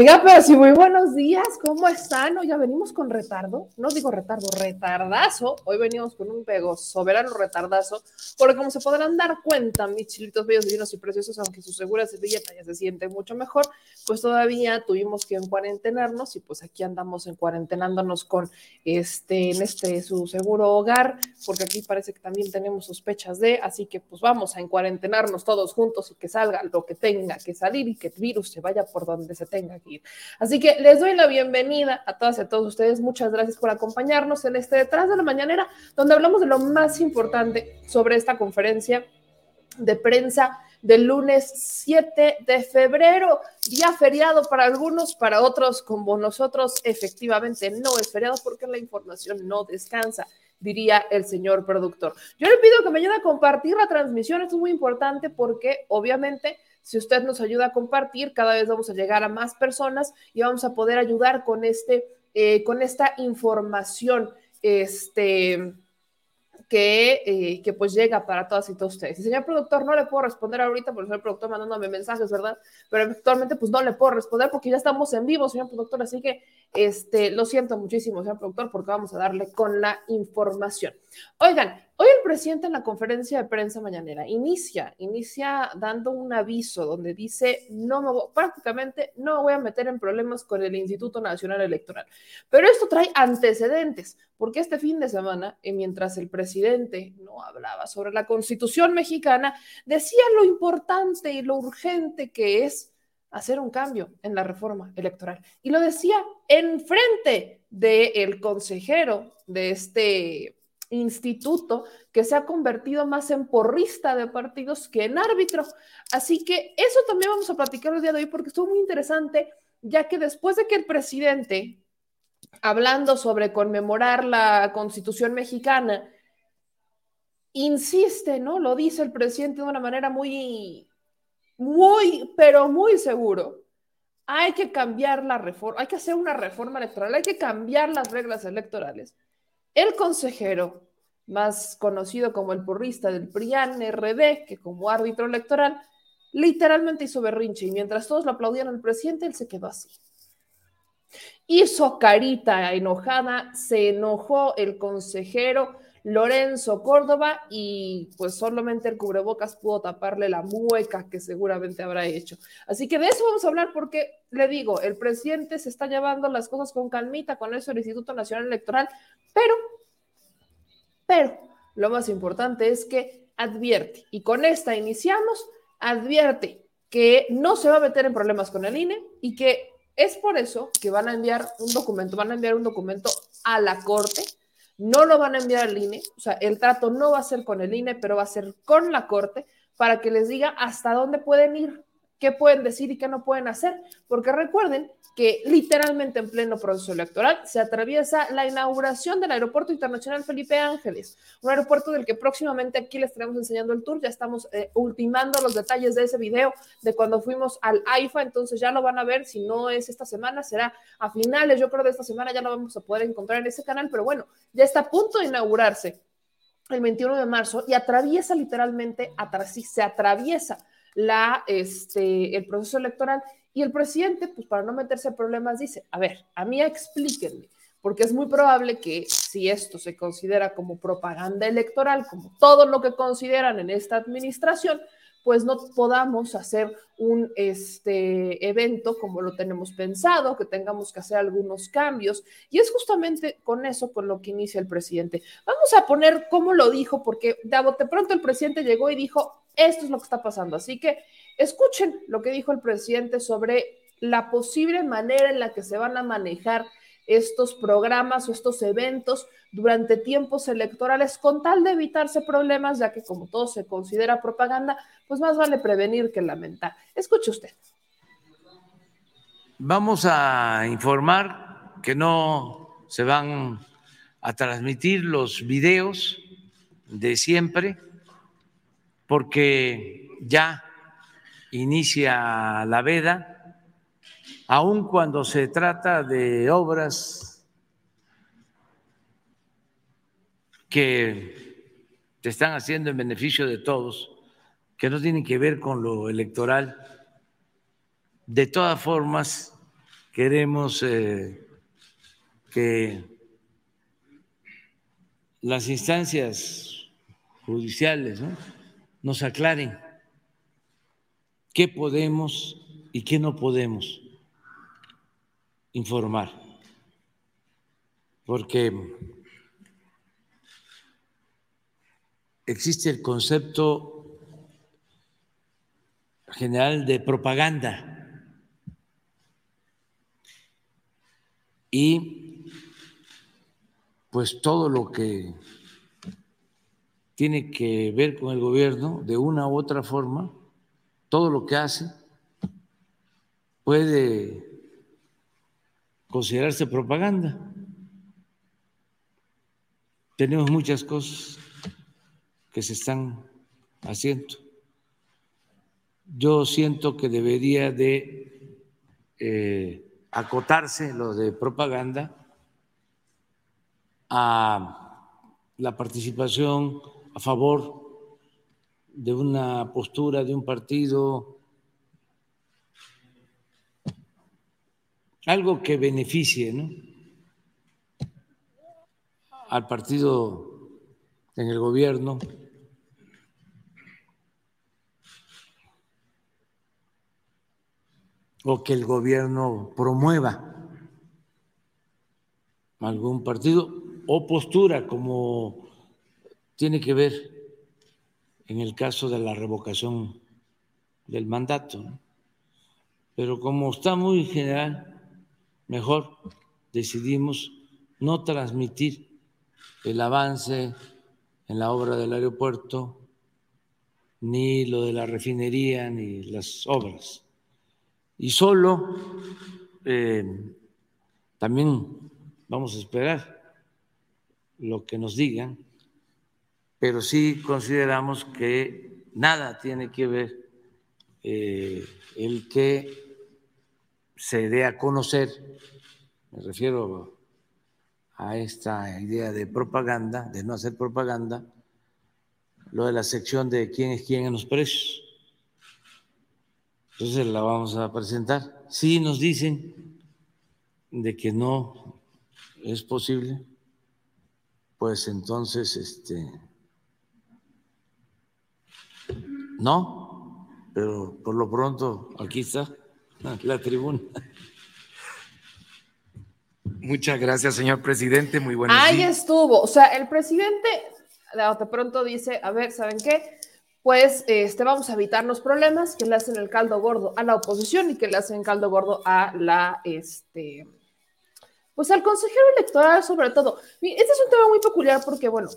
Oiga, pero sí, muy buenos días, ¿cómo están? Hoy ya venimos con retardo, no digo retardo, retardazo. Hoy venimos con un pego soberano retardazo, porque como se podrán dar cuenta, mis chilitos bellos, divinos y preciosos, aunque su segura servilleta ya se siente mucho mejor, pues todavía tuvimos que en cuarentenarnos y pues aquí andamos en cuarentenándonos con este, en este su seguro hogar, porque aquí parece que también tenemos sospechas de, así que pues vamos a encuarentenarnos todos juntos y que salga lo que tenga que salir y que el virus se vaya por donde se tenga que Así que les doy la bienvenida a todas y a todos ustedes. Muchas gracias por acompañarnos en este Detrás de la Mañanera, donde hablamos de lo más importante sobre esta conferencia de prensa del lunes 7 de febrero, día feriado para algunos, para otros como nosotros, efectivamente no es feriado porque la información no descansa diría el señor productor. Yo le pido que me ayude a compartir la transmisión, esto es muy importante porque obviamente si usted nos ayuda a compartir, cada vez vamos a llegar a más personas y vamos a poder ayudar con, este, eh, con esta información este, que, eh, que, pues llega para todas y todos ustedes. Y señor productor, no le puedo responder ahorita porque el productor mandándome mensajes, ¿verdad? Pero actualmente pues no le puedo responder porque ya estamos en vivo, señor productor, así que este, lo siento muchísimo, señor productor, porque vamos a darle con la información. Oigan, hoy el presidente en la conferencia de prensa mañanera inicia, inicia dando un aviso donde dice, no me voy, prácticamente no me voy a meter en problemas con el Instituto Nacional Electoral. Pero esto trae antecedentes, porque este fin de semana, eh, mientras el presidente no hablaba sobre la constitución mexicana, decía lo importante y lo urgente que es hacer un cambio en la reforma electoral. Y lo decía en frente del consejero de este instituto que se ha convertido más en porrista de partidos que en árbitro. Así que eso también vamos a platicar el día de hoy porque estuvo muy interesante, ya que después de que el presidente, hablando sobre conmemorar la constitución mexicana, insiste, ¿no? Lo dice el presidente de una manera muy muy, pero muy seguro. Hay que cambiar la reforma, hay que hacer una reforma electoral, hay que cambiar las reglas electorales. El consejero, más conocido como el porrista del PRIAN RD, que como árbitro electoral, literalmente hizo berrinche y mientras todos lo aplaudían al presidente, él se quedó así. Hizo carita enojada, se enojó el consejero, Lorenzo Córdoba y pues solamente el cubrebocas pudo taparle la mueca que seguramente habrá hecho. Así que de eso vamos a hablar porque le digo, el presidente se está llevando las cosas con calmita con eso el Instituto Nacional Electoral, pero, pero lo más importante es que advierte, y con esta iniciamos, advierte que no se va a meter en problemas con el INE y que es por eso que van a enviar un documento, van a enviar un documento a la Corte no lo van a enviar al INE, o sea, el trato no va a ser con el INE, pero va a ser con la Corte para que les diga hasta dónde pueden ir, qué pueden decir y qué no pueden hacer, porque recuerden que literalmente en pleno proceso electoral se atraviesa la inauguración del Aeropuerto Internacional Felipe Ángeles, un aeropuerto del que próximamente aquí les estaremos enseñando el tour, ya estamos eh, ultimando los detalles de ese video de cuando fuimos al AIFA, entonces ya lo van a ver, si no es esta semana, será a finales, yo creo de esta semana ya lo vamos a poder encontrar en ese canal, pero bueno, ya está a punto de inaugurarse el 21 de marzo y atraviesa literalmente, se atraviesa la, este, el proceso electoral. Y el presidente, pues para no meterse en problemas, dice, a ver, a mí explíquenme, porque es muy probable que si esto se considera como propaganda electoral, como todo lo que consideran en esta administración, pues no podamos hacer un este, evento como lo tenemos pensado, que tengamos que hacer algunos cambios. Y es justamente con eso con lo que inicia el presidente. Vamos a poner cómo lo dijo, porque de pronto el presidente llegó y dijo, esto es lo que está pasando. Así que escuchen lo que dijo el presidente sobre la posible manera en la que se van a manejar estos programas o estos eventos durante tiempos electorales con tal de evitarse problemas, ya que como todo se considera propaganda, pues más vale prevenir que lamentar. Escuche usted. Vamos a informar que no se van a transmitir los videos de siempre porque ya inicia la veda, aun cuando se trata de obras que se están haciendo en beneficio de todos, que no tienen que ver con lo electoral. De todas formas, queremos eh, que las instancias judiciales nos aclaren qué podemos y qué no podemos informar. Porque existe el concepto general de propaganda y pues todo lo que tiene que ver con el gobierno de una u otra forma, todo lo que hace puede considerarse propaganda. Tenemos muchas cosas que se están haciendo. Yo siento que debería de eh, acotarse lo de propaganda a la participación a favor de una postura de un partido, algo que beneficie al partido en el gobierno. o que el gobierno promueva algún partido o postura como tiene que ver en el caso de la revocación del mandato. Pero como está muy general, mejor decidimos no transmitir el avance en la obra del aeropuerto, ni lo de la refinería, ni las obras. Y solo eh, también vamos a esperar lo que nos digan, pero sí consideramos que nada tiene que ver eh, el que se dé a conocer, me refiero a esta idea de propaganda, de no hacer propaganda, lo de la sección de quién es quién en los precios. Entonces la vamos a presentar. Si nos dicen de que no es posible, pues entonces, este, no, pero por lo pronto aquí está la tribuna. Muchas gracias, señor presidente. Muy buenos Ahí estuvo. O sea, el presidente de pronto dice, a ver, ¿saben qué? Pues este, vamos a evitarnos problemas que le hacen el caldo gordo a la oposición y que le hacen el caldo gordo a la, este, pues al consejero electoral sobre todo. Este es un tema muy peculiar porque, bueno,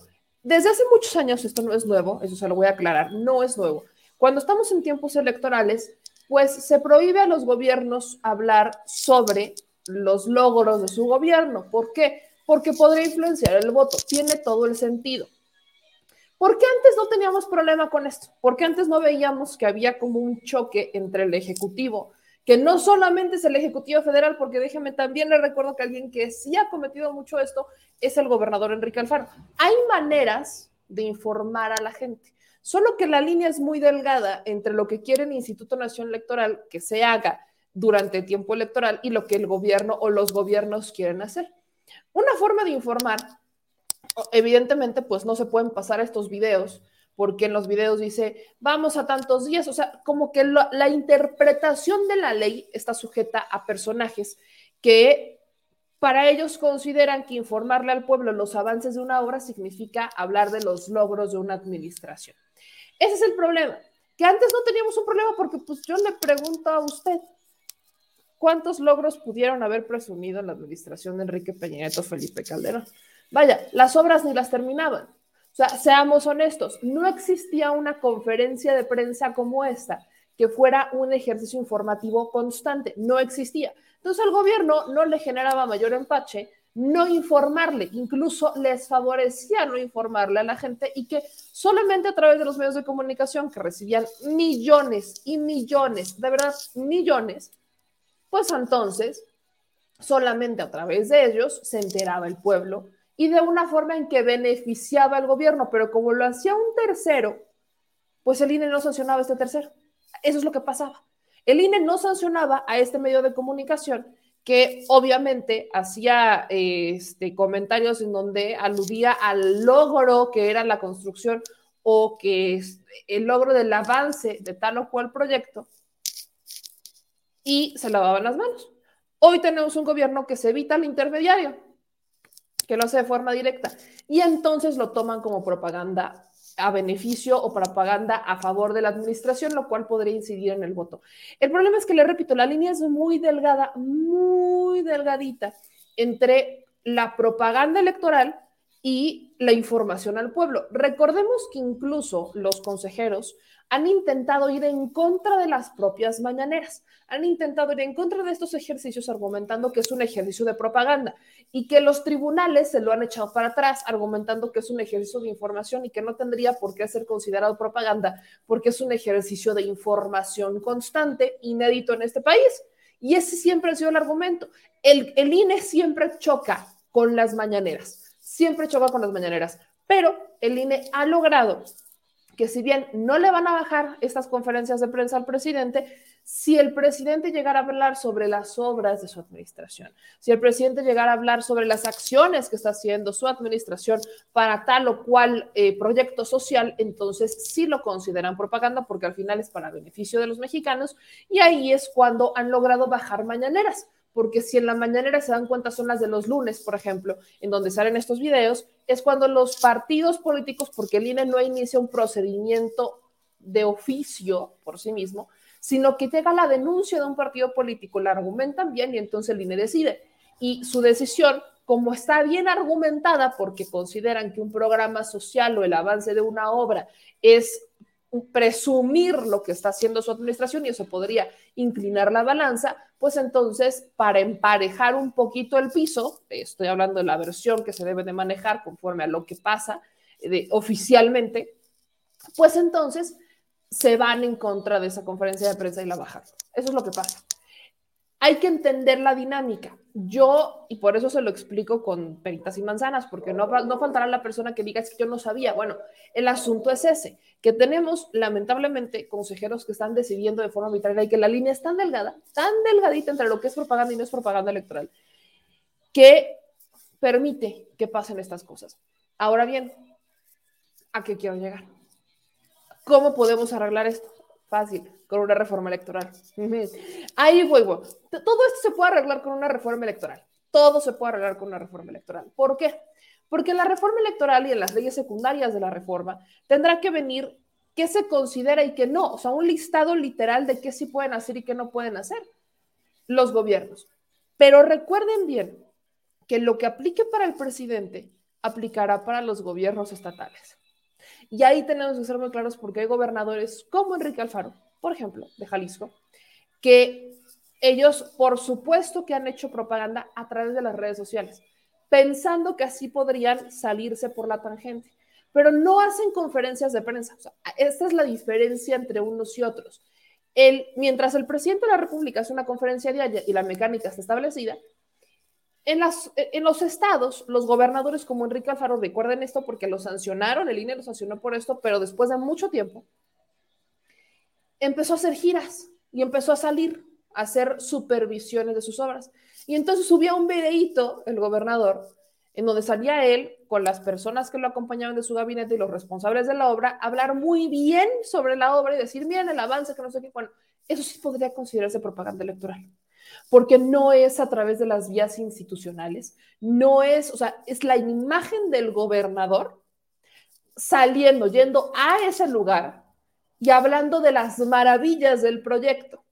desde hace muchos años, esto no es nuevo, eso se lo voy a aclarar, no es nuevo. Cuando estamos en tiempos electorales, pues se prohíbe a los gobiernos hablar sobre los logros de su gobierno. ¿Por qué? Porque podría influenciar el voto. Tiene todo el sentido. ¿Por qué antes no teníamos problema con esto? Porque antes no veíamos que había como un choque entre el Ejecutivo que no solamente es el Ejecutivo Federal, porque déjeme también le recuerdo que alguien que sí ha cometido mucho esto es el gobernador Enrique Alfaro. Hay maneras de informar a la gente, solo que la línea es muy delgada entre lo que quiere el Instituto Nacional Electoral que se haga durante el tiempo electoral y lo que el gobierno o los gobiernos quieren hacer. Una forma de informar, evidentemente, pues no se pueden pasar estos videos porque en los videos dice, vamos a tantos días, o sea, como que la interpretación de la ley está sujeta a personajes que para ellos consideran que informarle al pueblo los avances de una obra significa hablar de los logros de una administración. Ese es el problema, que antes no teníamos un problema porque pues yo le pregunto a usted, ¿cuántos logros pudieron haber presumido en la administración de Enrique Peña Nieto, Felipe Calderón? Vaya, las obras ni las terminaban. O sea, seamos honestos, no existía una conferencia de prensa como esta que fuera un ejercicio informativo constante, no existía. Entonces al gobierno no le generaba mayor empache no informarle, incluso les favorecía no informarle a la gente y que solamente a través de los medios de comunicación que recibían millones y millones, de verdad, millones, pues entonces solamente a través de ellos se enteraba el pueblo y de una forma en que beneficiaba al gobierno, pero como lo hacía un tercero, pues el INE no sancionaba a este tercero. Eso es lo que pasaba. El INE no sancionaba a este medio de comunicación que obviamente hacía este, comentarios en donde aludía al logro que era la construcción o que es el logro del avance de tal o cual proyecto y se lavaban las manos. Hoy tenemos un gobierno que se evita el intermediario, que lo hace de forma directa y entonces lo toman como propaganda a beneficio o propaganda a favor de la administración, lo cual podría incidir en el voto. El problema es que, le repito, la línea es muy delgada, muy delgadita entre la propaganda electoral y la información al pueblo. Recordemos que incluso los consejeros han intentado ir en contra de las propias mañaneras, han intentado ir en contra de estos ejercicios argumentando que es un ejercicio de propaganda y que los tribunales se lo han echado para atrás argumentando que es un ejercicio de información y que no tendría por qué ser considerado propaganda porque es un ejercicio de información constante, inédito en este país. Y ese siempre ha sido el argumento. El, el INE siempre choca con las mañaneras, siempre choca con las mañaneras, pero el INE ha logrado que si bien no le van a bajar estas conferencias de prensa al presidente, si el presidente llegara a hablar sobre las obras de su administración, si el presidente llegara a hablar sobre las acciones que está haciendo su administración para tal o cual eh, proyecto social, entonces sí lo consideran propaganda porque al final es para beneficio de los mexicanos y ahí es cuando han logrado bajar mañaneras porque si en la mañanera se dan cuenta son las de los lunes, por ejemplo, en donde salen estos videos, es cuando los partidos políticos, porque el INE no inicia un procedimiento de oficio por sí mismo, sino que llega la denuncia de un partido político, la argumentan bien y entonces el INE decide. Y su decisión, como está bien argumentada, porque consideran que un programa social o el avance de una obra es presumir lo que está haciendo su administración y eso podría inclinar la balanza, pues entonces para emparejar un poquito el piso, estoy hablando de la versión que se debe de manejar conforme a lo que pasa eh, oficialmente, pues entonces se van en contra de esa conferencia de prensa y la bajan. Eso es lo que pasa hay que entender la dinámica. Yo, y por eso se lo explico con peritas y manzanas, porque no, no faltará la persona que diga es que yo no sabía. Bueno, el asunto es ese, que tenemos lamentablemente consejeros que están decidiendo de forma arbitraria y que la línea es tan delgada, tan delgadita entre lo que es propaganda y no es propaganda electoral, que permite que pasen estas cosas. Ahora bien, ¿a qué quiero llegar? ¿Cómo podemos arreglar esto? Fácil, con una reforma electoral. Ahí voy, Todo esto se puede arreglar con una reforma electoral. Todo se puede arreglar con una reforma electoral. ¿Por qué? Porque en la reforma electoral y en las leyes secundarias de la reforma tendrá que venir qué se considera y qué no. O sea, un listado literal de qué sí pueden hacer y qué no pueden hacer los gobiernos. Pero recuerden bien que lo que aplique para el presidente aplicará para los gobiernos estatales. Y ahí tenemos que ser muy claros porque hay gobernadores como Enrique Alfaro, por ejemplo, de Jalisco, que ellos, por supuesto que han hecho propaganda a través de las redes sociales, pensando que así podrían salirse por la tangente, pero no hacen conferencias de prensa. esta es la diferencia entre unos y otros. El, mientras el presidente de la República hace una conferencia diaria y la mecánica está establecida, en, las, en, los estados, los gobernadores como Enrique Alfaro, recuerden esto porque lo sancionaron, el INE lo sancionó por esto, pero después de mucho tiempo, empezó a hacer giras y empezó a salir a hacer supervisiones de sus obras. Y entonces subía un videíto el gobernador en donde salía él con las personas que lo acompañaban de su gabinete y los responsables de la obra, hablar muy bien sobre la obra y decir, miren el avance, que no sé qué. Bueno, eso sí podría considerarse propaganda electoral porque no es a través de las vías institucionales, no es, o sea, es la imagen del gobernador saliendo, yendo a ese lugar y hablando de las maravillas del proyecto.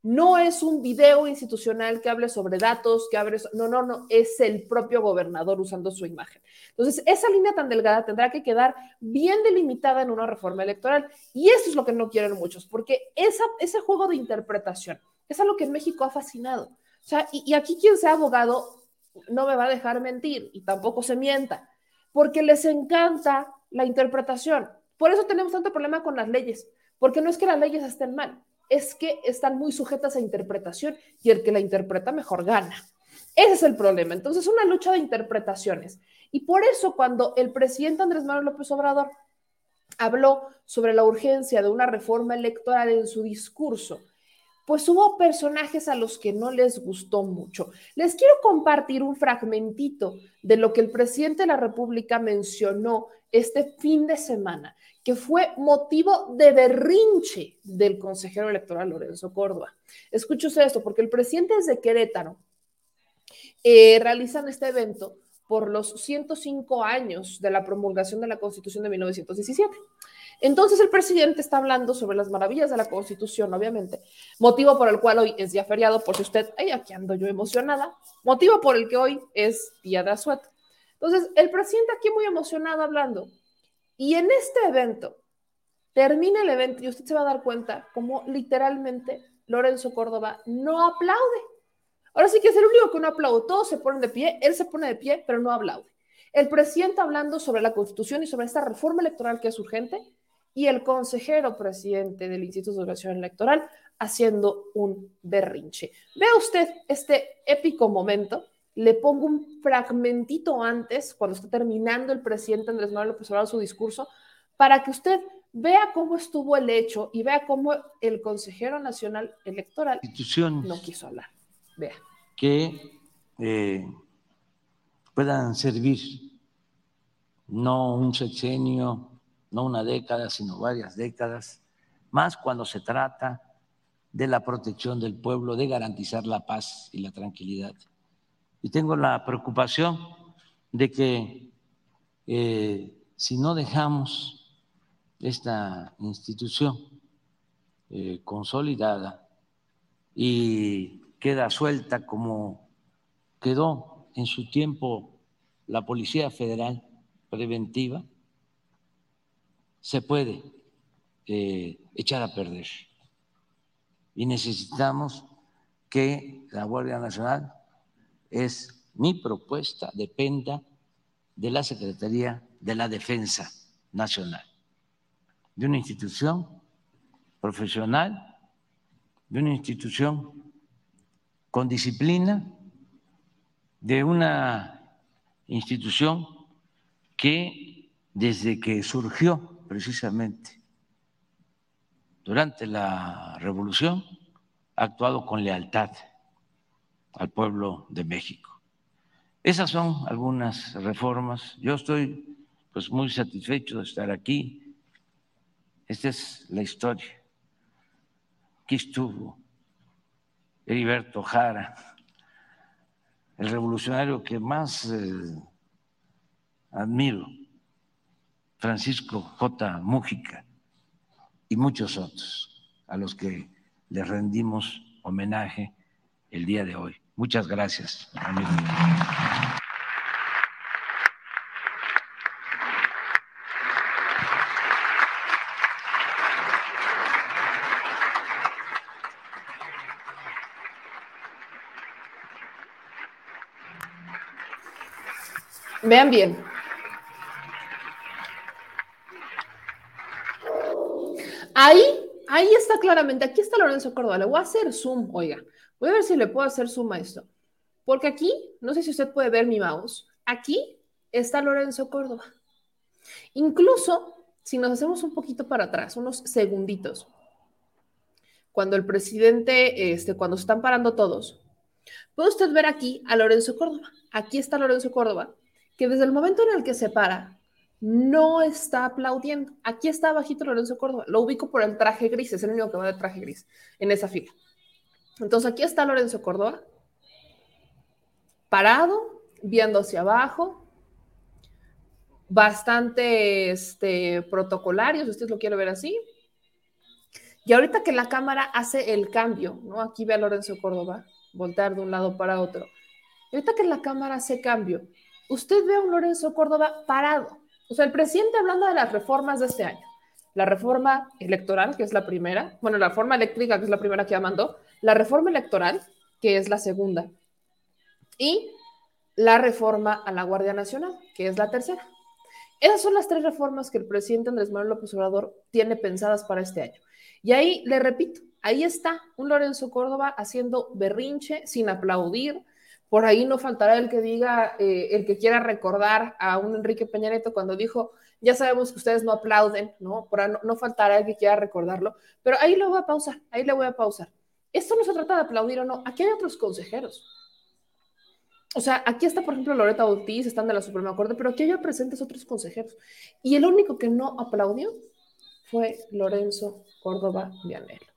No es un video institucional que hable sobre datos, que hable... No, no, no, es el propio gobernador usando su imagen. Entonces, esa línea tan delgada tendrá que quedar bien delimitada en una reforma electoral. Y eso es lo que no quieren muchos, porque esa, ese juego de interpretación es algo que en México ha fascinado. O sea, y, y aquí quien sea abogado no me va a dejar mentir y tampoco se mienta, porque les encanta la interpretación. Por eso tenemos tanto problema con las leyes, porque no es que las leyes estén mal, es que están muy sujetas a interpretación y el que la interpreta mejor gana. Ese es el problema. Entonces, una lucha de interpretaciones. Y por eso cuando el presidente Andrés Manuel López Obrador habló sobre la urgencia de una reforma electoral en su discurso, pues hubo personajes a los que no les gustó mucho. Les quiero compartir un fragmentito de lo que el presidente de la República mencionó este fin de semana que fue motivo de berrinche del consejero electoral Lorenzo Córdoba. Escúchese esto, porque el presidente de Querétaro eh, realizan este evento por los 105 años de la promulgación de la Constitución de 1917. Entonces el presidente está hablando sobre las maravillas de la Constitución, obviamente, motivo por el cual hoy es día feriado, por si usted, ay, aquí ando yo emocionada, motivo por el que hoy es día de asueto. Entonces el presidente aquí muy emocionado hablando y en este evento, termina el evento y usted se va a dar cuenta cómo literalmente Lorenzo Córdoba no aplaude. Ahora sí que es el único que no aplaude. Todos se ponen de pie, él se pone de pie, pero no aplaude. El presidente hablando sobre la constitución y sobre esta reforma electoral que es urgente y el consejero presidente del Instituto de Educación Electoral haciendo un berrinche. Vea usted este épico momento le pongo un fragmentito antes, cuando está terminando el presidente Andrés Manuel López Obrador su discurso, para que usted vea cómo estuvo el hecho y vea cómo el consejero nacional electoral no quiso hablar. Vea. Que eh, puedan servir no un sexenio, no una década, sino varias décadas, más cuando se trata de la protección del pueblo, de garantizar la paz y la tranquilidad y tengo la preocupación de que eh, si no dejamos esta institución eh, consolidada y queda suelta como quedó en su tiempo la Policía Federal Preventiva, se puede eh, echar a perder. Y necesitamos que la Guardia Nacional es mi propuesta, dependa de la Secretaría de la Defensa Nacional, de una institución profesional, de una institución con disciplina, de una institución que desde que surgió precisamente durante la revolución ha actuado con lealtad al pueblo de México. Esas son algunas reformas. Yo estoy pues muy satisfecho de estar aquí. Esta es la historia. Aquí estuvo Heriberto Jara, el revolucionario que más eh, admiro, Francisco J. Mújica y muchos otros a los que les rendimos homenaje el día de hoy. Muchas gracias. Vean bien. Ahí, ahí está claramente, aquí está Lorenzo Córdoba. Le voy a hacer zoom, oiga. Voy a ver si le puedo hacer suma a esto. Porque aquí, no sé si usted puede ver mi mouse, aquí está Lorenzo Córdoba. Incluso si nos hacemos un poquito para atrás, unos segunditos, cuando el presidente, este, cuando están parando todos, puede usted ver aquí a Lorenzo Córdoba. Aquí está Lorenzo Córdoba, que desde el momento en el que se para, no está aplaudiendo. Aquí está bajito Lorenzo Córdoba. Lo ubico por el traje gris, es el único que va de traje gris en esa fila. Entonces aquí está Lorenzo Córdoba, parado, viendo hacia abajo, bastante este, protocolario, si usted lo quiere ver así. Y ahorita que la cámara hace el cambio, ¿no? Aquí ve a Lorenzo Córdoba voltear de un lado para otro. Ahorita que la cámara hace cambio, usted ve a un Lorenzo Córdoba parado. O sea, el presidente hablando de las reformas de este año. La reforma electoral, que es la primera, bueno, la reforma eléctrica, que es la primera que ya mandó, la reforma electoral, que es la segunda, y la reforma a la Guardia Nacional, que es la tercera. Esas son las tres reformas que el presidente Andrés Manuel López Obrador tiene pensadas para este año. Y ahí le repito, ahí está un Lorenzo Córdoba haciendo berrinche sin aplaudir. Por ahí no faltará el que diga, eh, el que quiera recordar a un Enrique Peña Nieto cuando dijo, ya sabemos que ustedes no aplauden, ¿no? Por ahí no, faltará el que quiera recordarlo, pero ahí le voy a pausar, ahí le voy a pausar. Esto no se trata de aplaudir o no, aquí hay otros consejeros. O sea, aquí está, por ejemplo, Loreta Ortiz, están de la Suprema Corte, pero aquí hay presentes otros consejeros. Y el único que no aplaudió fue Lorenzo Córdoba Vianelo.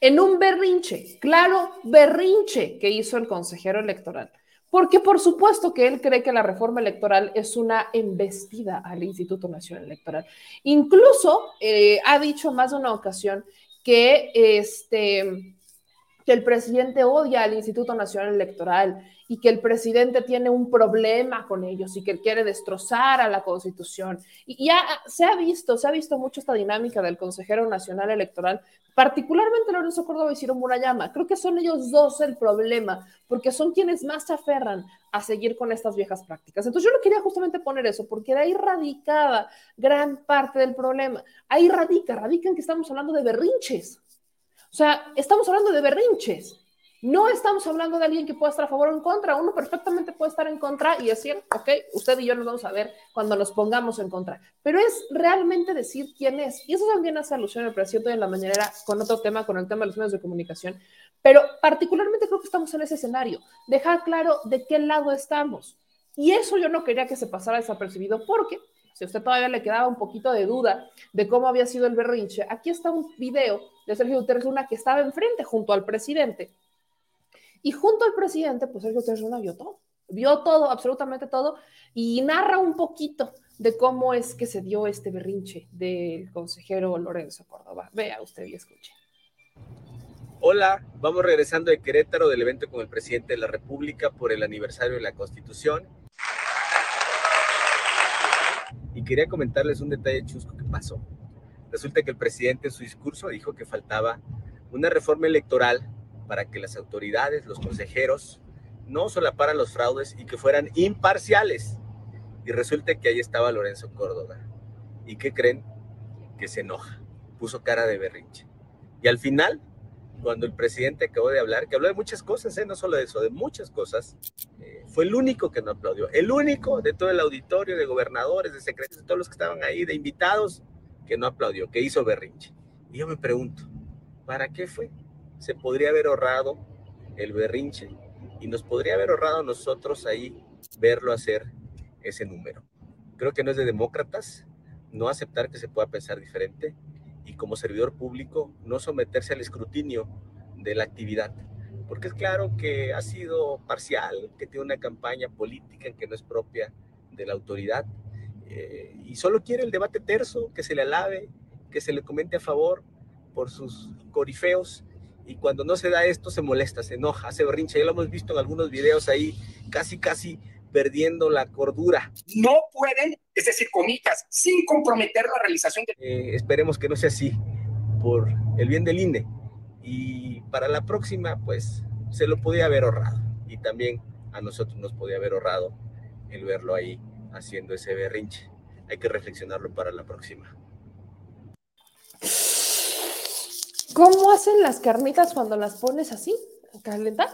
En un berrinche, claro, berrinche que hizo el consejero electoral. Porque por supuesto que él cree que la reforma electoral es una embestida al Instituto Nacional Electoral. Incluso eh, ha dicho más de una ocasión que, este, que el presidente odia al Instituto Nacional Electoral y que el presidente tiene un problema con ellos y que quiere destrozar a la constitución. Y ya se ha visto, se ha visto mucho esta dinámica del consejero nacional electoral, particularmente Lorenzo Córdoba y Ciro Murayama. Creo que son ellos dos el problema, porque son quienes más se aferran a seguir con estas viejas prácticas. Entonces yo no quería justamente poner eso, porque de ahí radicaba gran parte del problema. Ahí radica, radica en que estamos hablando de berrinches. O sea, estamos hablando de berrinches. No estamos hablando de alguien que pueda estar a favor o en contra. Uno perfectamente puede estar en contra y decir, ok, usted y yo nos vamos a ver cuando nos pongamos en contra. Pero es realmente decir quién es. Y eso también hace alusión al presidente de la mañanera con otro tema, con el tema de los medios de comunicación. Pero particularmente creo que estamos en ese escenario. Dejar claro de qué lado estamos. Y eso yo no quería que se pasara desapercibido porque si a usted todavía le quedaba un poquito de duda de cómo había sido el berrinche, aquí está un video de Sergio Guterres Luna que estaba enfrente junto al presidente y junto al presidente, pues Sergio Luna vio todo, vio todo, absolutamente todo, y narra un poquito de cómo es que se dio este berrinche del consejero Lorenzo Córdoba. Vea usted y escuche. Hola, vamos regresando de Querétaro del evento con el presidente de la República por el aniversario de la Constitución. Y quería comentarles un detalle chusco que pasó. Resulta que el presidente en su discurso dijo que faltaba una reforma electoral para que las autoridades, los consejeros, no solaparan los fraudes y que fueran imparciales. Y resulta que ahí estaba Lorenzo Córdoba. ¿Y qué creen? Que se enoja, puso cara de berrinche. Y al final, cuando el presidente acabó de hablar, que habló de muchas cosas, ¿eh? no solo de eso, de muchas cosas, eh, fue el único que no aplaudió. El único de todo el auditorio, de gobernadores, de secretarios, de todos los que estaban ahí, de invitados, que no aplaudió, que hizo berrinche. Y yo me pregunto, ¿para qué fue? se podría haber ahorrado el berrinche y nos podría haber ahorrado nosotros ahí verlo hacer ese número. Creo que no es de demócratas no aceptar que se pueda pensar diferente y como servidor público no someterse al escrutinio de la actividad. Porque es claro que ha sido parcial, que tiene una campaña política que no es propia de la autoridad eh, y solo quiere el debate terso, que se le alabe, que se le comente a favor por sus corifeos y cuando no se da esto se molesta, se enoja, hace berrinche. Ya lo hemos visto en algunos videos ahí, casi, casi perdiendo la cordura. No pueden, es decir, comillas, sin comprometer la realización de... Eh, esperemos que no sea así, por el bien del INE. Y para la próxima, pues, se lo podía haber ahorrado. Y también a nosotros nos podía haber ahorrado el verlo ahí haciendo ese berrinche. Hay que reflexionarlo para la próxima. ¿Cómo hacen las carnitas cuando las pones así? ¿Calentar?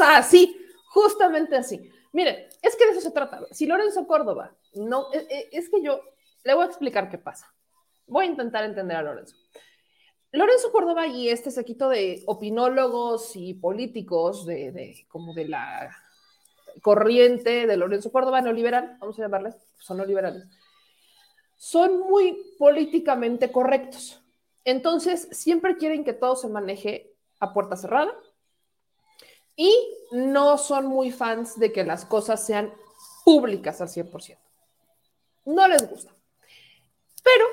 Así, justamente así. Miren, es que de eso se trata. Si Lorenzo Córdoba, no, e, e, es que yo le voy a explicar qué pasa. Voy a intentar entender a Lorenzo. Lorenzo Córdoba y este sequito de opinólogos y políticos de, como de la corriente de Lorenzo Córdoba neoliberal, vamos a llamarles, son neoliberales, son muy políticamente correctos. Entonces, siempre quieren que todo se maneje a puerta cerrada y no son muy fans de que las cosas sean públicas al 100%. No les gusta. Pero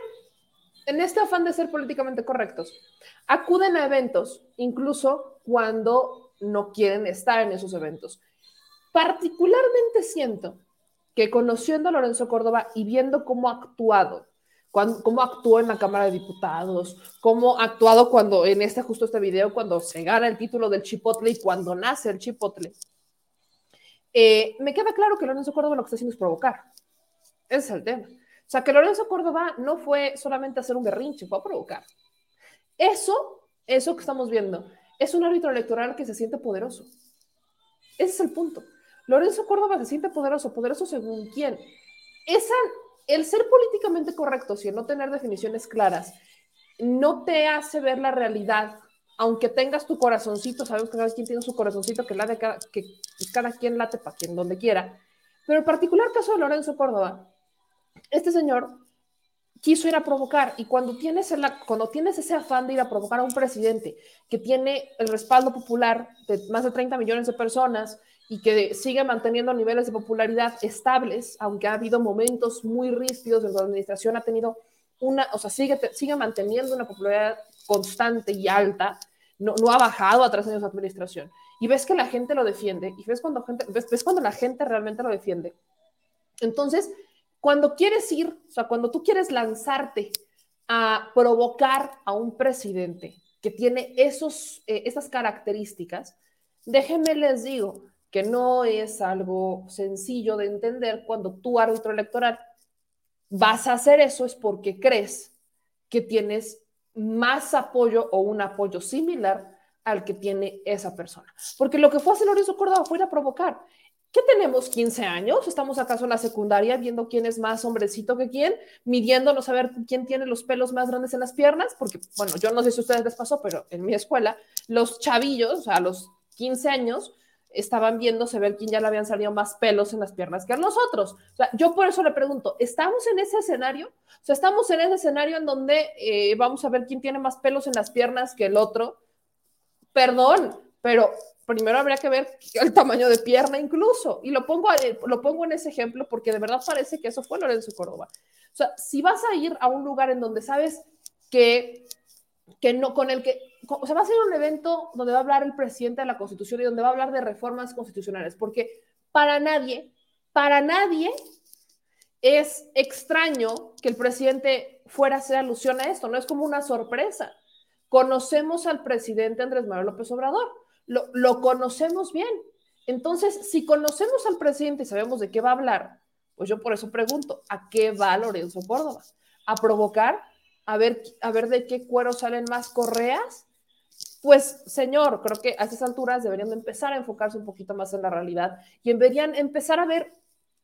en este afán de ser políticamente correctos, acuden a eventos, incluso cuando no quieren estar en esos eventos. Particularmente siento que conociendo a Lorenzo Córdoba y viendo cómo ha actuado, cómo actuó en la Cámara de Diputados, cómo ha actuado cuando, en este justo este video, cuando se gana el título del Chipotle y cuando nace el Chipotle, eh, me queda claro que Lorenzo Córdoba lo que está haciendo es provocar. Ese es el tema. O sea, que Lorenzo Córdoba no fue solamente hacer un berrinche, fue a provocar. Eso, eso que estamos viendo, es un árbitro electoral que se siente poderoso. Ese es el punto. Lorenzo Córdoba se siente poderoso, poderoso según quién. Esa, el ser políticamente correcto, si no tener definiciones claras, no te hace ver la realidad, aunque tengas tu corazoncito, sabemos que cada quien tiene su corazoncito, que, late cada, que cada quien late para quien donde quiera. Pero el particular caso de Lorenzo Córdoba, este señor quiso ir a provocar y cuando tienes, cuando tienes ese afán de ir a provocar a un presidente que tiene el respaldo popular de más de 30 millones de personas y que sigue manteniendo niveles de popularidad estables, aunque ha habido momentos muy rígidos en la administración ha tenido una, o sea, sigue, sigue manteniendo una popularidad constante y alta, no, no ha bajado a tres años de administración. Y ves que la gente lo defiende, y ves cuando, gente, ves, ves cuando la gente realmente lo defiende. Entonces, cuando quieres ir, o sea, cuando tú quieres lanzarte a provocar a un presidente que tiene esos, eh, esas características, déjenme les digo que no es algo sencillo de entender cuando tú, árbitro electoral, vas a hacer eso es porque crees que tienes más apoyo o un apoyo similar al que tiene esa persona. Porque lo que fue hacer Lorenzo Córdoba fue ir a provocar. ¿Qué tenemos? ¿15 años? ¿Estamos acaso en la secundaria viendo quién es más hombrecito que quién? Midiéndonos a ver quién tiene los pelos más grandes en las piernas, porque, bueno, yo no sé si a ustedes les pasó, pero en mi escuela, los chavillos, a los 15 años, estaban viéndose ver quién ya le habían salido más pelos en las piernas que a nosotros. Yo por eso le pregunto, ¿estamos en ese escenario? O sea, ¿estamos en ese escenario en donde eh, vamos a ver quién tiene más pelos en las piernas que el otro? Perdón, pero primero habría que ver el tamaño de pierna incluso. Y lo pongo, eh, lo pongo en ese ejemplo porque de verdad parece que eso fue Lorenzo Córdoba. O sea, si vas a ir a un lugar en donde sabes que, que no, con el que, o sea, va a ser un evento donde va a hablar el presidente de la Constitución y donde va a hablar de reformas constitucionales, porque para nadie, para nadie es extraño que el presidente fuera a hacer alusión a esto, no es como una sorpresa. Conocemos al presidente Andrés Manuel López Obrador lo, conocemos bien. Entonces, si conocemos al presidente y sabemos de qué va a hablar, pues yo por eso pregunto, ¿a qué va Lorenzo Córdoba? ¿A provocar? ¿A ver, a ver de qué cuero salen más correas? Pues, señor, creo que a estas alturas deberían de empezar a enfocarse un poquito más en la realidad y deberían empezar a ver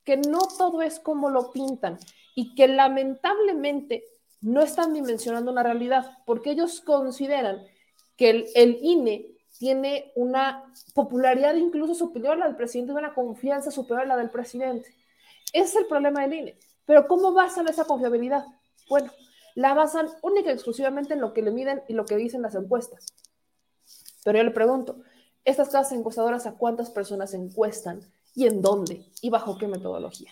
que no todo es como lo pintan y que lamentablemente no están dimensionando una realidad porque ellos consideran que el, el INE tiene una popularidad incluso superior a la del presidente, una confianza superior a la del presidente. Ese es el problema del INE. Pero ¿cómo basan esa confiabilidad? Bueno, la basan única y exclusivamente en lo que le miden y lo que dicen las encuestas. Pero yo le pregunto, ¿estas casas encuestadoras a cuántas personas encuestan y en dónde y bajo qué metodología?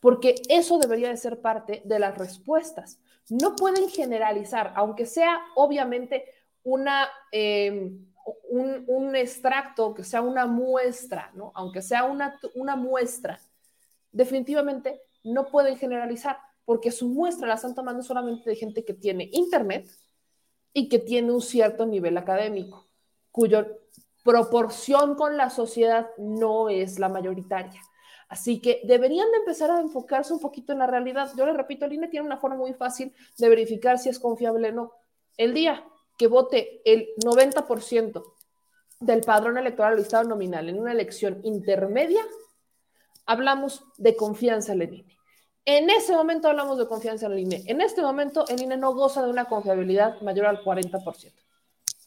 Porque eso debería de ser parte de las respuestas. No pueden generalizar, aunque sea obviamente una... Eh, un, extracto, que sea una muestra, ¿no? aunque sea una, una muestra, definitivamente no pueden generalizar, porque su muestra la están tomando solamente de gente que tiene internet y que tiene un cierto nivel académico, cuya proporción con la sociedad no es la mayoritaria. Así que deberían de empezar a enfocarse un poquito en la realidad. Yo les repito, el INE tiene una forma muy fácil de verificar si es confiable o no. El día que vote el 90% del padrón electoral listado nominal en una elección intermedia, hablamos de confianza en el INE. En ese momento hablamos de confianza en el INE. En este momento el INE no goza de una confiabilidad mayor al 40%.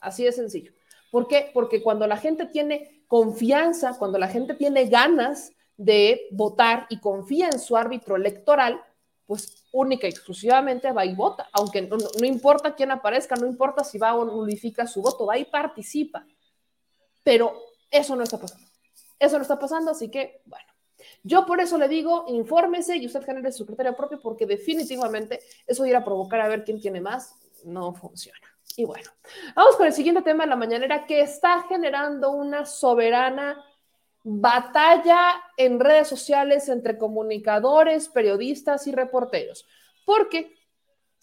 Así de sencillo. ¿Por qué? Porque cuando la gente tiene confianza, cuando la gente tiene ganas de votar y confía en su árbitro electoral, pues única y exclusivamente va y vota, aunque no, importa quién aparezca, no importa si va o nulifica su voto, va y participa. Pero eso no está pasando. Eso no está pasando, así que, bueno. Yo por eso le digo, infórmese y usted genere su criterio propio porque definitivamente eso de ir a provocar a ver quién tiene más no funciona. Y bueno, vamos con el siguiente tema de la mañanera que está generando una soberana batalla en redes sociales entre comunicadores, periodistas y reporteros. Porque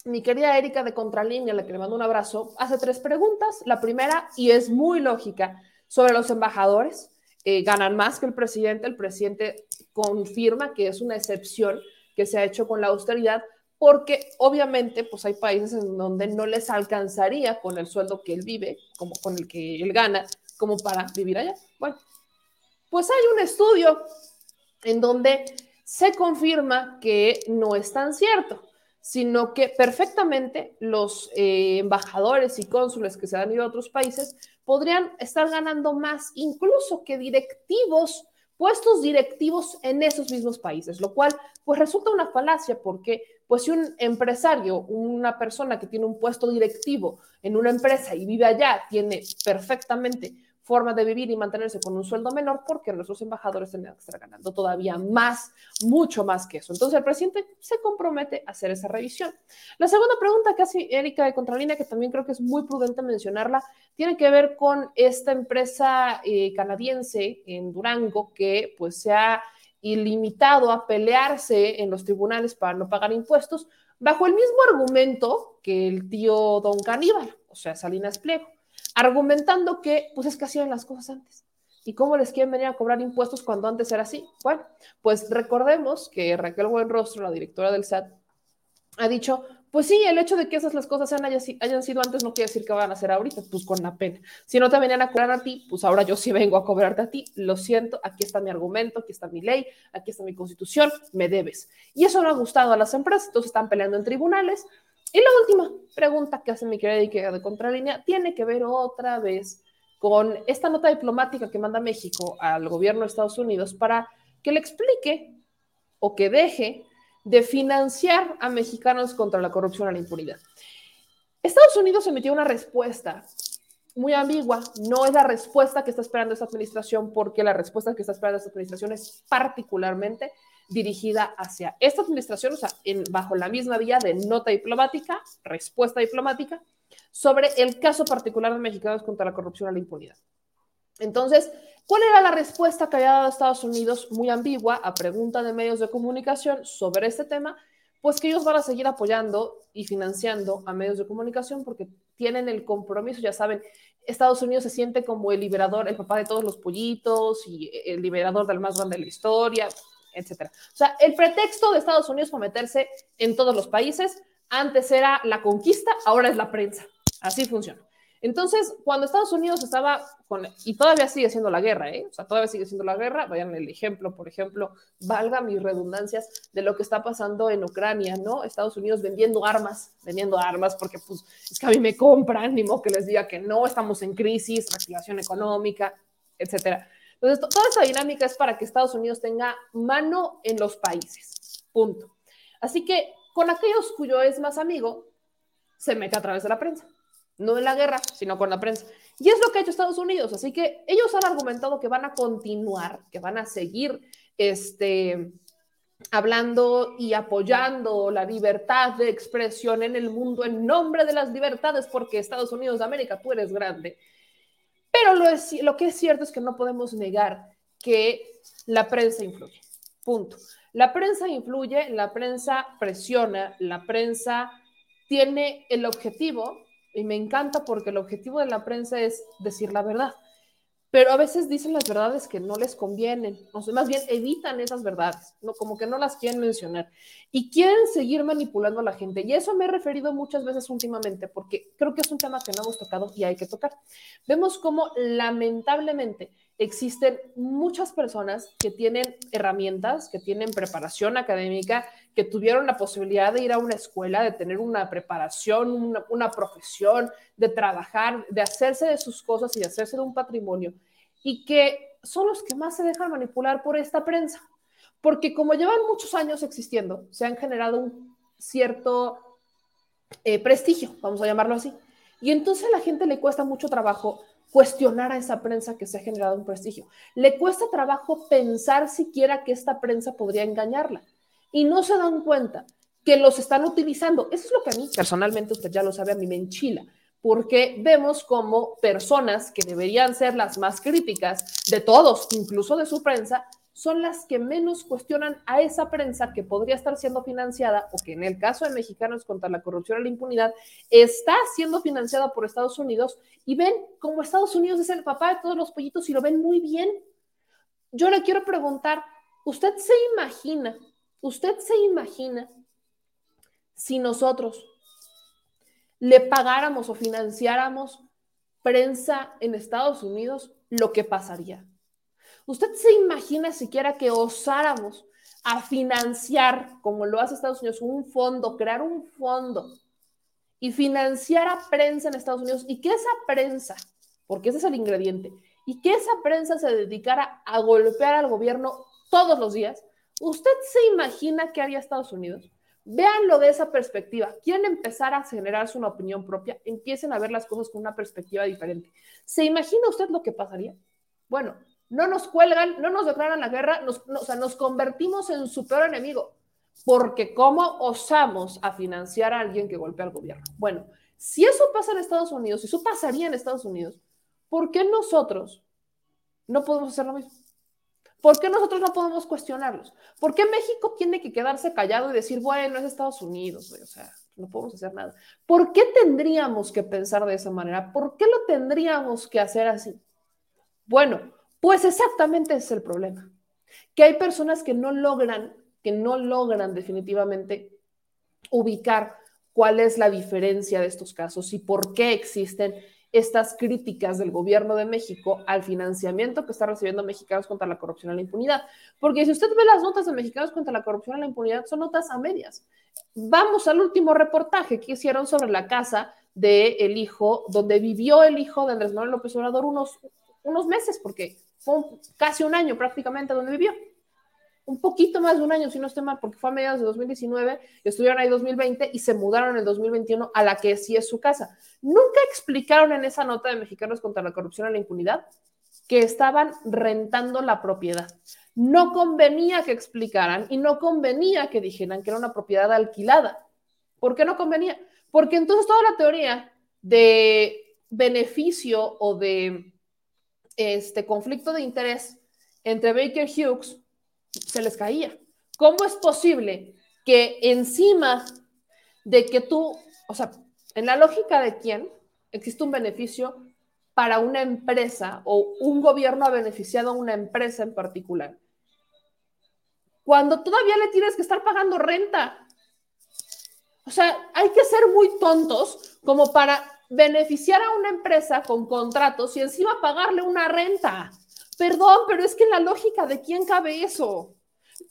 mi querida Erika de Contralínea, la que le mando un abrazo, hace tres preguntas. La primera, y es muy lógica, sobre los embajadores. Eh, ganan más que el presidente. El presidente confirma que es una excepción que se ha hecho con la austeridad, porque obviamente pues hay países en donde no les alcanzaría con el sueldo que él vive, como con el que él gana, como para vivir allá. Bueno, pues hay un estudio en donde se confirma que no es tan cierto, sino que perfectamente los eh, embajadores y cónsules que se han ido a otros países podrían estar ganando más incluso que directivos, puestos directivos en esos mismos países, lo cual pues resulta una falacia porque pues si un empresario, una persona que tiene un puesto directivo en una empresa y vive allá, tiene perfectamente forma de vivir y mantenerse con un sueldo menor porque nuestros embajadores tendrían que estar ganando todavía más, mucho más que eso. Entonces el presidente se compromete a hacer esa revisión. La segunda pregunta que hace Erika de Contralínea, que también creo que es muy prudente mencionarla, tiene que ver con esta empresa eh, canadiense en Durango que pues se ha ilimitado a pelearse en los tribunales para no pagar impuestos bajo el mismo argumento que el tío Don Caníbal, o sea, Salinas Pliego argumentando que pues es que hacían las cosas antes. ¿Y cómo les quieren venir a cobrar impuestos cuando antes era así? Bueno, pues recordemos que Raquel Buenrostro, la directora del SAT, ha dicho, pues sí, el hecho de que esas las cosas hayan, sido antes no quiere decir que van a ser ahorita, pues con la pena. Si no te venían a cobrar a ti, pues ahora yo sí vengo a cobrarte a ti. Lo siento, aquí está mi argumento, aquí está mi ley, aquí está mi constitución, me debes. Y eso no ha gustado a las empresas, entonces están peleando en tribunales, y la última pregunta que hace mi querida de Contralínea tiene que ver otra vez con esta nota diplomática que manda México al gobierno de Estados Unidos para que le explique o que deje de financiar a mexicanos contra la corrupción y la impunidad. Estados Unidos emitió una respuesta muy ambigua. No es la respuesta que está esperando esta administración, porque la respuesta que está esperando esta administración es particularmente dirigida hacia esta administración, o sea, en, bajo la misma vía de nota diplomática, respuesta diplomática, sobre el caso particular de mexicanos contra la corrupción y la impunidad. Entonces, ¿cuál era la respuesta que había dado Estados Unidos? Muy ambigua a pregunta de medios de comunicación sobre este tema, pues que ellos van a seguir apoyando y financiando a medios de comunicación porque tienen el compromiso, ya saben, Estados Unidos se siente como el liberador, el papá de todos los pollitos y el liberador del más grande de la historia, etcétera. O sea, el pretexto de Estados Unidos para meterse en todos los países, antes era la conquista, ahora es la prensa. Así funciona. Entonces, cuando Estados Unidos estaba con, y todavía sigue siendo la guerra, ¿eh? o sea, todavía sigue siendo la guerra, vayan el ejemplo, por ejemplo, valga mis redundancias de lo que está pasando en Ucrania, ¿no? Estados Unidos vendiendo armas, vendiendo armas, porque pues es que a mí me compran, ni modo que les diga que no, estamos en crisis, reactivación económica, etcétera. Entonces, toda esta dinámica es para que Estados Unidos tenga mano en los países. Punto. Así que con aquellos cuyo es más amigo, se mete a través de la prensa. No en la guerra, sino con la prensa. Y es lo que ha hecho Estados Unidos. Así que ellos han argumentado que van a continuar, que van a seguir este, hablando y apoyando la libertad de expresión en el mundo en nombre de las libertades, porque Estados Unidos de América, tú eres grande. Pero lo, es, lo que es cierto es que no podemos negar que la prensa influye. Punto. La prensa influye, la prensa presiona, la prensa tiene el objetivo, y me encanta porque el objetivo de la prensa es decir la verdad pero a veces dicen las verdades que no les convienen, o sea, más bien evitan esas verdades, ¿no? como que no las quieren mencionar y quieren seguir manipulando a la gente. Y eso me he referido muchas veces últimamente, porque creo que es un tema que no hemos tocado y hay que tocar. Vemos cómo lamentablemente existen muchas personas que tienen herramientas, que tienen preparación académica, que tuvieron la posibilidad de ir a una escuela, de tener una preparación, una, profesión, de trabajar, de hacerse de sus cosas y de hacerse de un patrimonio, y que son los que más se dejan manipular por esta prensa. Porque como llevan muchos años existiendo, se han generado un cierto eh, prestigio, vamos a llamarlo así. Y entonces a la gente le cuesta mucho trabajo cuestionar a esa prensa que se ha generado un prestigio. Le cuesta trabajo pensar siquiera que esta prensa podría engañarla y no se dan cuenta que los están utilizando. Eso es lo que a mí, personalmente, usted ya lo sabe, a mí me enchila, porque vemos como personas que deberían ser las más críticas de todos, incluso de su prensa, son las que menos cuestionan a esa prensa que podría estar siendo financiada o que en el caso de Mexicanos contra la corrupción y la impunidad está siendo financiada por Estados Unidos y ven como Estados Unidos es el papá de todos los pollitos y lo ven muy bien. Yo le quiero preguntar, ¿usted se imagina, usted se imagina si nosotros le pagáramos o financiáramos prensa en Estados Unidos, lo que pasaría? ¿Usted se imagina siquiera que osáramos a financiar, como lo hace Estados Unidos, un fondo, crear un fondo y financiar a prensa en Estados Unidos y que esa prensa, porque ese es el ingrediente, y que esa prensa se dedicara a golpear al gobierno todos los días? ¿Usted se imagina qué haría Estados Unidos? Véanlo de esa perspectiva. Quieren empezar a generarse una opinión propia, empiecen a ver las cosas con una perspectiva diferente. ¿Se imagina usted lo que pasaría? Bueno, no nos cuelgan, no nos declaran la guerra, nos, o sea, nos convertimos en su peor enemigo. Porque ¿cómo osamos a financiar a alguien que golpea al gobierno? Bueno, si eso pasa en Estados Unidos, si eso pasaría en Estados Unidos, ¿por qué nosotros no podemos hacer lo mismo? ¿Por qué nosotros no podemos cuestionarlos? ¿Por qué México tiene que quedarse callado y decir, bueno, es Estados Unidos, o sea, no podemos hacer nada? ¿Por qué tendríamos que pensar de esa manera? ¿Por qué lo tendríamos que hacer así? Bueno, pues exactamente ese es el problema, que hay personas que no logran, que no logran definitivamente ubicar cuál es la diferencia de estos casos y por qué existen estas críticas del gobierno de México al financiamiento que está recibiendo Mexicanos contra la corrupción y la impunidad. Porque si usted ve las notas de Mexicanos contra la corrupción y la impunidad, son notas a medias. Vamos al último reportaje que hicieron sobre la casa del el hijo, donde vivió el hijo de Andrés Manuel López Obrador unos, unos meses, porque fue casi un año prácticamente donde vivió. Un poquito más de un año, si no estoy mal, porque fue a mediados de 2019, estuvieron ahí 2020 y se mudaron en 2021 a la que sí es su casa. Nunca explicaron en esa nota de Mexicanos contra la corrupción y la impunidad que estaban rentando la propiedad. No convenía que explicaran y no convenía que dijeran que era una propiedad alquilada. ¿Por qué no convenía? Porque entonces toda la teoría de beneficio o de este conflicto de interés entre Baker Hughes se les caía. ¿Cómo es posible que encima de que tú, o sea, en la lógica de quién existe un beneficio para una empresa o un gobierno ha beneficiado a una empresa en particular? Cuando todavía le tienes que estar pagando renta. O sea, hay que ser muy tontos como para beneficiar a una empresa con contratos y encima pagarle una renta. Perdón, pero es que la lógica de quién cabe eso.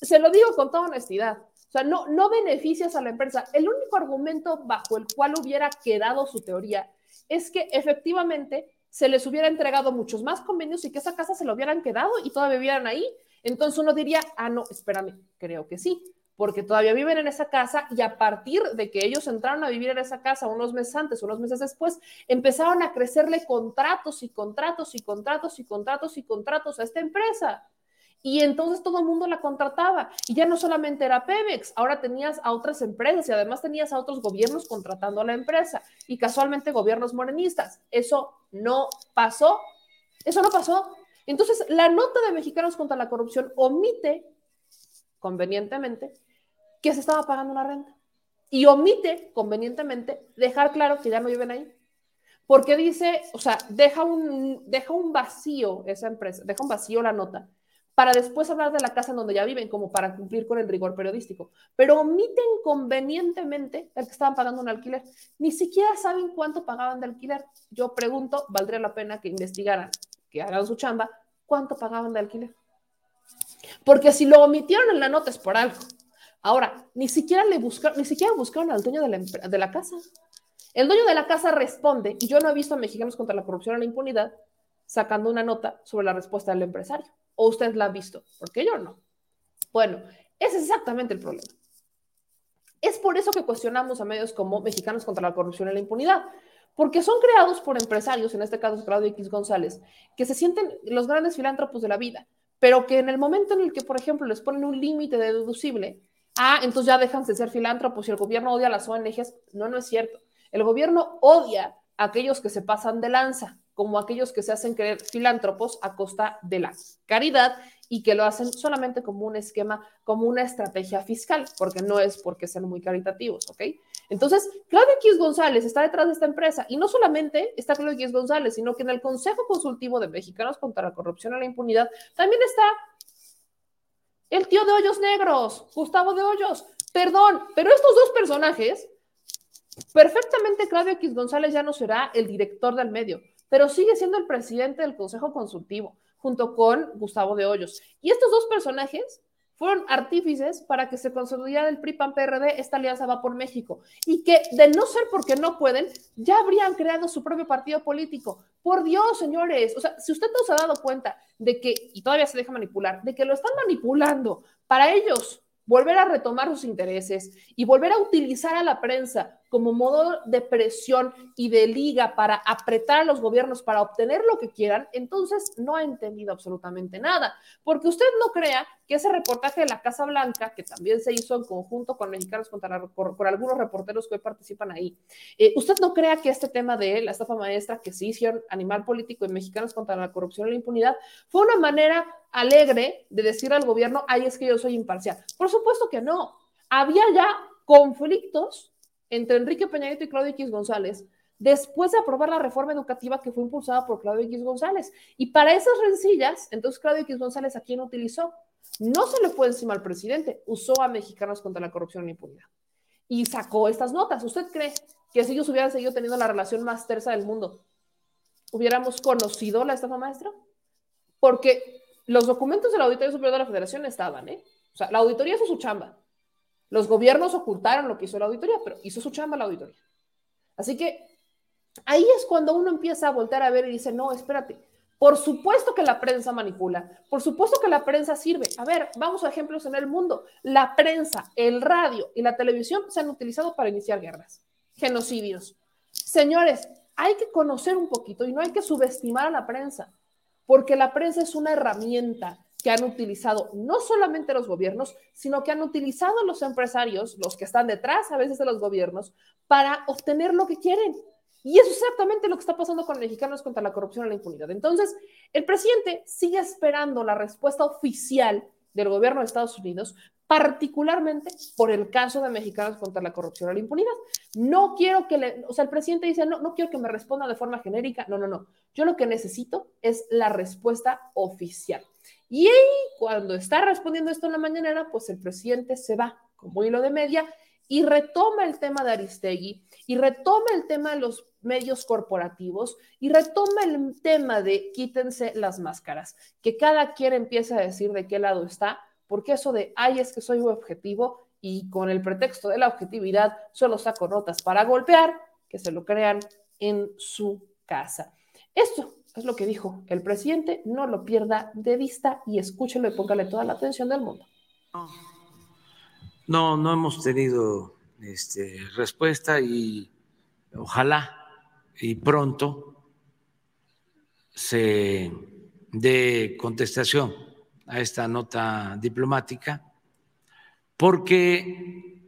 Se lo digo con toda honestidad. O sea, no, no beneficias a la empresa. El único argumento bajo el cual hubiera quedado su teoría es que efectivamente se les hubiera entregado muchos más convenios y que esa casa se lo hubieran quedado y todavía vivieran ahí. Entonces uno diría, ah, no, espérame, creo que sí porque todavía viven en esa casa y a partir de que ellos entraron a vivir en esa casa unos meses antes, unos meses después, empezaron a crecerle contratos y contratos y contratos y contratos y contratos a esta empresa. Y entonces todo el mundo la contrataba. Y ya no solamente era Pemex, ahora tenías a otras empresas y además tenías a otros gobiernos contratando a la empresa. Y casualmente gobiernos morenistas. Eso no pasó. Eso no pasó. Entonces, la nota de Mexicanos contra la Corrupción omite convenientemente que se estaba pagando una renta y omite convenientemente dejar claro que ya no viven ahí. Porque dice, o sea, deja un, deja un vacío esa empresa, deja un vacío la nota para después hablar de la casa en donde ya viven, como para cumplir con el rigor periodístico. Pero omiten convenientemente el que estaban pagando un alquiler. Ni siquiera saben cuánto pagaban de alquiler. Yo pregunto, valdría la pena que investigaran, que hagan su chamba, cuánto pagaban de alquiler. Porque si lo omitieron en la nota es por algo. Ahora, ni siquiera le buscaron, ni siquiera buscaron al dueño de la, de la casa. El dueño de la casa responde, y yo no he visto a Mexicanos contra la corrupción y la impunidad sacando una nota sobre la respuesta del empresario. ¿O usted la ha visto? Porque yo no. Bueno, ese es exactamente el problema. Es por eso que cuestionamos a medios como Mexicanos contra la corrupción y la impunidad, porque son creados por empresarios, en este caso Claudio X González, que se sienten los grandes filántropos de la vida, pero que en el momento en el que, por ejemplo, les ponen un límite de deducible, ah, entonces ya dejan de ser filántropos y el gobierno odia a las ONGs. No, no es cierto. El gobierno odia a aquellos que se pasan de lanza, como aquellos que se hacen creer filántropos a costa de la caridad y que lo hacen solamente como un esquema, como una estrategia fiscal, porque no es porque sean muy caritativos, ¿ok? Entonces, Claudio X González está detrás de esta empresa y no solamente está Claudio X González, sino que en el Consejo Consultivo de Mexicanos contra la Corrupción y la Impunidad también está el tío de Hoyos Negros, Gustavo de Hoyos. Perdón, pero estos dos personajes, perfectamente Claudio X González ya no será el director del medio, pero sigue siendo el presidente del Consejo Consultivo junto con Gustavo de Hoyos. Y estos dos personajes fueron artífices para que se consolidara el PRI-PAN-PRD, esta alianza va por México, y que de no ser porque no pueden, ya habrían creado su propio partido político. Por Dios, señores, o sea, si usted no se ha dado cuenta de que, y todavía se deja manipular, de que lo están manipulando para ellos volver a retomar sus intereses y volver a utilizar a la prensa como modo de presión y de liga para apretar a los gobiernos para obtener lo que quieran, entonces no ha entendido absolutamente nada. Porque usted no crea que ese reportaje de la Casa Blanca, que también se hizo en conjunto con Mexicanos contra la, por, algunos reporteros que hoy participan ahí, eh, usted no crea que este tema de la estafa maestra que se hicieron animal político en Mexicanos contra la corrupción y la impunidad fue una manera alegre de decir al gobierno, ay, es que yo soy imparcial. Por supuesto que no. Había ya conflictos entre Enrique Peña y Claudio X González después de aprobar la reforma educativa que fue impulsada por Claudio X González. Y para esas rencillas, entonces Claudio X González, ¿a quién utilizó? No se le fue encima al presidente, usó a mexicanos contra la corrupción y impunidad. Y sacó estas notas. ¿Usted cree que si ellos hubieran seguido teniendo la relación más tersa del mundo, hubiéramos conocido la estafa maestra? Porque los documentos de la Auditoría Superior de la Federación estaban, ¿eh? O sea, la auditoría hizo su chamba. Los gobiernos ocultaron lo que hizo la auditoría, pero hizo su chamba la auditoría. Así que ahí es cuando uno empieza a voltear a ver y dice, no, espérate, por supuesto que la prensa manipula, por supuesto que la prensa sirve. A ver, vamos a ejemplos en el mundo. La prensa, el radio y la televisión se han utilizado para iniciar guerras, genocidios. Señores, hay que conocer un poquito y no hay que subestimar a la prensa, porque la prensa es una herramienta que han utilizado no solamente los gobiernos, sino que han utilizado los empresarios, los que están detrás a veces de los gobiernos, para obtener lo que quieren. Y eso es exactamente lo que está pasando con mexicanos contra la corrupción y la impunidad. Entonces, el presidente sigue esperando la respuesta oficial del gobierno de Estados Unidos, particularmente por el caso de mexicanos contra la corrupción y la impunidad. No quiero que le, o sea, el presidente dice, no, no quiero que me responda de forma genérica. No, no, no. Yo lo que necesito es la respuesta oficial. Y cuando está respondiendo esto en la mañanera, pues el presidente se va como hilo de media y retoma el tema de Aristegui y retoma el tema de los medios corporativos y retoma el tema de quítense las máscaras, que cada quien empieza a decir de qué lado está, porque eso de, ay, es que soy objetivo y con el pretexto de la objetividad solo saco notas para golpear, que se lo crean en su casa. Esto es lo que dijo el presidente, no lo pierda de vista y escúchelo y póngale toda la atención del mundo. No, no hemos tenido este, respuesta y ojalá y pronto se dé contestación a esta nota diplomática porque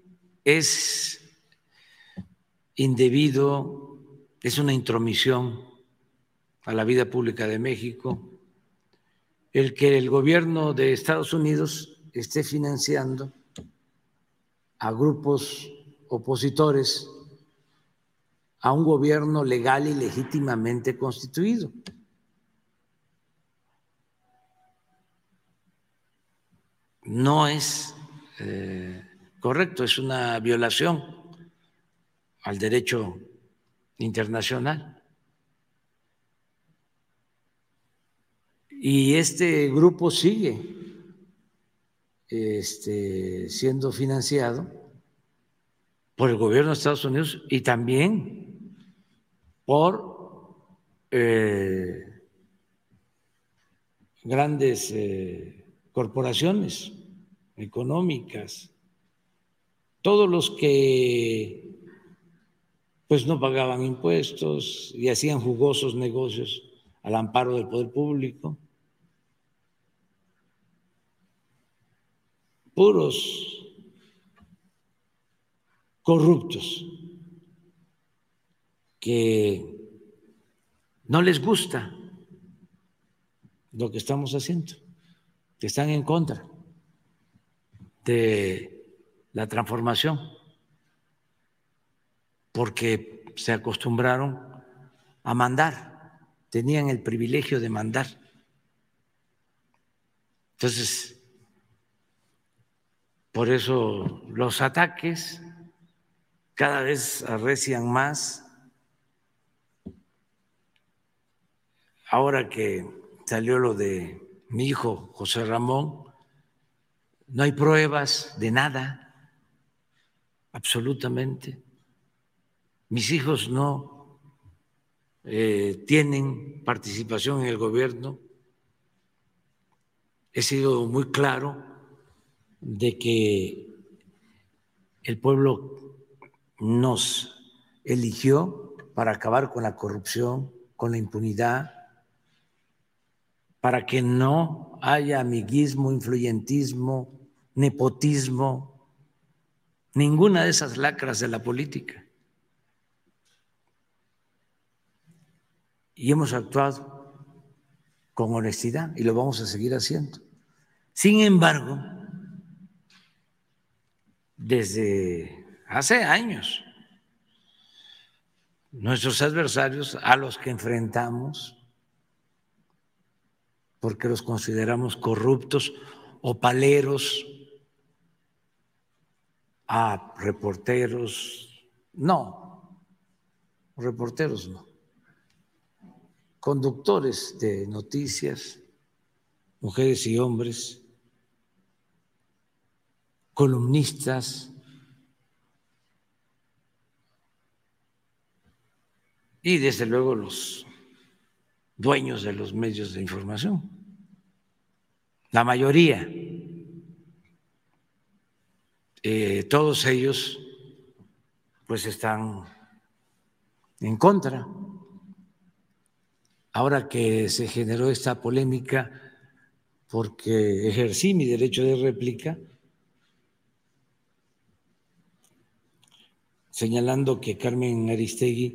es indebido, es una intromisión a la vida pública de México, el que el gobierno de Estados Unidos esté financiando a grupos opositores a un gobierno legal y legítimamente constituido. No es eh, correcto, es una violación al derecho internacional. Y este grupo sigue este, siendo financiado por el gobierno de Estados Unidos y también por eh, grandes eh, corporaciones económicas, todos los que pues no pagaban impuestos y hacían jugosos negocios al amparo del poder público. Puros corruptos que no les gusta lo que estamos haciendo, que están en contra de la transformación, porque se acostumbraron a mandar, tenían el privilegio de mandar. Entonces, por eso los ataques cada vez arrecian más. Ahora que salió lo de mi hijo José Ramón, no hay pruebas de nada, absolutamente. Mis hijos no eh, tienen participación en el gobierno. He sido muy claro de que el pueblo nos eligió para acabar con la corrupción, con la impunidad, para que no haya amiguismo, influyentismo, nepotismo, ninguna de esas lacras de la política. Y hemos actuado con honestidad y lo vamos a seguir haciendo. Sin embargo, desde hace años, nuestros adversarios a los que enfrentamos porque los consideramos corruptos o paleros a reporteros. No, reporteros no. Conductores de noticias, mujeres y hombres, columnistas, y desde luego los dueños de los medios de información, la mayoría, eh, todos ellos pues están en contra. Ahora que se generó esta polémica porque ejercí mi derecho de réplica, señalando que Carmen Aristegui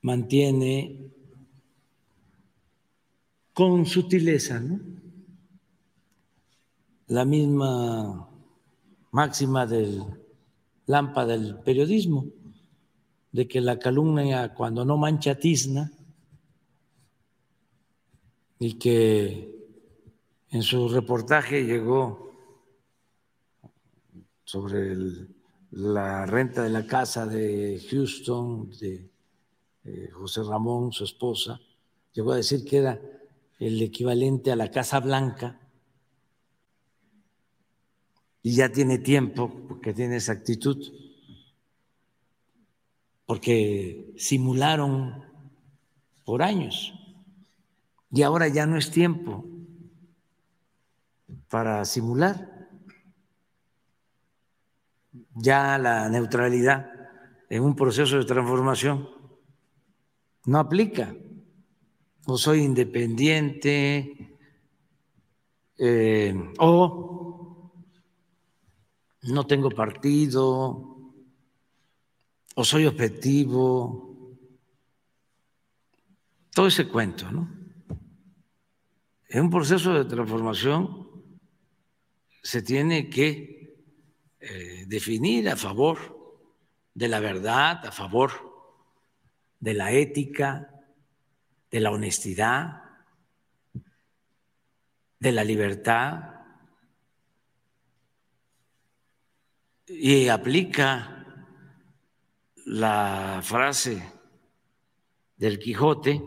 mantiene con sutileza la misma máxima del lámpara del periodismo, de que la calumnia cuando no mancha tizna y que en su reportaje llegó sobre la renta de la casa de Houston, de eh, José Ramón, su esposa, llegó a decir que era el equivalente a la Casa Blanca. Y ya tiene tiempo, porque tiene esa actitud, porque simularon por años. Y ahora ya no es tiempo para simular ya la neutralidad en un proceso de transformación no aplica. O soy independiente eh, o no tengo partido o soy objetivo. Todo ese cuento, ¿no? En un proceso de transformación se tiene que eh, definir a favor de la verdad, a favor de la ética, de la honestidad, de la libertad, y aplica la frase del Quijote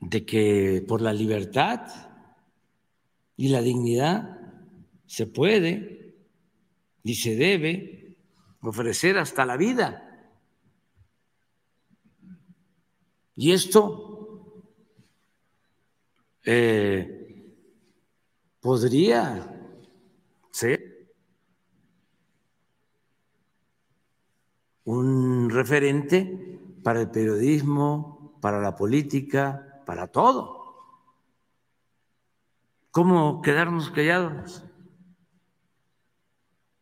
de que por la libertad y la dignidad se puede y se debe ofrecer hasta la vida. Y esto eh, podría ser un referente para el periodismo, para la política, para todo. ¿Cómo quedarnos callados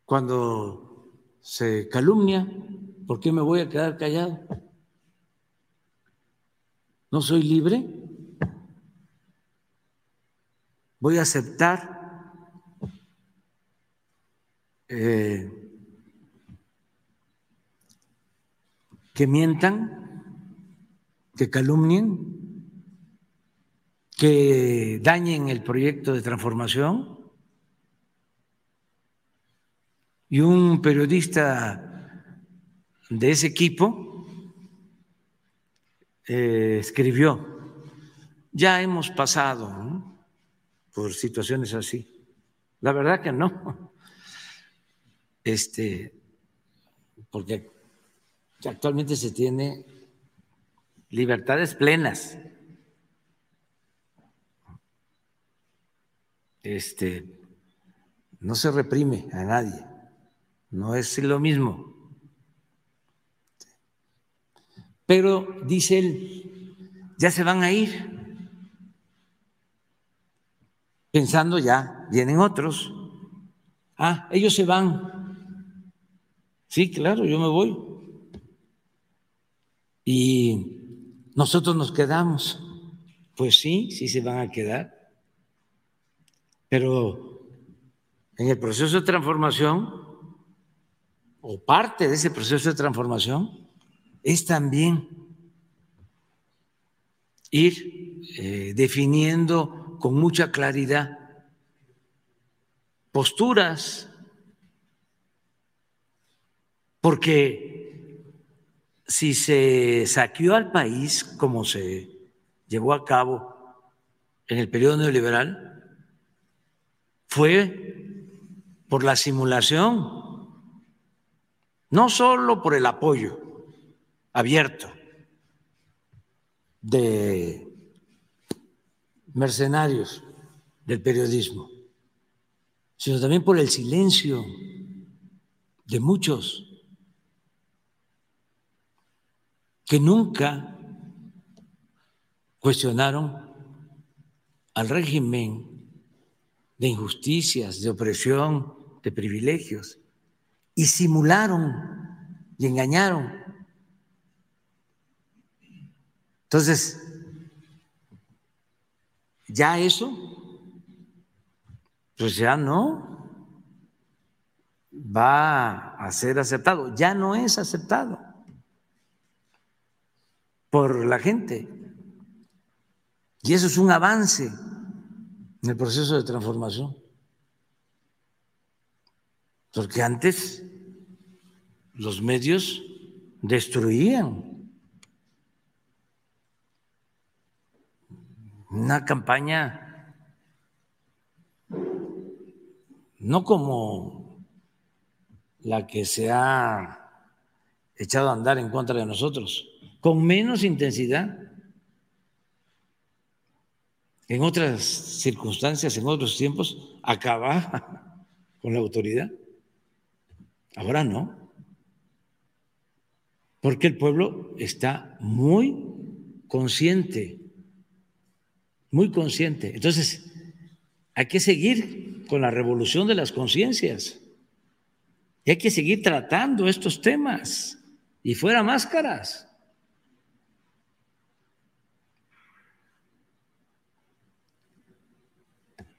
cuando se calumnia? ¿Por qué me voy a quedar callado? ¿No soy libre? ¿Voy a aceptar eh, que mientan, que calumnien, que dañen el proyecto de transformación? Y un periodista de ese equipo eh, escribió, ya hemos pasado por situaciones así. La verdad que no. Este, porque actualmente se tiene libertades plenas. Este, no se reprime a nadie, no es lo mismo. Pero dice él, ya se van a ir, pensando ya, vienen otros. Ah, ellos se van. Sí, claro, yo me voy y nosotros nos quedamos. Pues sí, sí se van a quedar. Pero en el proceso de transformación, o parte de ese proceso de transformación, es también ir eh, definiendo con mucha claridad posturas, porque si se saqueó al país como se llevó a cabo en el periodo neoliberal, fue por la simulación, no solo por el apoyo abierto de mercenarios del periodismo, sino también por el silencio de muchos que nunca cuestionaron al régimen de injusticias, de opresión, de privilegios, y simularon y engañaron. Entonces, ya eso, pues ya no va a ser aceptado, ya no es aceptado por la gente. Y eso es un avance en el proceso de transformación. Porque antes los medios destruían una campaña no como la que se ha echado a andar en contra de nosotros, con menos intensidad. En otras circunstancias, en otros tiempos, acaba con la autoridad. Ahora no. Porque el pueblo está muy consciente, muy consciente. Entonces, hay que seguir con la revolución de las conciencias. Y hay que seguir tratando estos temas. Y fuera máscaras.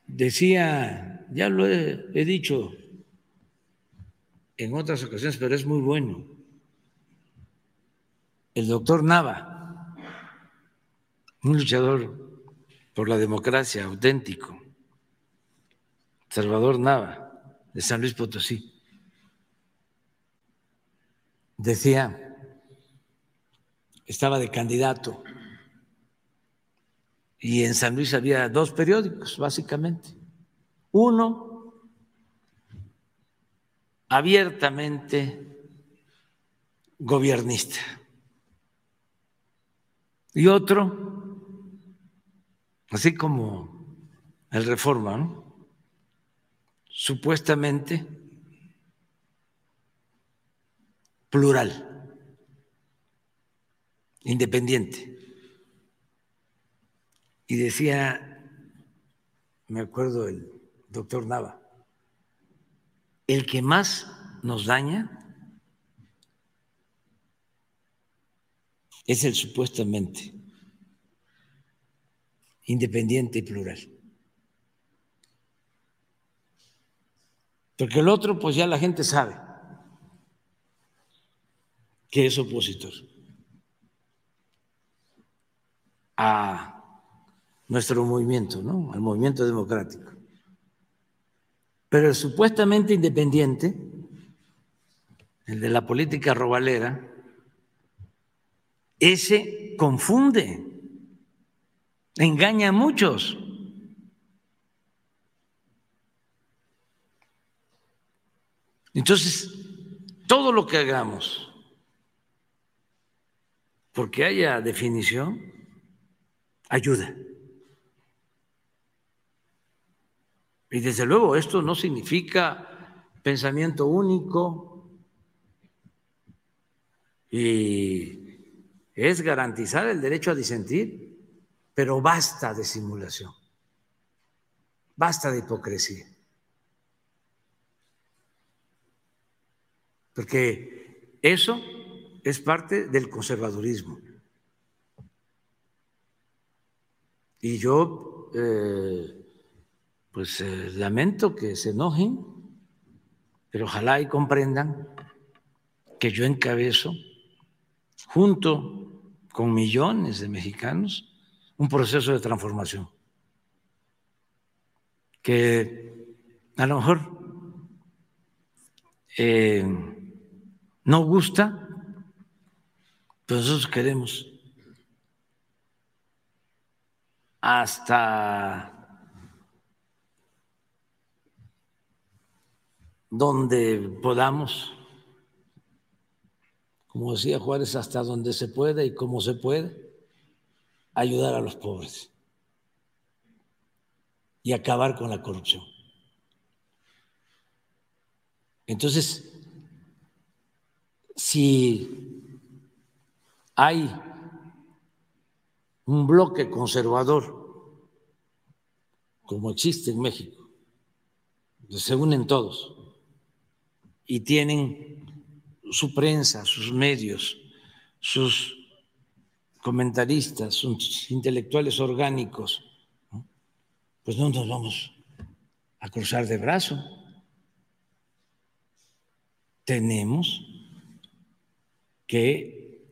Decía, ya lo he, dicho en otras ocasiones, pero es muy bueno, el doctor Nava, un luchador por la democracia auténtico, Salvador Nava, de San Luis Potosí, decía, estaba de candidato. Y en San Luis había dos periódicos, básicamente. Uno abiertamente gobiernista y otro, así como el Reforma, supuestamente plural, independiente. Y decía, me acuerdo el doctor Nava, el que más nos daña es el supuestamente independiente y plural. Porque el otro, pues ya la gente sabe que es opositor a nuestro movimiento, ¿no? Al movimiento democrático. Pero el supuestamente independiente, el de la política robalera, ese confunde, engaña a muchos. Entonces, todo lo que hagamos, porque haya definición, ayuda. Y desde luego esto no significa pensamiento único y es garantizar el derecho a disentir, pero basta de simulación, basta de hipocresía. Porque eso es parte del conservadurismo. Y yo, eh, pues eh, lamento que se enojen, pero ojalá y comprendan que yo encabezo junto con millones de mexicanos, un proceso de transformación. Que a lo mejor eh, no gusta, pero nosotros queremos hasta donde podamos como decía Juárez, hasta donde se puede y como se puede, ayudar a los pobres y acabar con la corrupción. Entonces, si hay un bloque conservador, como existe en México, se unen todos y tienen su prensa, sus medios, sus comentaristas, sus intelectuales orgánicos, pues no nos vamos a cruzar de brazo. Tenemos que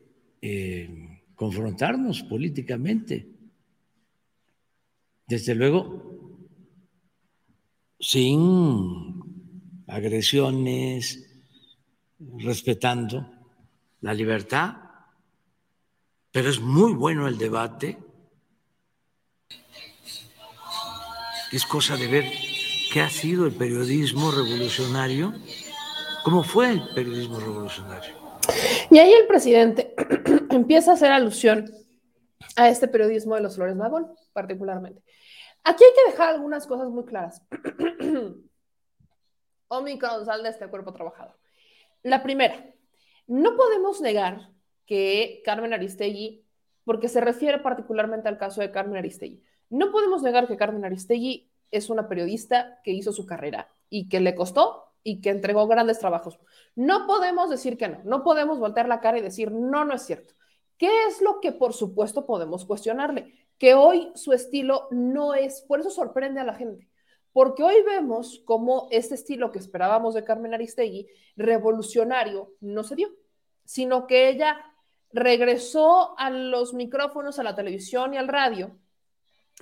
eh, confrontarnos políticamente. Desde luego, sin agresiones, respetando la libertad, pero es muy bueno el debate. Es cosa de ver qué ha sido el periodismo revolucionario, cómo fue el periodismo revolucionario. Y ahí el presidente empieza a hacer alusión a este periodismo de los Flores Magón, particularmente. Aquí hay que dejar algunas cosas muy claras. Omicron sal de este cuerpo trabajador. La primera, no podemos negar que Carmen Aristegui, porque se refiere particularmente al caso de Carmen Aristegui, no podemos negar que Carmen Aristegui es una periodista que hizo su carrera y que le costó y que entregó grandes trabajos. No podemos decir que no, no podemos voltear la cara y decir, no, no es cierto. ¿Qué es lo que por supuesto podemos cuestionarle? Que hoy su estilo no es, por eso sorprende a la gente porque hoy vemos cómo este estilo que esperábamos de Carmen Aristegui, revolucionario, no se dio, sino que ella regresó a los micrófonos, a la televisión y al radio,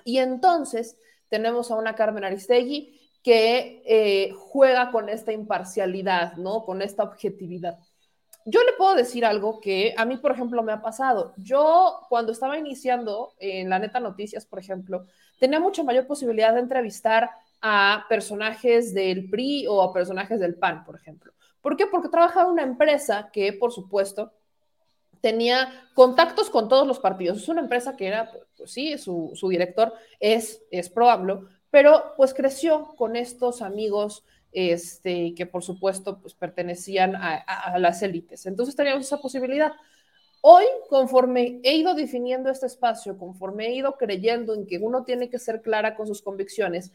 y entonces tenemos a una Carmen Aristegui que eh, juega con esta imparcialidad, ¿no? Con esta objetividad. Yo le puedo decir algo que a mí, por ejemplo, me ha pasado. Yo, cuando estaba iniciando en la Neta Noticias, por ejemplo, tenía mucha mayor posibilidad de entrevistar a personajes del PRI o a personajes del PAN, por ejemplo. ¿Por qué? Porque trabajaba en una empresa que, por supuesto, tenía contactos con todos los partidos. Es una empresa que era, pues sí, su, director es, es probable, pero pues creció con estos amigos este, que por supuesto pues, pertenecían a, a las élites. Entonces teníamos esa posibilidad. Hoy, conforme he ido definiendo este espacio, conforme he ido creyendo en que uno tiene que ser clara con sus convicciones,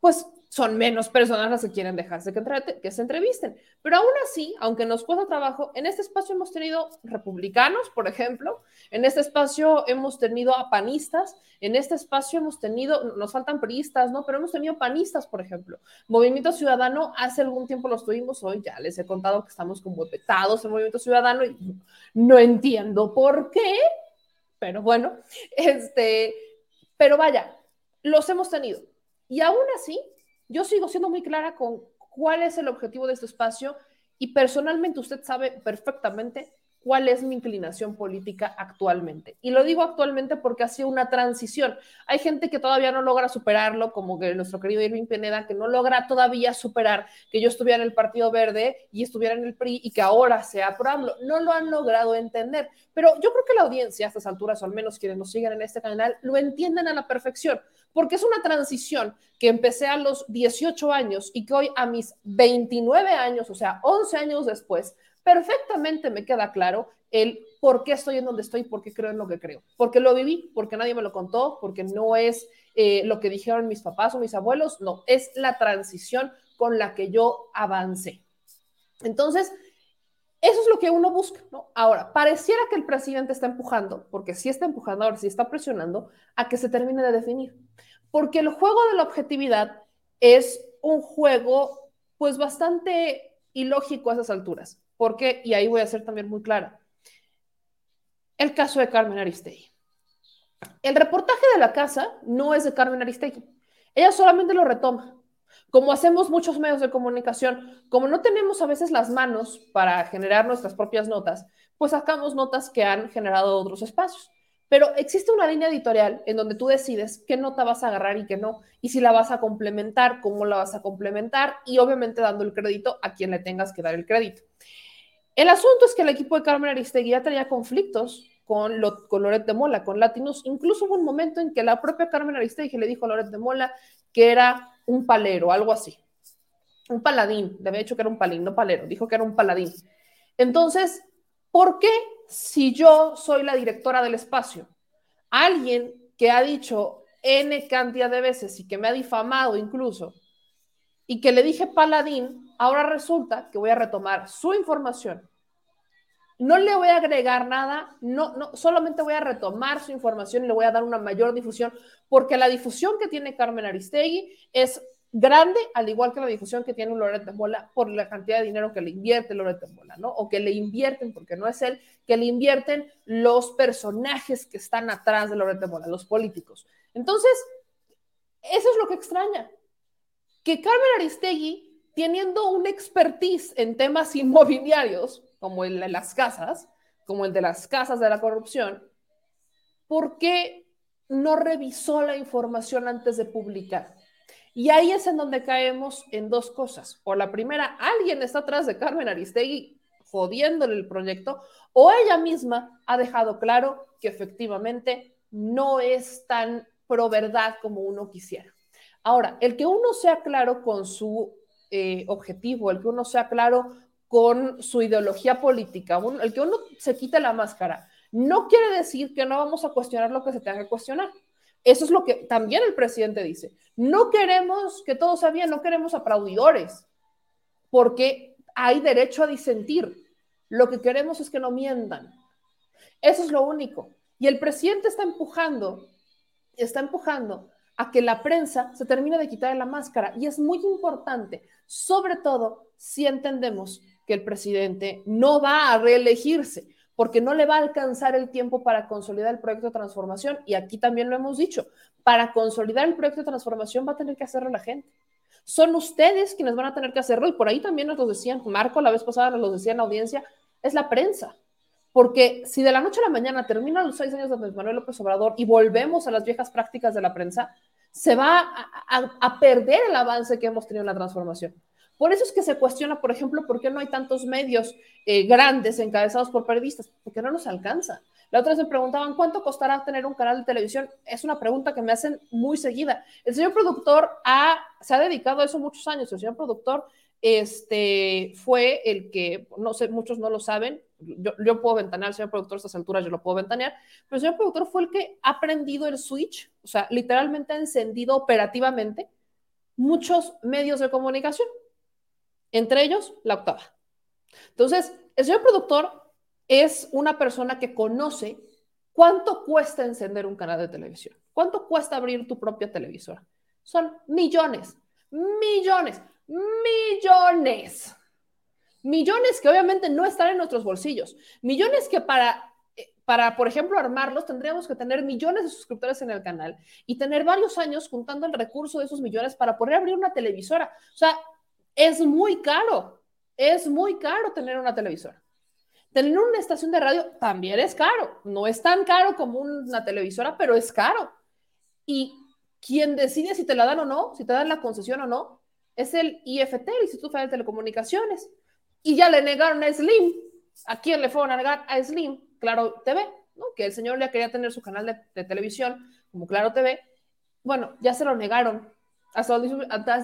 pues son menos personas las que quieren dejarse que, se entrevisten. Pero aún así, aunque nos cuesta trabajo, en este espacio hemos tenido republicanos, por ejemplo, en este espacio hemos tenido a panistas, en este espacio hemos tenido, nos faltan priistas, ¿no? Pero hemos tenido panistas, por ejemplo. Movimiento Ciudadano, hace algún tiempo los tuvimos, hoy ya les he contado que estamos como petados en Movimiento Ciudadano y no entiendo por qué, pero bueno, este, pero vaya, los hemos tenido. Y aún así, yo sigo siendo muy clara con cuál es el objetivo de este espacio y personalmente usted sabe perfectamente cuál es mi inclinación política actualmente. Y lo digo actualmente porque ha sido una transición. Hay gente que todavía no logra superarlo, como que nuestro querido Irving Pineda, que no logra todavía superar que yo estuviera en el Partido Verde y estuviera en el PRI y que ahora sea pro No lo han logrado entender. Pero yo creo que la audiencia a estas alturas, o al menos quienes nos siguen en este canal, lo entienden a la perfección, porque es una transición que empecé a los 18 años y que hoy a mis 29 años, o sea, 11 años después, perfectamente me queda claro el por qué estoy en donde estoy, por qué creo en lo que creo. Porque lo viví, porque nadie me lo contó, porque no es eh, lo que dijeron mis papás o mis abuelos, no, es la transición con la que yo avancé. Entonces, eso es lo que uno busca, ¿no? Ahora, pareciera que el presidente está empujando, porque sí está empujando, ahora sí está presionando, a que se termine de definir. Porque el juego de la objetividad es un juego, pues, bastante ilógico a esas alturas. Porque, y ahí voy a ser también muy clara, el caso de Carmen Aristegui. El reportaje de la casa no es de Carmen Aristegui. Ella solamente lo retoma. Como hacemos muchos medios de comunicación, como no tenemos a veces las manos para generar nuestras propias notas, pues sacamos notas que han generado otros espacios. Pero existe una línea editorial en donde tú decides qué nota vas a agarrar y qué no, y si la vas a complementar, cómo la vas a complementar, y obviamente dando el crédito a quien le tengas que dar el crédito. El asunto es que el equipo de Carmen Aristegui ya tenía conflictos con, lo, con de Mola, con Latinos. Incluso hubo un momento en que la propia Carmen Aristegui le dijo a Loret de Mola que era un palero, algo así. Un paladín, le había dicho que era un palín, no palero, dijo que era un paladín. Entonces, ¿por qué si yo soy la directora del espacio, alguien que ha dicho N cantidad de veces y que me ha difamado incluso, y que le dije paladín, ahora resulta que voy a retomar su información no le voy a agregar nada, no, no, solamente voy a retomar su información y le voy a dar una mayor difusión, porque la difusión que tiene Carmen Aristegui es grande, al igual que la difusión que tiene un Loret de Mola por la cantidad de dinero que le invierte Loret de Mola, ¿no? O que le invierten, porque no es él, que le invierten los personajes que están atrás de Loret de Mola, los políticos. Entonces, eso es lo que extraña, que Carmen Aristegui, teniendo un expertise en temas inmobiliarios, como el de las casas, como el de las casas de la corrupción, ¿por qué no revisó la información antes de publicar? Y ahí es en donde caemos en dos cosas. O la primera, alguien está atrás de Carmen Aristegui jodiéndole el proyecto, o ella misma ha dejado claro que efectivamente no es tan pro verdad como uno quisiera. Ahora, el que uno sea claro con su eh, objetivo, el que uno sea claro con su ideología política, el que uno se quite la máscara, no quiere decir que no vamos a cuestionar lo que se tenga que cuestionar. Eso es lo que también el presidente dice. No queremos que todo sea bien, no queremos aplaudidores, porque hay derecho a disentir. Lo que queremos es que no mientan. Eso es lo único. Y el presidente está empujando, está empujando a que la prensa se termine de quitar la máscara. Y es muy importante, sobre todo si entendemos que el presidente no va a reelegirse porque no le va a alcanzar el tiempo para consolidar el proyecto de transformación. Y aquí también lo hemos dicho, para consolidar el proyecto de transformación va a tener que hacerlo la gente. Son ustedes quienes van a tener que hacerlo y por ahí también nos lo decían, Marco la vez pasada nos lo decía en la audiencia, es la prensa. Porque si de la noche a la mañana terminan los seis años de Manuel López Obrador y volvemos a las viejas prácticas de la prensa, se va a, a perder el avance que hemos tenido en la transformación. Por eso es que se cuestiona, por ejemplo, por qué no hay tantos medios eh, grandes encabezados por periodistas, porque no nos alcanza. La otra vez me preguntaban, ¿cuánto costará tener un canal de televisión? Es una pregunta que me hacen muy seguida. El señor productor se ha dedicado a eso muchos años. El señor productor este, fue el que, no sé, muchos no lo saben, yo, puedo ventanear, señor productor a estas alturas yo lo puedo ventanear, pero el señor productor fue el que ha prendido el switch, o sea, literalmente ha encendido operativamente muchos medios de comunicación, entre ellos la octava. Entonces, el señor productor es una persona que conoce cuánto cuesta encender un canal de televisión, cuánto cuesta abrir tu propia televisora. Son millones, millones millones. Millones que obviamente no están en nuestros bolsillos. Millones que para, eh, para, por ejemplo, armarlos tendríamos que tener millones de suscriptores en el canal y tener varios años juntando el recurso de esos millones para poder abrir una televisora. O sea, es muy caro. Es muy caro tener una televisora. Tener una estación de radio también es caro. No es tan caro como una televisora, pero es caro. Y quien decide si te la dan o no, si te dan la concesión o no, es el IFT, el Instituto Federal de Telecomunicaciones. Y ya le negaron a Slim. ¿A quién le fueron a negar? A Slim, Claro TV, ¿no? que el señor ya quería tener su canal de, televisión como Claro TV. Bueno, ya se lo negaron. Hasta,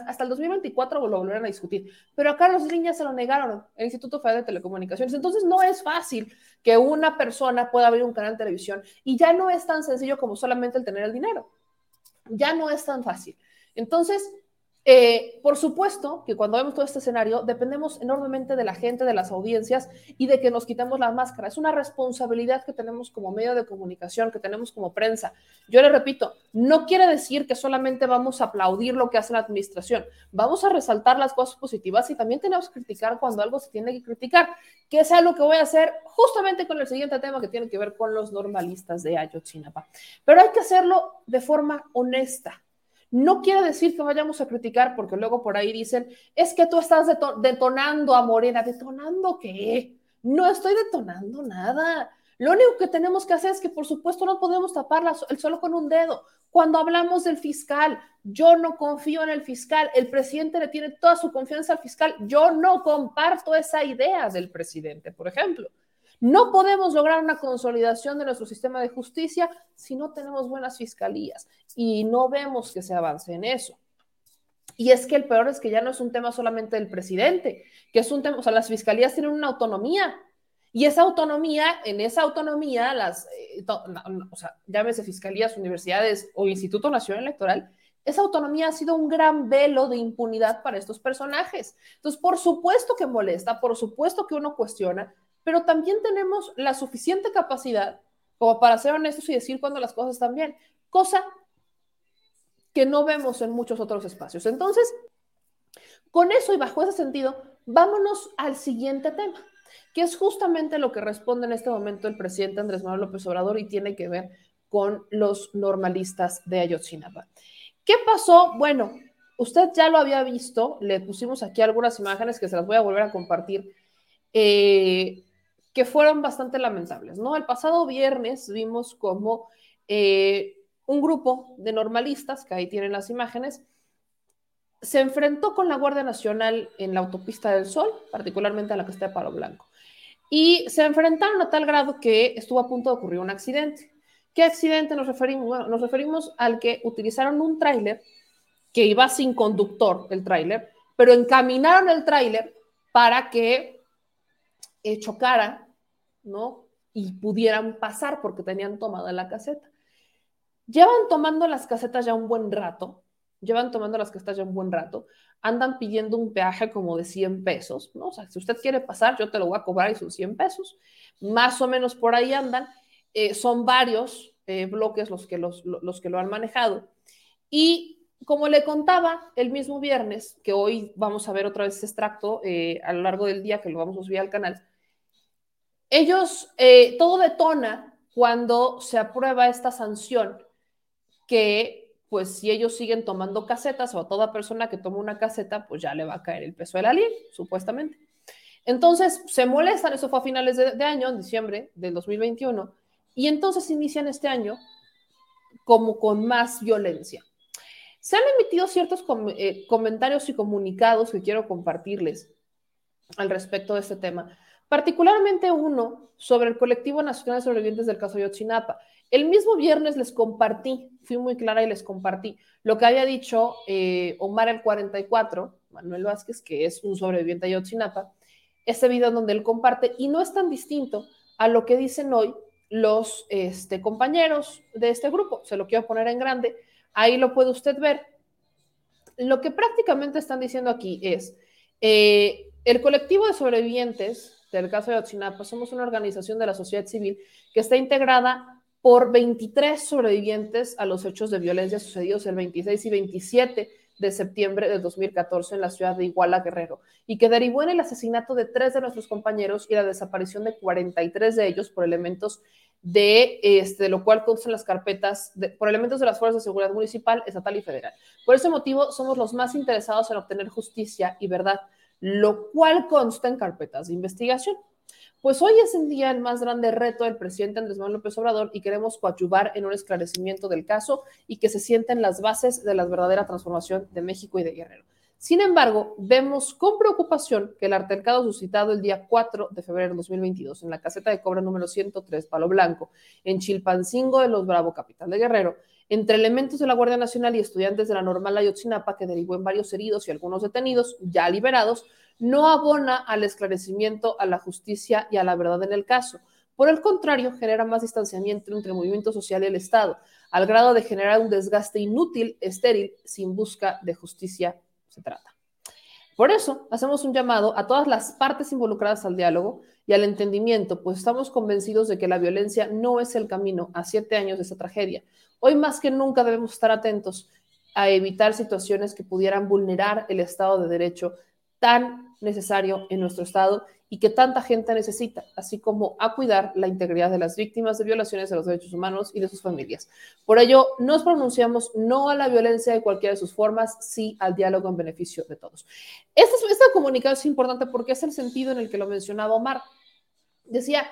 hasta, el 2024 lo volverán a discutir. Pero a Carlos Slim se lo negaron, el Instituto Federal de Telecomunicaciones. Entonces no es fácil que una persona pueda abrir un canal de televisión y ya no es tan sencillo como solamente el tener el dinero. Ya no es tan fácil. Entonces, eh, por supuesto que cuando vemos todo este escenario dependemos enormemente de la gente, de las audiencias y de que nos quitemos la máscara. Es una responsabilidad que tenemos como medio de comunicación, que tenemos como prensa. Yo le repito, no quiere decir que solamente vamos a aplaudir lo que hace la administración. Vamos a resaltar las cosas positivas y también tenemos que criticar cuando algo se tiene que criticar, que es algo que voy a hacer justamente con el siguiente tema que tiene que ver con los normalistas de Ayotzinapa. Pero hay que hacerlo de forma honesta no quiere decir que vayamos a criticar, porque luego por ahí dicen, es que tú estás detonando a Morena. ¿Detonando qué? No estoy detonando nada. Lo único que tenemos que hacer es que, por supuesto, no podemos tapar el solo con un dedo. Cuando hablamos del fiscal, yo no confío en el fiscal. El presidente le tiene toda su confianza al fiscal. Yo no comparto esa idea del presidente, por ejemplo. No podemos lograr una consolidación de nuestro sistema de justicia si no tenemos buenas fiscalías y no vemos que se avance en eso. Y es que el peor es que ya no es un tema solamente del presidente, que es un tema, o sea, las fiscalías tienen una autonomía y esa autonomía, en esa autonomía, las, eh, o sea, llámese fiscalías, universidades o Instituto Nacional Electoral, esa autonomía ha sido un gran velo de impunidad para estos personajes. Entonces, por supuesto que molesta, por supuesto que uno cuestiona, pero también tenemos la suficiente capacidad como para ser honestos y decir cuando las cosas están bien, cosa que no vemos en muchos otros espacios. Entonces, con eso y bajo ese sentido, vámonos al siguiente tema, que es justamente lo que responde en este momento el presidente Andrés Manuel López Obrador y tiene que ver con los normalistas de Ayotzinapa. ¿Qué pasó? Bueno, usted ya lo había visto, le pusimos aquí algunas imágenes que se las voy a volver a compartir. Eh, que fueron bastante lamentables, ¿no? El pasado viernes vimos como eh, un grupo de normalistas, que ahí tienen las imágenes, se enfrentó con la Guardia Nacional en la autopista del Sol, particularmente a la que está de Palo Blanco. Y se enfrentaron a tal grado que estuvo a punto de ocurrir un accidente. ¿Qué accidente nos referimos? Bueno, nos referimos al que utilizaron un tráiler que iba sin conductor, el tráiler, pero encaminaron el tráiler para que eh, chocara ¿no? Y pudieran pasar porque tenían tomada la caseta. Llevan tomando las casetas ya un buen rato, llevan tomando las casetas ya un buen rato, andan pidiendo un peaje como de 100 pesos, ¿no? O sea, si usted quiere pasar, yo te lo voy a cobrar y son 100 pesos. Más o menos por ahí andan. Eh, son varios eh, bloques los que, los, los que lo han manejado. Y como le contaba el mismo viernes, que hoy vamos a ver otra vez este extracto eh, a lo largo del día, que lo vamos a subir al canal, ellos, eh, todo detona cuando se aprueba esta sanción, que pues si ellos siguen tomando casetas o a toda persona que toma una caseta, pues ya le va a caer el peso de la ley, supuestamente. Entonces se molestan, eso fue a finales de, año, en diciembre del 2021, y entonces inician este año como con más violencia. Se han emitido ciertos eh, comentarios y comunicados que quiero compartirles al respecto de este tema particularmente uno sobre el colectivo nacional de sobrevivientes del caso Yotzinapa. El mismo viernes les compartí, fui muy clara y les compartí lo que había dicho eh, Omar el 44, Manuel Vázquez, que es un sobreviviente de Yotzinapa, ese video donde él comparte, y no es tan distinto a lo que dicen hoy los este, compañeros de este grupo. Se lo quiero poner en grande. Ahí lo puede usted ver. Lo que prácticamente están diciendo aquí es, eh, el colectivo de sobrevivientes del caso de Otsinapa somos una organización de la sociedad civil que está integrada por 23 sobrevivientes a los hechos de violencia sucedidos el 26 y 27 de septiembre de 2014 en la ciudad de Iguala, Guerrero, y que derivó en el asesinato de tres de nuestros compañeros y la desaparición de 43 de ellos por elementos de, este, lo cual constan las carpetas por elementos de las fuerzas de seguridad municipal, estatal y federal. Por ese motivo, somos los más interesados en obtener justicia y verdad, lo cual consta en carpetas de investigación. Pues hoy es en día el más grande reto del presidente Andrés Manuel López Obrador y queremos coadyuvar en un esclarecimiento del caso y que se sienten las bases de la verdadera transformación de México y de Guerrero. Sin embargo, vemos con preocupación que el altercado suscitado el día 4 de febrero de 2022 en la caseta de cobra número 103 Palo Blanco, en Chilpancingo de los Bravo, capital de Guerrero, entre elementos de la Guardia Nacional y estudiantes de la normal Ayotzinapa, que derivó en varios heridos y algunos detenidos, ya liberados, no abona al esclarecimiento, a la justicia y a la verdad en el caso. Por el contrario, genera más distanciamiento entre el movimiento social y el Estado, al grado de generar un desgaste inútil, estéril, sin busca de justicia se trata. Por eso, hacemos un llamado a todas las partes involucradas al diálogo y al entendimiento, pues estamos convencidos de que la violencia no es el camino a siete años de esta tragedia. Hoy más que nunca debemos estar atentos a evitar situaciones que pudieran vulnerar el Estado de Derecho tan necesario en nuestro Estado y que tanta gente necesita, así como a cuidar la integridad de las víctimas de violaciones de los derechos humanos y de sus familias. Por ello, nos pronunciamos no a la violencia de cualquiera de sus formas, sí al diálogo en beneficio de todos. Esta, esta comunicación es importante porque es el sentido en el que lo mencionaba Omar. Decía,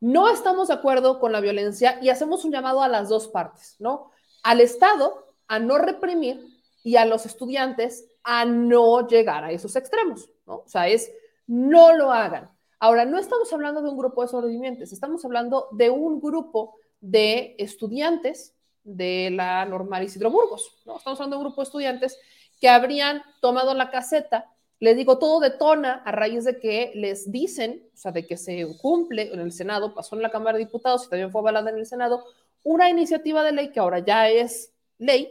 no estamos de acuerdo con la violencia y hacemos un llamado a las dos partes, ¿no? Al Estado a no reprimir y a los estudiantes a no llegar a esos extremos, ¿no? O sea, es no lo hagan. Ahora, no estamos hablando de un grupo de sobrevivientes, estamos hablando de un grupo de estudiantes de la normal Isidro Burgos, ¿no? Estamos hablando de un grupo de estudiantes que habrían tomado la caseta, les digo, todo detona a raíz de que les dicen, o sea, de que se cumple en el Senado, pasó en la Cámara de Diputados y también fue avalada en el Senado, una iniciativa de ley que ahora ya es ley,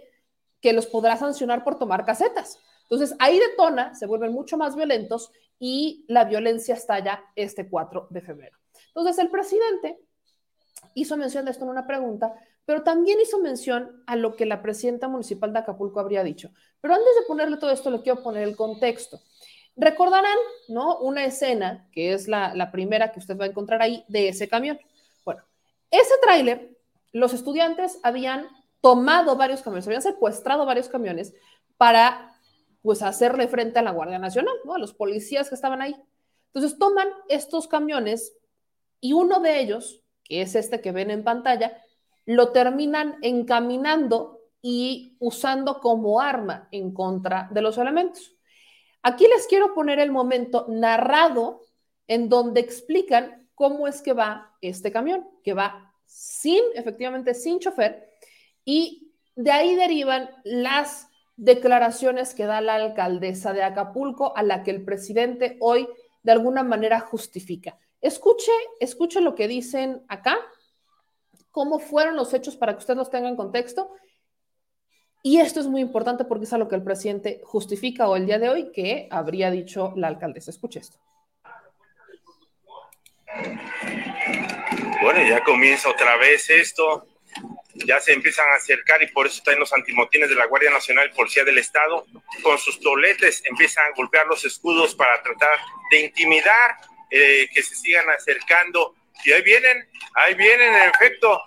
que los podrá sancionar por tomar casetas. Entonces, ahí detona, se vuelven mucho más violentos y la violencia estalla este 4 de febrero. Entonces, el presidente hizo mención de esto en una pregunta, pero también hizo mención a lo que la presidenta municipal de Acapulco habría dicho. Pero antes de ponerle todo esto, le quiero poner el contexto. Recordarán, ¿no? Una escena, que es la, la primera que usted va a encontrar ahí, de ese camión. Bueno, ese tráiler, los estudiantes habían tomado varios camiones, habían secuestrado varios camiones para pues hacerle frente a la Guardia Nacional. A los policías que estaban ahí. Entonces toman estos camiones y uno de ellos, que es este que ven en pantalla, lo terminan encaminando y usando como arma en contra de los elementos. Aquí les quiero poner el momento narrado en donde explican cómo es que va este camión, que va sin, efectivamente, sin chofer, y de ahí derivan las declaraciones que da la alcaldesa de Acapulco a la que el presidente hoy de alguna manera justifica. Escuche, escuche lo que dicen acá, cómo fueron los hechos para que usted los tenga en contexto. Y esto es muy importante porque es a lo que el presidente justifica hoy el día de hoy que habría dicho la alcaldesa. Escuche esto. Bueno, ya comienza otra vez esto ya se empiezan a acercar y por eso están los antimotines de la Guardia Nacional y Policía del Estado. Con sus toletes empiezan a golpear los escudos para tratar de intimidar eh, que se sigan acercando. Y ahí vienen, ahí vienen, en efecto,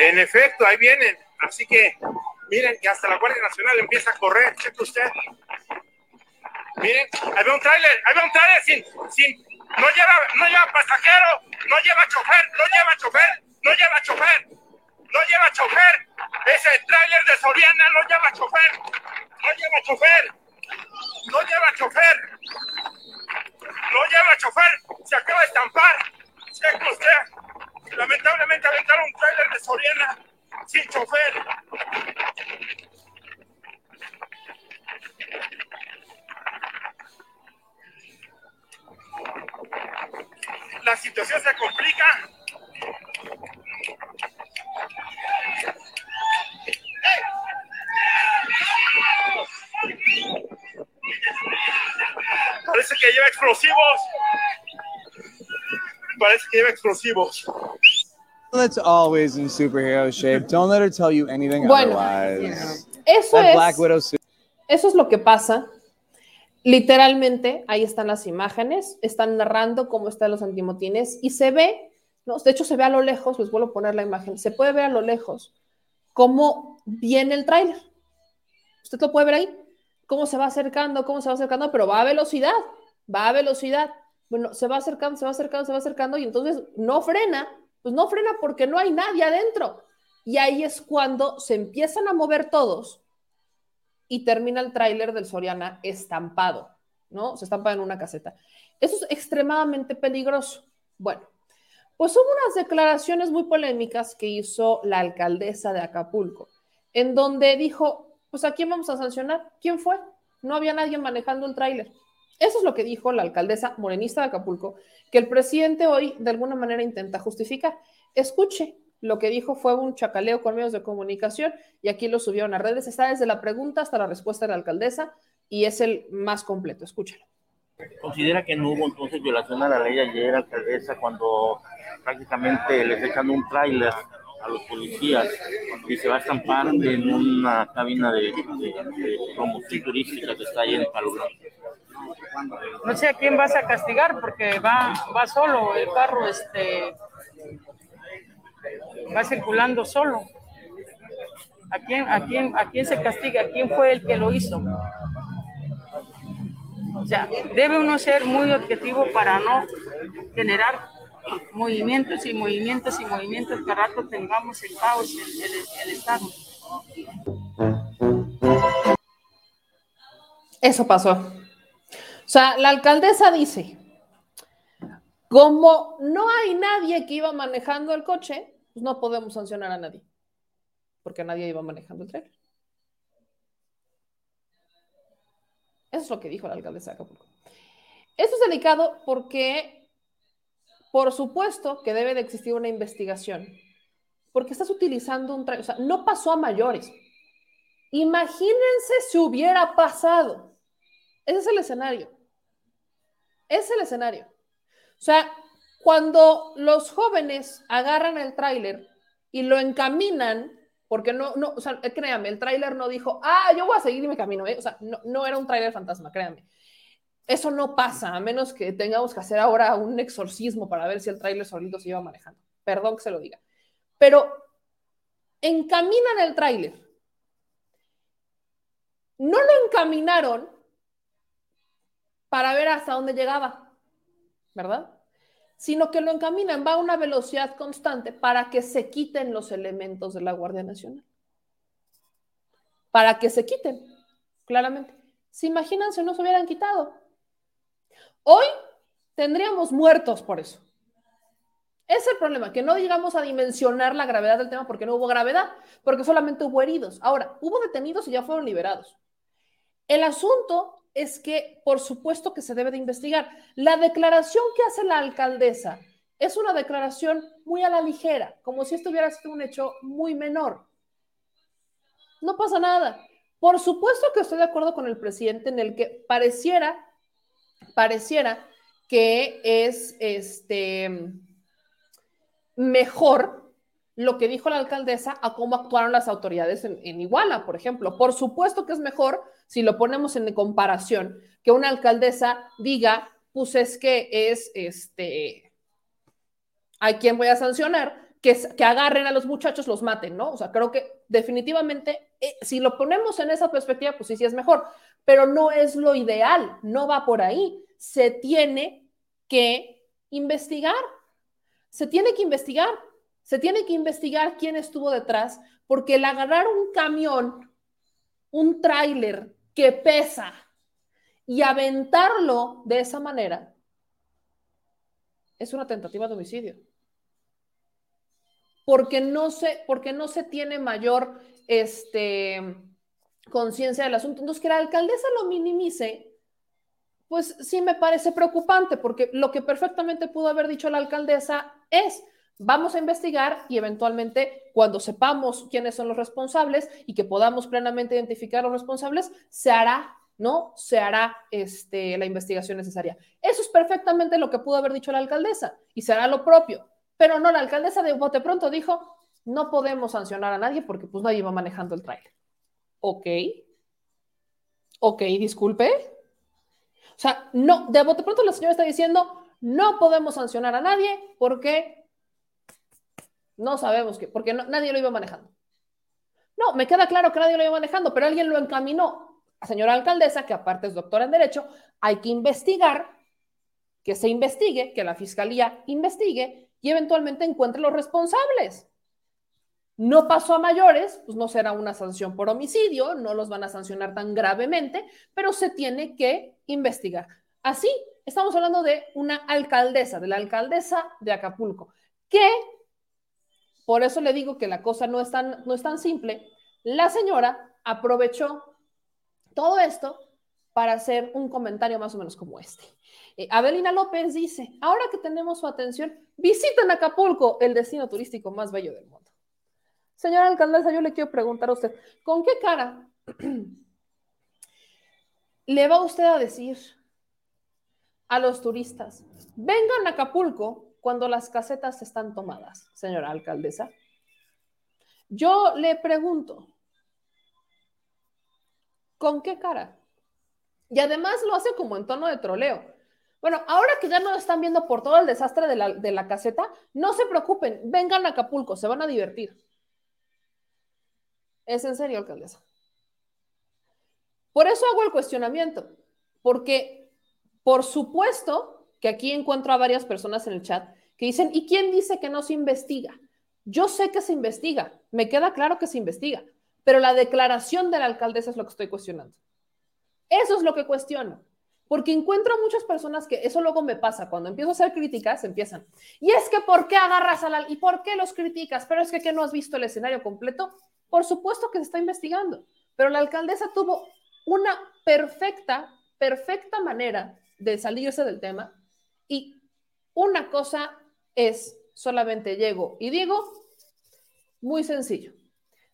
en efecto, ahí vienen. Así que miren que hasta la Guardia Nacional empieza a correr, cheque usted. Miren, ahí va un tráiler, ahí va un tráiler sin, sin, no lleva, no lleva pasajero, no lleva chofer, no lleva chofer, no lleva chofer no lleva chofer. Ese tráiler de Soriana no lleva chofer. No lleva chofer. No lleva chofer. No lleva chofer. se acaba de estampar. Cheque usted. Lamentablemente aventaron un trailer de Soriana sin chofer. La situación se complica. Parece que lleva explosivos. Parece que lleva explosivos. That's always in superhero shape. Don't let her tell you anything Bueno, otherwise. Eso That es, Black Widow suit. eso es lo que pasa. Literalmente, ahí están las imágenes, están narrando cómo están los antimotines y se ve, ¿no? de hecho se ve a lo lejos, les vuelvo a poner la imagen, se puede ver a lo lejos cómo viene el tráiler. Usted lo puede ver ahí, cómo se va acercando, cómo se va acercando, pero va a velocidad, va a velocidad. Bueno, se va acercando, se va acercando, se va acercando y entonces no frena, pues no frena porque no hay nadie adentro. Y ahí es cuando se empiezan a mover todos y termina el tráiler del Soriana estampado, ¿no? Se estampa en una caseta. Eso es extremadamente peligroso. Bueno, pues hubo unas declaraciones muy polémicas que hizo la alcaldesa de Acapulco, en donde dijo, pues ¿a quién vamos a sancionar? ¿Quién fue? No había nadie manejando el tráiler. Eso es lo que dijo la alcaldesa morenista de Acapulco, que el presidente hoy de alguna manera intenta justificar. Escuche, lo que dijo fue un chacaleo con medios de comunicación y aquí lo subieron a redes. Está desde la pregunta hasta la respuesta de la alcaldesa y es el más completo. Escúchalo. ¿Considera que no hubo entonces violación a la ley ayer, alcaldesa, cuando prácticamente les echan un tráiler a los policías y se va a estampar en una cabina de, de- promoción turística que está ahí en Palo no sé a quién vas a castigar porque va, va solo, el carro este, va circulando solo. ¿A quién, a, quién, ¿A quién se castiga? ¿Quién fue el que lo hizo? O sea, debe uno ser muy objetivo para no generar movimientos y movimientos y movimientos que rato tengamos en caos el, el- el Estado. Eso pasó. O sea, la alcaldesa dice, como no hay nadie que iba manejando el coche, pues no podemos sancionar a nadie, porque nadie iba manejando el tren. Eso es lo que dijo la alcaldesa de Acapulco. Esto es delicado porque, por supuesto, que debe de existir una investigación, porque estás utilizando un o sea, no pasó a mayores. Imagínense si hubiera pasado. Ese es el escenario. Es el escenario. O sea, cuando los jóvenes agarran el tráiler y lo encaminan, porque no, no, o sea, créanme, el tráiler no dijo, ah, yo voy a seguir mi camino, ¿eh? o sea, no, no era un tráiler fantasma, créanme. Eso no pasa, a menos que tengamos que hacer ahora un exorcismo para ver si el tráiler solito se iba manejando. Perdón que se lo diga. Pero encaminan el tráiler. No lo encaminaron para ver hasta dónde llegaba, ¿verdad? Sino que lo encaminan, va a una velocidad constante para que se quiten los elementos de la Guardia Nacional. Para que se quiten, claramente. ¿Se imaginan si no se hubieran quitado? Hoy tendríamos muertos por eso. Es el problema, que no llegamos a dimensionar la gravedad del tema porque no hubo gravedad, porque solamente hubo heridos. Ahora, hubo detenidos y ya fueron liberados. El asunto es que, por supuesto que se debe de investigar. La declaración que hace la alcaldesa es una declaración muy a la ligera, como si esto hubiera sido un hecho muy menor. No pasa nada. Por supuesto que estoy de acuerdo con el presidente en el que pareciera, pareciera que es este mejor lo que dijo la alcaldesa a cómo actuaron las autoridades en, en, Iguala, por ejemplo. Por supuesto que es mejor si lo ponemos en comparación que una alcaldesa diga, pues es que es este, ¿a quién voy a sancionar? Que, que agarren a los muchachos, los maten, ¿no? O sea, creo que definitivamente, eh, si lo ponemos en esa perspectiva, pues sí, sí es mejor, pero no es lo ideal, no va por ahí. Se tiene que investigar, se tiene que investigar, se tiene que investigar quién estuvo detrás, porque el agarrar un camión, un tráiler que pesa y aventarlo de esa manera, es una tentativa de homicidio. Porque no se, porque no se tiene mayor este, conciencia del asunto. Entonces, que la alcaldesa lo minimice, pues sí me parece preocupante, porque lo que perfectamente pudo haber dicho la alcaldesa es, vamos a investigar y eventualmente cuando sepamos quiénes son los responsables y que podamos plenamente identificar a los responsables, se hará, ¿no? Se hará este, la investigación necesaria. Eso es perfectamente lo que pudo haber dicho la alcaldesa y se hará lo propio. Pero no, la alcaldesa de Bote Pronto dijo, no podemos sancionar a nadie porque pues nadie va manejando el trailer. Ok. Ok, disculpe. O sea, no, de bote pronto la señora está diciendo, no podemos sancionar a nadie porque no sabemos qué, porque nadie lo iba manejando. No, me queda claro que nadie lo iba manejando, pero alguien lo encaminó. La señora alcaldesa, que aparte es doctora en Derecho, hay que investigar, que se investigue, que la fiscalía investigue y eventualmente encuentre los responsables. No pasó a mayores, pues no será una sanción por homicidio, no los van a sancionar tan gravemente, pero se tiene que investigar. Así, estamos hablando de una alcaldesa, de la alcaldesa de Acapulco, que, por eso le digo que la cosa no es tan, no es tan simple, la señora aprovechó todo esto para hacer un comentario más o menos como este. Eh, Adelina López dice, ahora que tenemos su atención, visiten Acapulco, el destino turístico más bello del mundo. Señora alcaldesa, yo le quiero preguntar a usted, ¿con qué cara le va usted a decir a los turistas, vengan a Acapulco cuando las casetas están tomadas, señora alcaldesa? Yo le pregunto, ¿con qué cara? Y además lo hace como en tono de troleo. Bueno, ahora que ya no están viendo por todo el desastre de la, de la caseta, no se preocupen, vengan a Acapulco, se van a divertir. ¿Es en serio, alcaldesa? Por eso hago el cuestionamiento, porque por supuesto que aquí encuentro a varias personas en el chat que dicen, ¿y quién dice que no se investiga? Yo sé que se investiga, me queda claro que se investiga, pero la declaración de la alcaldesa es lo que estoy cuestionando. Eso es lo que cuestiono, porque encuentro muchas personas que eso luego me pasa, cuando empiezo a hacer críticas, empiezan, y es que ¿por qué agarras a la... y por qué los criticas? Pero es que, ¿qué no has visto el escenario completo? Por supuesto que se está investigando, pero la alcaldesa tuvo una perfecta, perfecta manera de salirse del tema y una cosa es, solamente llego y digo, muy sencillo.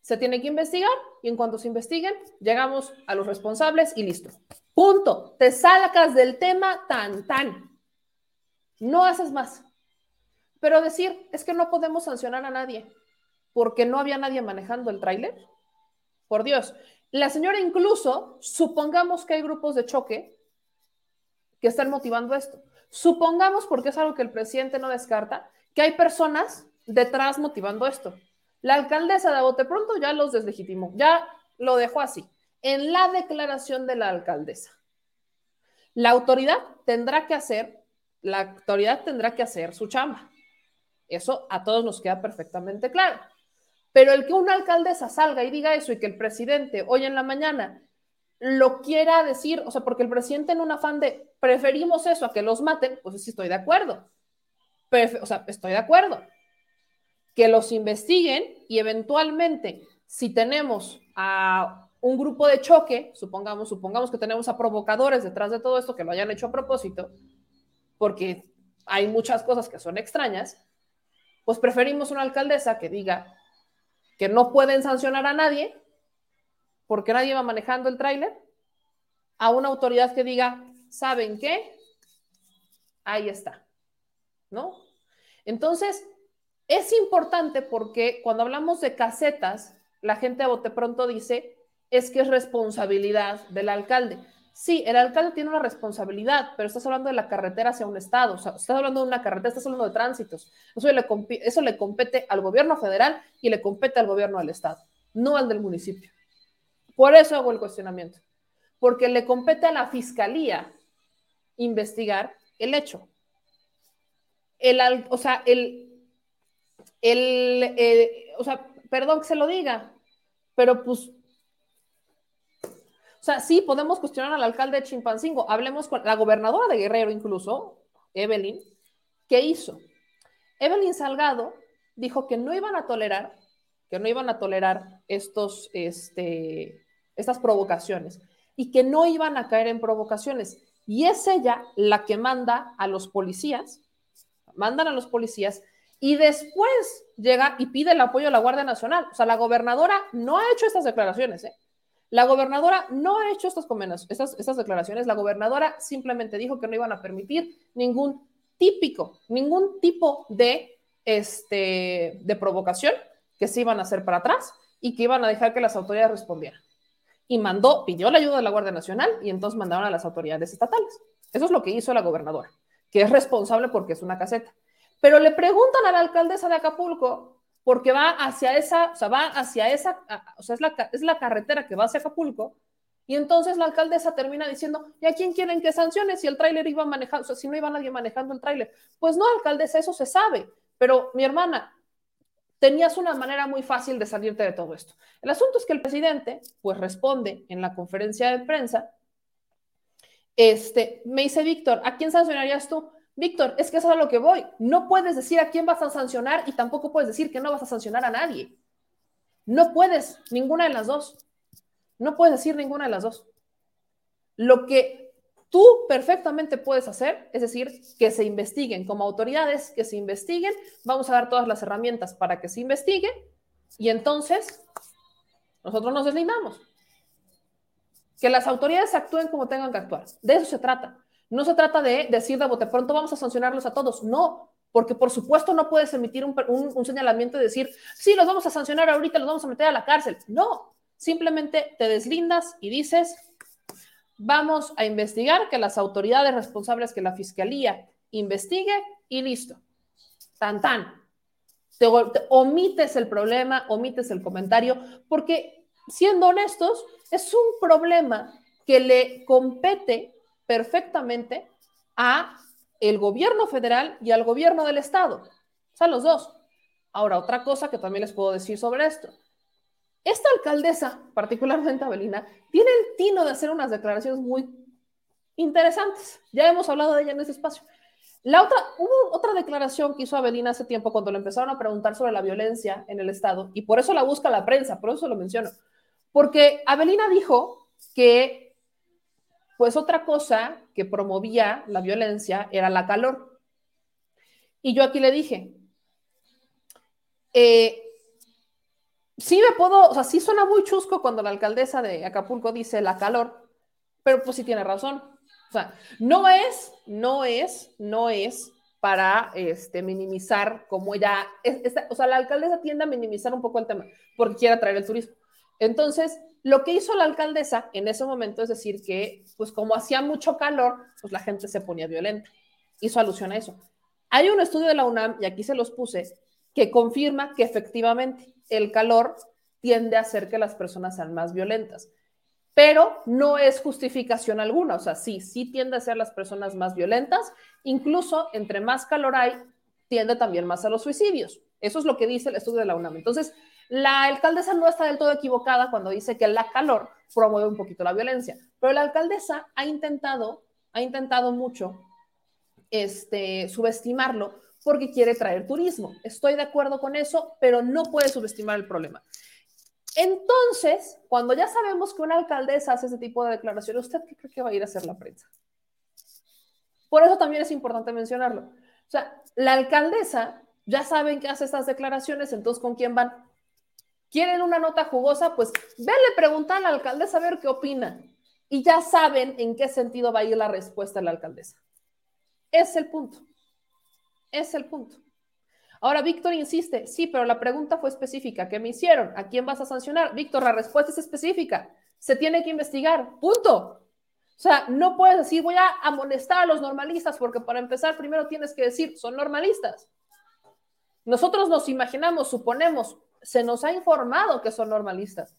Se tiene que investigar y en cuanto se investiguen, llegamos a los responsables y listo. Punto. Te salgas del tema tan, tan. No haces más. Pero decir, es que no podemos sancionar a nadie porque no había nadie manejando el tráiler. Por Dios. La señora incluso, supongamos que hay grupos de choque que están motivando esto. Supongamos, porque es algo que el presidente no descarta, que hay personas detrás motivando esto. La alcaldesa de Bote Pronto ya los deslegitimó, ya lo dejó así, en la declaración de la alcaldesa. La autoridad tendrá que hacer, la autoridad tendrá que hacer su chamba. Eso a todos nos queda perfectamente claro. Pero el que una alcaldesa salga y diga eso y que el presidente hoy en la mañana lo quiera decir, o sea, porque el presidente en un afán de preferimos eso a que los maten, pues sí estoy de acuerdo. o sea, estoy de acuerdo. Que los investiguen y eventualmente, si tenemos a un grupo de choque, supongamos, supongamos que tenemos a provocadores detrás de todo esto que lo hayan hecho a propósito, porque hay muchas cosas que son extrañas, pues preferimos una alcaldesa que diga, que no pueden sancionar a nadie porque nadie va manejando el tráiler, a una autoridad que diga, ¿saben qué? Ahí está, ¿no? Entonces, es importante porque cuando hablamos de casetas, la gente a bote pronto dice, es que es responsabilidad del alcalde. Sí, el alcalde tiene una responsabilidad, pero estás hablando de la carretera hacia un estado, o sea, estás hablando de una carretera, estás hablando de tránsitos. Eso le, eso le compete al gobierno federal y le compete al gobierno del estado, no al del municipio. Por eso hago el cuestionamiento, porque le compete a la fiscalía investigar el hecho. El, o sea, el, el, eh, o sea, perdón que se lo diga, pero pues o sea, sí, podemos cuestionar al alcalde de Chimpancingo. Hablemos con la gobernadora de Guerrero, incluso, Evelyn, ¿qué hizo? Evelyn Salgado dijo que no iban a tolerar, que no iban a tolerar estos, este, estas provocaciones y que no iban a caer en provocaciones. Y es ella la que manda a los policías, mandan a los policías y después llega y pide el apoyo de la Guardia Nacional. O sea, la gobernadora no ha hecho estas declaraciones, ¿eh? La gobernadora no ha hecho estas, estas, estas declaraciones. La gobernadora simplemente dijo que no iban a permitir ningún típico, ningún tipo de, este, de provocación que se iban a hacer para atrás y que iban a dejar que las autoridades respondieran. Y mandó, pidió la ayuda de la Guardia Nacional y entonces mandaron a las autoridades estatales. Eso es lo que hizo la gobernadora, que es responsable porque es una caseta. Pero le preguntan a la alcaldesa de Acapulco, porque va hacia esa, o sea, va hacia esa, o sea, es la, es la carretera que va hacia Acapulco, y entonces la alcaldesa termina diciendo, ¿y a quién quieren que sancione si el tráiler iba manejando, o sea, si no iba nadie manejando el tráiler? Pues no, alcaldesa, eso se sabe, pero mi hermana, tenías una manera muy fácil de salirte de todo esto. El asunto es que el presidente, pues responde en la conferencia de prensa, este, me dice Víctor, ¿a quién sancionarías tú? Víctor, es que eso es a lo que voy. No puedes decir a quién vas a sancionar y tampoco puedes decir que no vas a sancionar a nadie. No puedes, ninguna de las dos. No puedes decir ninguna de las dos. Lo que tú perfectamente puedes hacer es decir, que se investiguen como autoridades, que se investiguen. Vamos a dar todas las herramientas para que se investigue y entonces nosotros nos deslindamos. Que las autoridades actúen como tengan que actuar. De eso se trata. No se trata de decir de bote pronto vamos a sancionarlos a todos, no, porque por supuesto no puedes emitir un, señalamiento y decir, sí, los vamos a sancionar ahorita, los vamos a meter a la cárcel. No, simplemente te deslindas y dices, vamos a investigar que las autoridades responsables, que la fiscalía investigue y listo. Tan, tan. te omites el problema, omites el comentario, porque siendo honestos, es un problema que le compete perfectamente a el gobierno federal y al gobierno del estado. O sea, los dos. Ahora, otra cosa que también les puedo decir sobre esto. Esta alcaldesa, particularmente Abelina, tiene el tino de hacer unas declaraciones muy interesantes. Ya hemos hablado de ella en ese espacio. La otra, hubo otra declaración que hizo Abelina hace tiempo cuando le empezaron a preguntar sobre la violencia en el Estado, y por eso la busca la prensa, por eso lo menciono. Porque Abelina dijo que pues otra cosa que promovía la violencia era la calor. Y yo aquí le dije, eh, sí me puedo, o sea, sí suena muy chusco cuando la alcaldesa de Acapulco dice la calor, pero pues sí tiene razón. O sea, no es, no es, no es para este, minimizar como ella, o sea, la alcaldesa tiende a minimizar un poco el tema porque quiere atraer el turismo. Entonces, lo que hizo la alcaldesa en ese momento es decir que, pues como hacía mucho calor, pues la gente se ponía violenta. Hizo alusión a eso. Hay un estudio de la UNAM, y aquí se los puse, que confirma que efectivamente el calor tiende a hacer que las personas sean más violentas. Pero no es justificación alguna, o sea, sí, sí tiende a ser las personas más violentas, incluso entre más calor hay, tiende también más a los suicidios. Eso es lo que dice el estudio de la UNAM. Entonces, la alcaldesa no está del todo equivocada cuando dice que la calor promueve un poquito la violencia, pero la alcaldesa ha intentado, ha intentado mucho este, subestimarlo porque quiere traer turismo. Estoy de acuerdo con eso, pero no puede subestimar el problema. Entonces, cuando ya sabemos que una alcaldesa hace ese tipo de declaraciones, ¿usted qué cree que va a ir a hacer la prensa? Por eso también es importante mencionarlo. O sea, la alcaldesa ya saben que hace estas declaraciones, entonces ¿con quién van? ¿Quieren una nota jugosa? Pues véanle preguntar a la alcaldesa a ver qué opina. Y ya saben en qué sentido va a ir la respuesta de la alcaldesa. Es el punto. Es el punto. Ahora, Víctor insiste, sí, pero la pregunta fue específica. ¿Qué me hicieron? ¿A quién vas a sancionar? Víctor, la respuesta es específica. Se tiene que investigar. Punto. O sea, no puedes decir, voy a amonestar a los normalistas, porque para empezar, primero tienes que decir, son normalistas. Nosotros nos imaginamos, suponemos, se nos ha informado que son normalistas.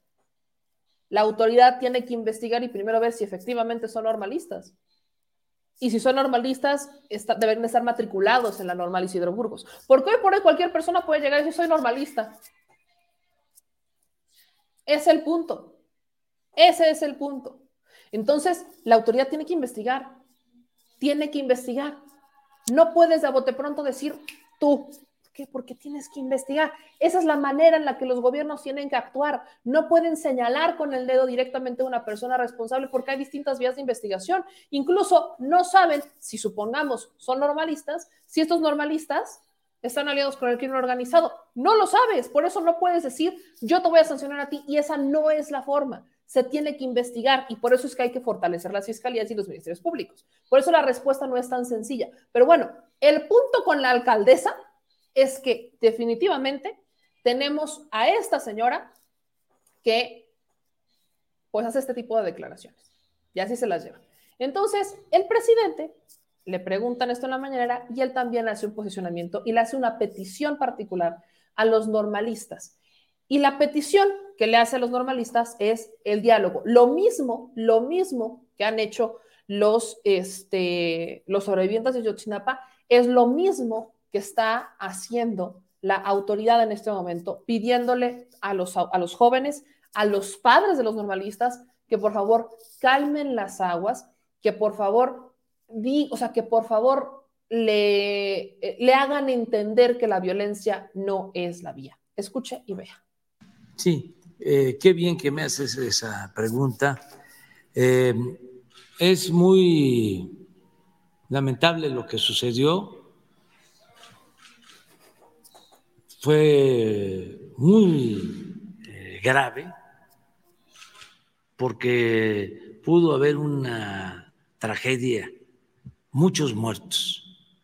La autoridad tiene que investigar y primero ver si efectivamente son normalistas. Y si son normalistas, deben estar matriculados en la normal Isidro Burgos. Porque hoy por hoy cualquier persona puede llegar y decir, soy normalista. Es el punto. Ese es el punto. Entonces, la autoridad tiene que investigar. Tiene que investigar. No puedes de bote pronto decir tú, qué? Porque tienes que investigar. Esa es la manera en la que los gobiernos tienen que actuar. No pueden señalar con el dedo directamente a una persona responsable porque hay distintas vías de investigación. Incluso no saben si supongamos son normalistas, si estos normalistas están aliados con el crimen organizado. No lo sabes, por eso no puedes decir yo te voy a sancionar a ti y esa no es la forma. Se tiene que investigar y por eso es que hay que fortalecer las fiscalías y los ministerios públicos. Por eso la respuesta no es tan sencilla. Pero bueno, el punto con la alcaldesa es que definitivamente tenemos a esta señora que pues hace este tipo de declaraciones y así se las lleva. Entonces, el presidente le preguntan esto en la mañanera y él también hace un posicionamiento y le hace una petición particular a los normalistas. Y la petición que le hace a los normalistas es el diálogo. Lo mismo, lo mismo que han hecho los, este, los sobrevivientes de Yotzinapa, es lo mismo que está haciendo la autoridad en este momento, pidiéndole a los, a los jóvenes, a los padres de los normalistas, que por favor calmen las aguas, que por favor, di, o sea, que por favor le, le hagan entender que la violencia no es la vía. Escuche y vea. Sí, eh, qué bien que me haces esa pregunta. Eh, es muy lamentable lo que sucedió fue muy eh, grave porque pudo haber una tragedia, muchos muertos.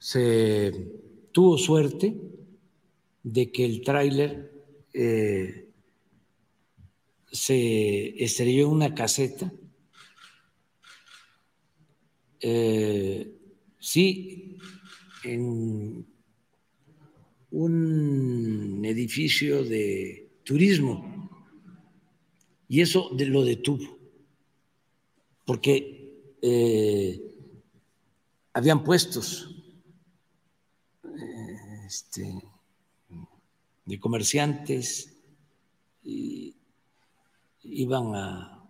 Se tuvo suerte de que el tráiler eh, se estrelló en una caseta. Eh, sí, en un edificio de turismo y eso lo detuvo, porque eh, habían puestos eh, este, de comerciantes y iban a,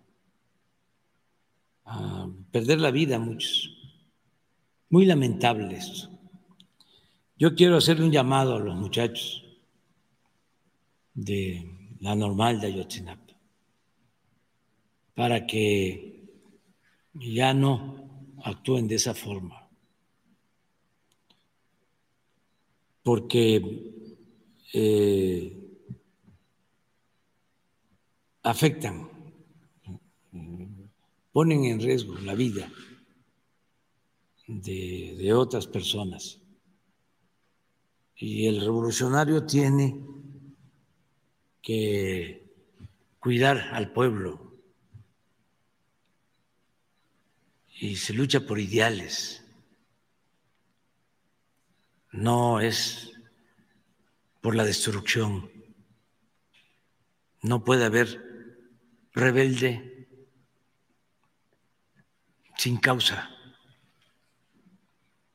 a perder la vida muchos. Muy lamentable esto. Yo quiero hacerle un llamado a los muchachos de la normal de Ayotzinapa para que ya no actúen de esa forma, porque eh, afectan, ponen en riesgo la vida de, de otras personas y el revolucionario tiene que cuidar al pueblo. Y se lucha por ideales, no es por la destrucción, no puede haber rebelde sin causa.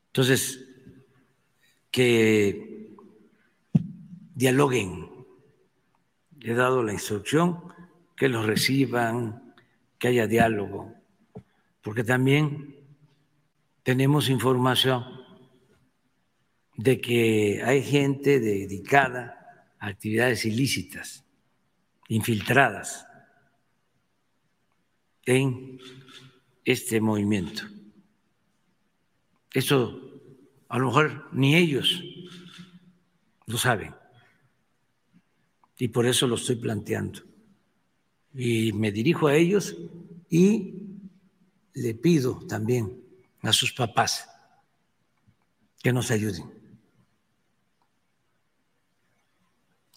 Entonces, que dialoguen. He dado la instrucción que los reciban, que haya diálogo, porque también tenemos información de que hay gente dedicada a actividades ilícitas, infiltradas en este movimiento. Eso a lo mejor ni ellos lo saben y por eso lo estoy planteando. Y me dirijo a ellos y le pido también a sus papás que nos ayuden,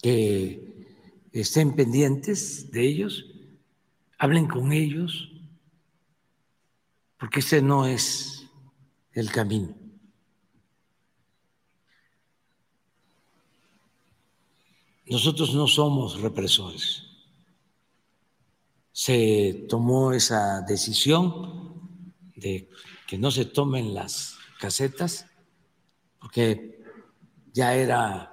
que estén pendientes de ellos, hablen con ellos, porque ese no es el camino. Nosotros no somos represores. Se tomó esa decisión de que no se tomen las casetas porque ya era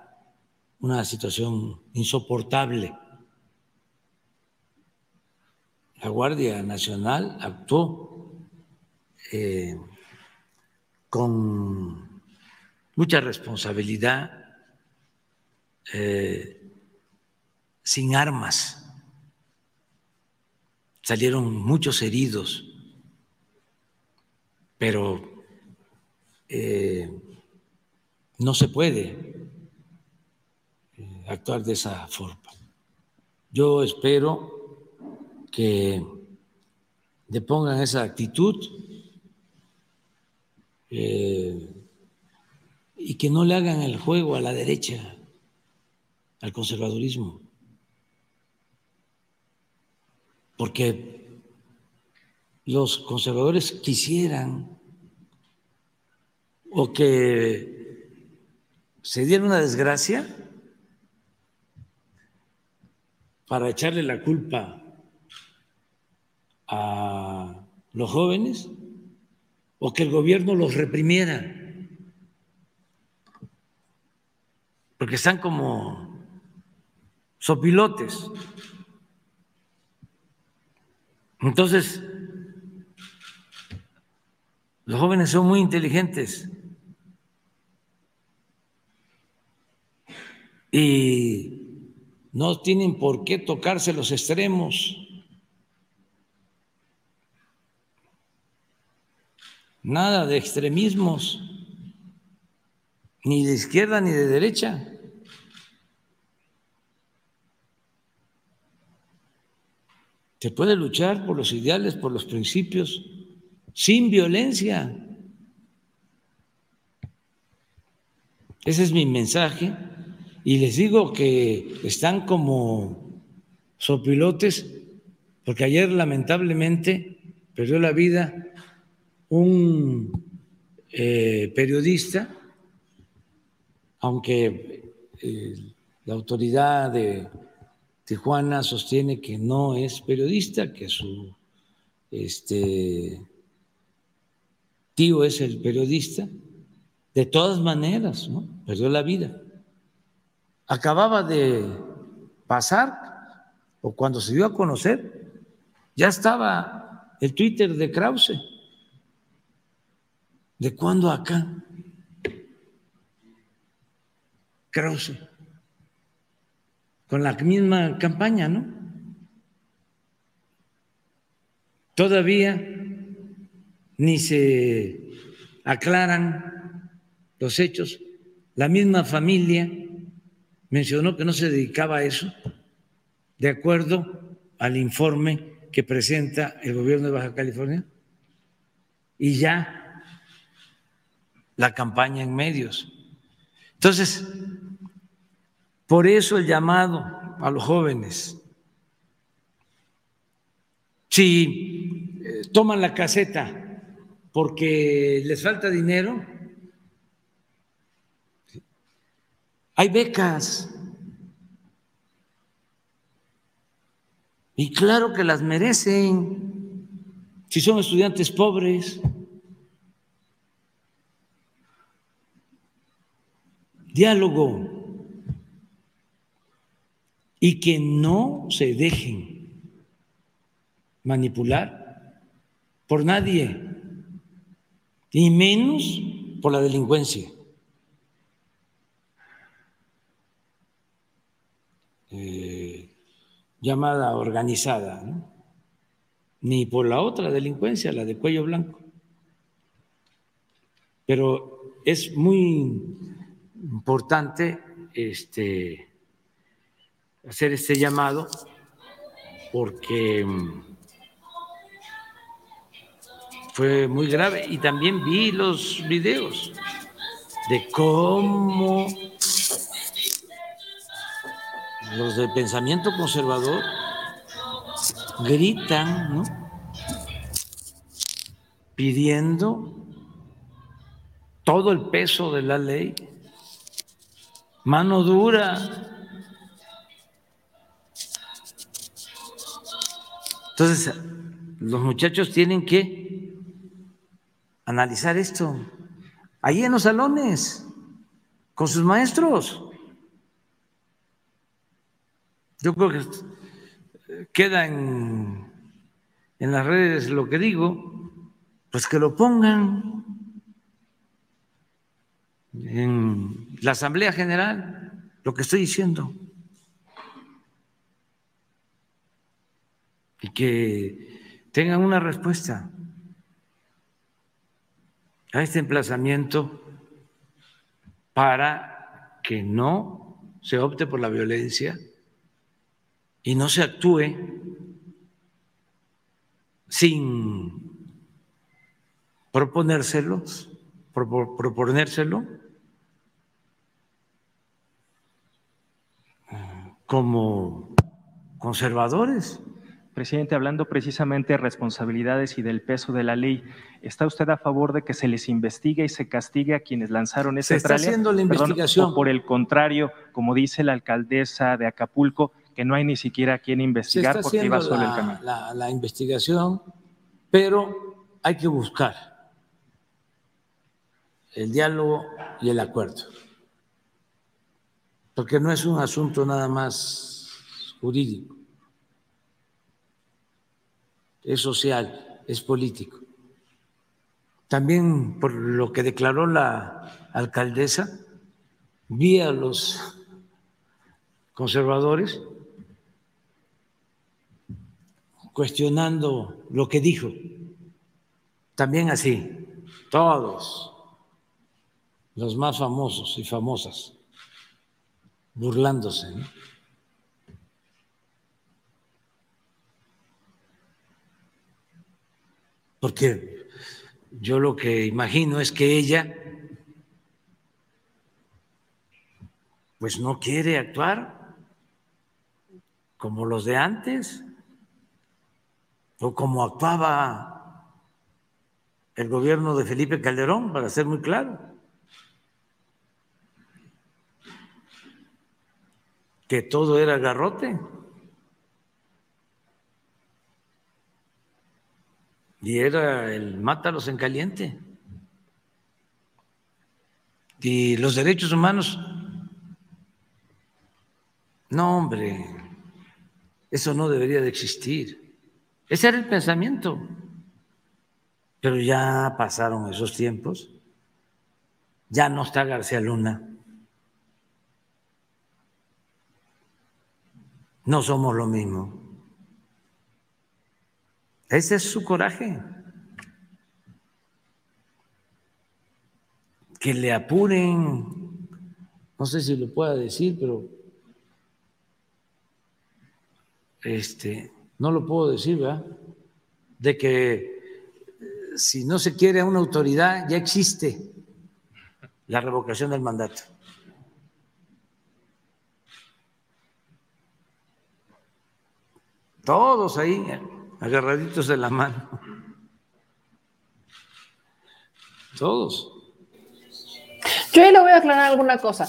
una situación insoportable. La Guardia Nacional actuó eh, con mucha responsabilidad, eh, sin armas. Salieron muchos heridos, pero eh, no se puede eh, actuar de esa forma. Yo espero que depongan esa actitud eh, y que no le hagan el juego a la derecha, al conservadurismo, porque los conservadores quisieran o que se diera una desgracia para echarle la culpa a los jóvenes o que el gobierno los reprimiera, porque están como sopilotes. Entonces, los jóvenes son muy inteligentes y no tienen por qué tocarse los extremos. nada de extremismos, ni de izquierda ni de derecha. Se puede luchar por los ideales, por los principios, sin violencia. Ese es mi mensaje. Y les digo que están como sopilotes, porque ayer lamentablemente perdió la vida un eh, periodista, aunque eh, la autoridad de Tijuana sostiene que no es periodista, que su este, tío es el periodista, de todas maneras, ¿no? perdió la vida. Acababa de pasar, o cuando se dio a conocer, ya estaba el Twitter de Krause ¿De cuándo acá? Krause. Con la misma campaña, ¿no? Todavía ni se aclaran los hechos. La misma familia mencionó que no se dedicaba a eso, de acuerdo al informe que presenta el gobierno de Baja California. Y ya la campaña en medios. Entonces, por eso el llamado a los jóvenes. Si eh, toman la caseta porque les falta dinero, hay becas. Y claro que las merecen si son estudiantes pobres. diálogo y que no se dejen manipular por nadie, y menos por la delincuencia. Eh, llamada organizada, ni por la otra delincuencia, la de cuello blanco. Pero es muy importante este, hacer este llamado porque mm, fue muy grave y también vi los videos de cómo los del pensamiento conservador gritan, ¿no? pidiendo todo el peso de la ley mano dura. Entonces, los muchachos tienen que analizar esto. Ahí en los salones, con sus maestros. Yo creo que queda en, en las redes lo que digo, pues que lo pongan en la Asamblea General lo que estoy diciendo. Y que tengan una respuesta a este emplazamiento para que no se opte por la violencia y no se actúe sin proponérselos, proponérselo como conservadores. Presidente, hablando precisamente de responsabilidades y del peso de la ley, ¿está usted a favor de que se les investigue y se castigue a quienes lanzaron esa Se está haciendo la investigación. o por el contrario, como dice la alcaldesa de Acapulco, que no hay ni siquiera quien investigar Se está porque iba solo el la- la investigación, pero hay que buscar el diálogo y el acuerdo, porque no es un asunto nada más jurídico, es social, es político. También por lo que declaró la alcaldesa, vi a los conservadores cuestionando lo que dijo. También así, todos los más famosos y famosas, burlándose. ¿no? Porque yo lo que imagino es que ella pues no quiere actuar como los de antes o como actuaba el gobierno de Felipe Calderón, para ser muy claro, que todo era garrote. Y era el mátalos en caliente. Y los derechos humanos, no hombre, eso no debería de existir. Ese era el pensamiento. Pero ya pasaron esos tiempos. Ya no está García Luna. No somos lo mismo. Ese es su coraje. Que le apuren, no sé si lo pueda decir, pero este, no lo puedo decir, ¿verdad? De que eh, si no se quiere a una autoridad, ya existe la revocación del mandato. Todos ahí agarraditos de la mano. Todos. Yo ahí le voy a aclarar alguna cosa.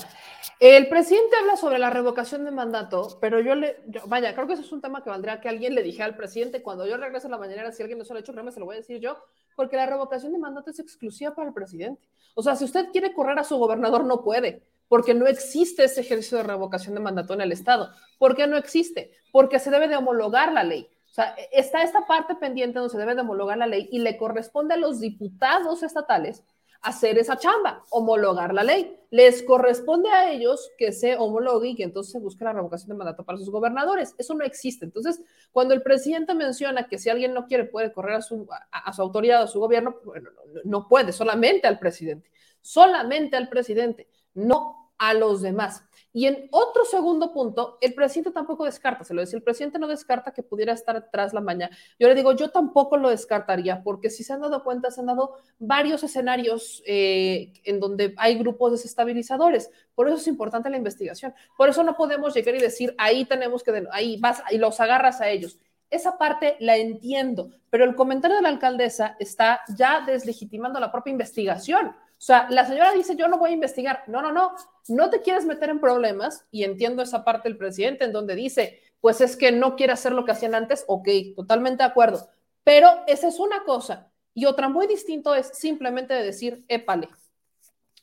El presidente habla sobre la revocación de mandato, pero yo le, yo- vaya, creo que eso es un tema que valdría que alguien le dijera al presidente cuando yo regrese a la mañana, si alguien no se lo ha hecho, se lo voy a decir yo, porque la revocación de mandato es exclusiva para el presidente. O sea, si usted quiere correr a su gobernador, no puede, porque no existe ese ejercicio de revocación de mandato en el Estado. ¿Por qué no existe? Porque se debe de homologar la ley. O sea, está esta parte pendiente donde se debe de homologar la ley y le corresponde a los diputados estatales hacer esa chamba, homologar la ley. Les corresponde a ellos que se homologue y que entonces se busque la revocación de mandato para sus gobernadores. Eso no existe. Entonces, cuando el presidente menciona que si alguien no quiere puede correr a su, a, su autoridad, a su gobierno, bueno, no, no puede, solamente al presidente. Solamente al presidente, no a los demás. Y en otro segundo punto, el presidente tampoco descarta, se lo decía, el presidente no descarta que pudiera estar atrás la mañana. Yo le digo, yo tampoco lo descartaría, porque si se han dado cuenta, se han dado varios escenarios eh, en donde hay grupos desestabilizadores. Por eso es importante la investigación. Por eso no podemos llegar y decir, ahí tenemos que, ahí vas y los agarras a ellos. Esa parte la entiendo, pero el comentario de la alcaldesa está ya deslegitimando la propia investigación. O sea, la señora dice, yo no voy a investigar. No, no, no, no te quieres meter en problemas y entiendo esa parte del presidente en donde dice, pues es que no quiere hacer lo que hacían antes. Ok, totalmente de acuerdo. Pero esa es una cosa. Y otra muy distinto es simplemente de decir, épale,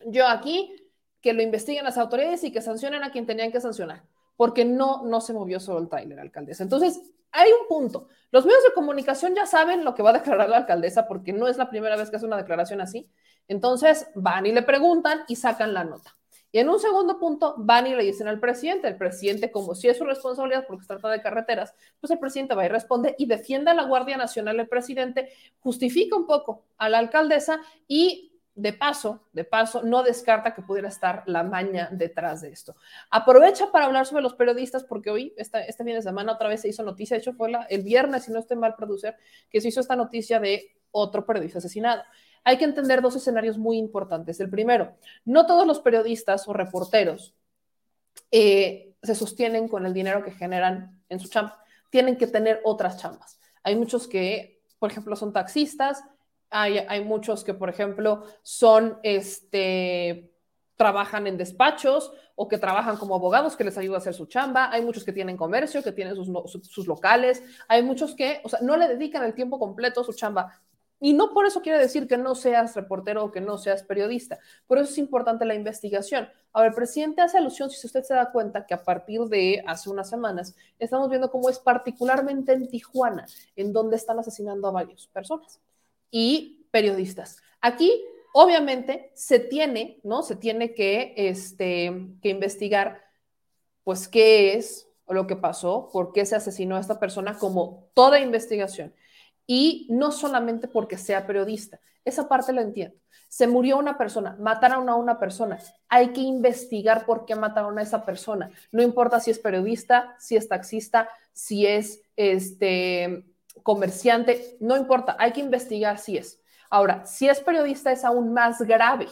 yo aquí, que lo investiguen las autoridades y que sancionen a quien tenían que sancionar. Porque no, no se movió solo el Tyler, alcaldesa. Entonces, hay un punto. Los medios de comunicación ya saben lo que va a declarar la alcaldesa porque no es la primera vez que hace una declaración así. Entonces, van y le preguntan y sacan la nota. Y en un segundo punto, van y le dicen al presidente, el presidente, como si es su responsabilidad porque se trata de carreteras, pues el presidente va y responde y defiende a la Guardia Nacional, el presidente justifica un poco a la alcaldesa y de paso, de paso, no descarta que pudiera estar la maña detrás de esto. Aprovecha para hablar sobre los periodistas, porque hoy, esta, este fin de semana, otra vez se hizo noticia, de hecho fue el viernes, si no estoy mal, producer, que se hizo esta noticia de otro periodista asesinado. Hay que entender dos escenarios muy importantes. El primero, no todos los periodistas o reporteros eh, se sostienen con el dinero que generan en su chamba. Tienen que tener otras chambas. Hay muchos que, por ejemplo, son taxistas, hay, muchos que, por ejemplo, son, este, trabajan en despachos o que trabajan como abogados que les ayuda a hacer su chamba. Hay muchos que tienen comercio, que tienen sus, sus, locales. Hay muchos que, o sea, no le dedican el tiempo completo a su chamba. Y no por eso quiere decir que no seas reportero o que no seas periodista. Por eso es importante la investigación. Ahora, el presidente hace alusión, si usted se da cuenta, que a partir de hace unas semanas estamos viendo cómo es particularmente en Tijuana, en donde están asesinando a varias personas y periodistas. Aquí, obviamente, se tiene, ¿no? Se tiene que, este, que investigar, pues, qué es lo que pasó, por qué se asesinó a esta persona, como toda investigación. Y no solamente porque sea periodista, esa parte la entiendo. Se murió una persona, mataron a una persona. Hay que investigar por qué mataron a esa persona. No importa si es periodista, si es taxista, si es este comerciante, no importa, hay que investigar si es. Ahora, si es periodista es aún más grave,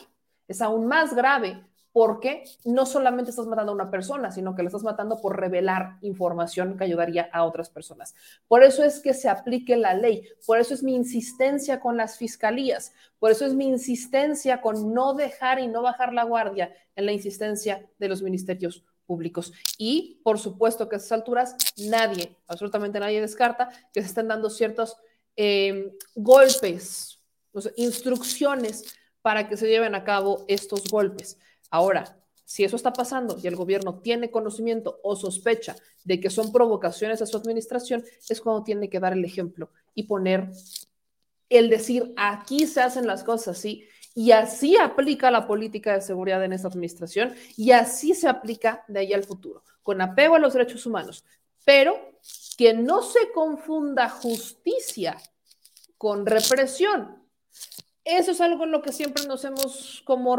es aún más grave porque no solamente estás matando a una persona, sino que le estás matando por revelar información que ayudaría a otras personas. Por eso es que se aplique la ley, por eso es mi insistencia con las fiscalías, por eso es mi insistencia con no dejar y no bajar la guardia en la insistencia de los ministerios públicos. Y por supuesto que a esas alturas nadie, absolutamente nadie descarta que se estén dando ciertos eh, golpes, instrucciones para que se lleven a cabo estos golpes. Ahora, si eso está pasando y el gobierno tiene conocimiento o sospecha de que son provocaciones a su administración, es cuando tiene que dar el ejemplo y poner el decir, aquí se hacen las cosas así y así aplica la política de seguridad en esta administración y así se aplica de ahí al futuro, con apego a los derechos humanos, pero que no se confunda justicia con represión. Eso es algo en lo que siempre nos hemos como,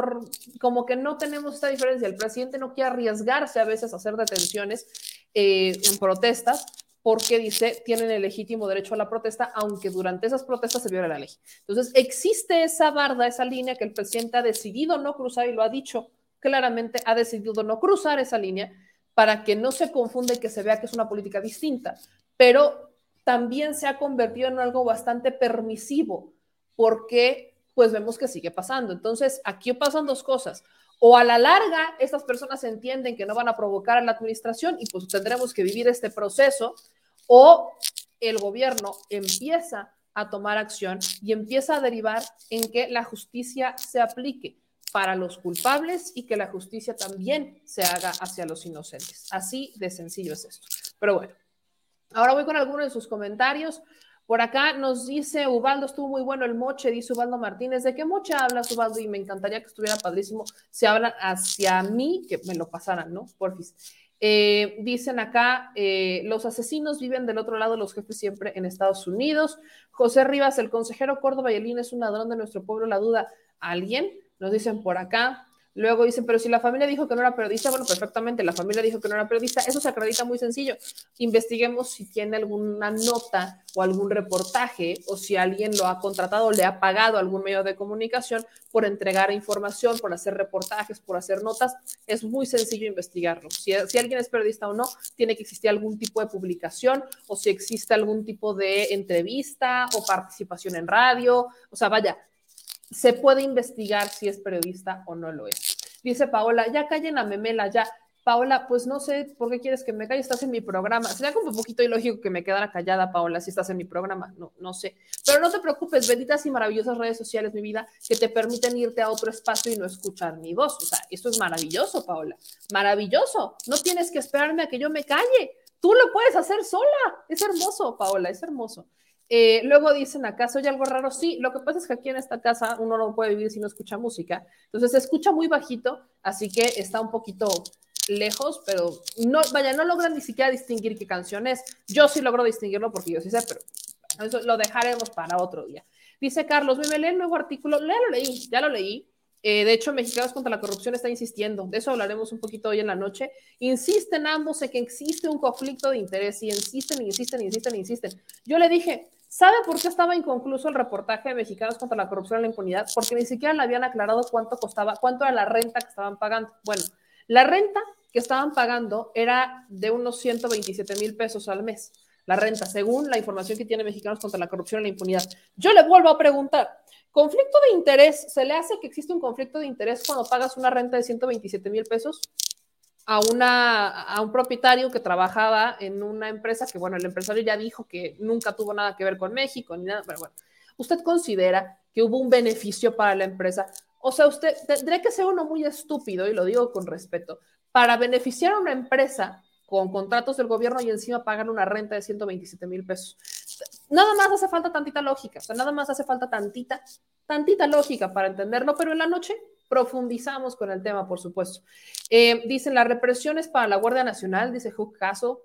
como que no tenemos esta diferencia. El presidente no quiere arriesgarse a veces a hacer detenciones eh, en protestas porque dice, tienen el legítimo derecho a la protesta, aunque durante esas protestas se viola la ley. Entonces, existe esa barda, esa línea que el presidente ha decidido no cruzar y lo ha dicho claramente, ha decidido no cruzar esa línea para que no se confunda y que se vea que es una política distinta, pero también se ha convertido en algo bastante permisivo, porque pues vemos que sigue pasando. Entonces, aquí pasan dos cosas. O a la larga, estas personas entienden que no van a provocar a la administración y pues tendremos que vivir este proceso o el gobierno empieza a tomar acción y empieza a derivar en que la justicia se aplique para los culpables y que la justicia también se haga hacia los inocentes. Así de sencillo es esto. Pero bueno, ahora voy con algunos de sus comentarios. Por acá nos dice Ubaldo, estuvo muy bueno el moche, dice Ubaldo Martínez. ¿De qué moche hablas, Ubaldo? Y me encantaría que estuviera padrísimo. Se hablan hacia mí, que me lo pasaran, ¿no? Porfis. Eh, dicen acá, eh, los asesinos viven del otro lado, los jefes siempre en Estados Unidos. José Rivas, el consejero Córdoba Yelín es un ladrón de nuestro pueblo, la duda. ¿Alguien? Nos dicen por acá. Luego dicen, pero si la familia dijo que no era periodista, bueno, perfectamente, la familia dijo que no era periodista, eso se acredita muy sencillo. Investiguemos si tiene alguna nota o algún reportaje o si alguien lo ha contratado o le ha pagado algún medio de comunicación por entregar información, por hacer reportajes, por hacer notas. Es muy sencillo investigarlo. Si, si alguien es periodista o no, tiene que existir algún tipo de publicación o si existe algún tipo de entrevista o participación en radio. O sea, vaya, se puede investigar si es periodista o no lo es. Dice Paola, ya callen a Memela, ya. Paola, pues no sé por qué quieres que me calle, estás en mi programa. Sería como un poquito ilógico que me quedara callada, Paola, si estás en mi programa. No, no sé. Pero no te preocupes, benditas y maravillosas redes sociales, mi vida, que te permiten irte a otro espacio y no escuchar mi voz. O sea, esto es maravilloso, Paola. Maravilloso. No tienes que esperarme a que yo me calle. Tú lo puedes hacer sola. Es hermoso, Paola, es hermoso. Eh, luego dicen acá, ¿soy algo raro? Sí, lo que pasa es que aquí en esta casa uno no puede vivir si no escucha música. Entonces se escucha muy bajito, así que está un poquito lejos, pero no, vaya, no logran ni siquiera distinguir qué canción es. Yo sí logro distinguirlo porque yo sí sé, pero eso lo dejaremos para otro día. Dice Carlos, me lee el nuevo artículo, ya lo leí, ya lo leí. Eh, de hecho, Mexicanos contra la Corrupción está insistiendo, de eso hablaremos un poquito hoy en la noche. Insisten ambos en que existe un conflicto de interés y insisten, insisten, insisten, insisten. Yo le dije, ¿sabe por qué estaba inconcluso el reportaje de Mexicanos contra la Corrupción y la Impunidad? Porque ni siquiera le habían aclarado cuánto costaba, cuánto era la renta que estaban pagando. Bueno, la renta que estaban pagando era de unos 127 mil pesos al mes, la renta, según la información que tiene Mexicanos contra la corrupción y la impunidad. Yo le vuelvo a preguntar, ¿conflicto de interés? ¿Se le hace que existe un conflicto de interés cuando pagas una renta de 127 mil pesos? A, una, a un propietario que trabajaba en una empresa que, bueno, el empresario ya dijo que nunca tuvo nada que ver con México ni nada, pero bueno, ¿usted considera que hubo un beneficio para la empresa? O sea, usted tendría que ser uno muy estúpido, y lo digo con respeto, para beneficiar a una empresa con contratos del gobierno y encima pagar una renta de 127 mil pesos. Nada más hace falta tantita lógica, o sea, nada más hace falta tantita, tantita lógica para entenderlo, pero en la noche profundizamos con el tema, por supuesto. Eh, dicen, la represión es para la Guardia Nacional, dice Hook Caso.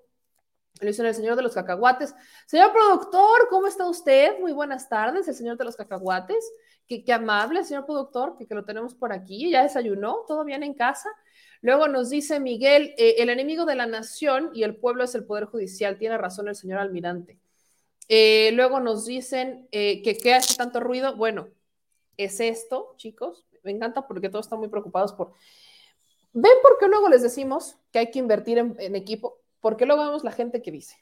Le dicen el señor de los cacahuates. Señor productor, ¿cómo está usted? Muy buenas tardes, el señor de los cacahuates. Qué, qué amable, señor productor, que, que lo tenemos por aquí. ¿Ya desayunó? ¿Todo bien en casa? Luego nos dice Miguel, eh, el enemigo de la nación y el pueblo es el Poder Judicial. Tiene razón el señor almirante. Eh, luego nos dicen que qué hace tanto ruido. Bueno, es esto, chicos. Me encanta porque todos están muy preocupados por... ¿Ven por qué luego les decimos que hay que invertir en, equipo? Porque luego vemos la gente que dice,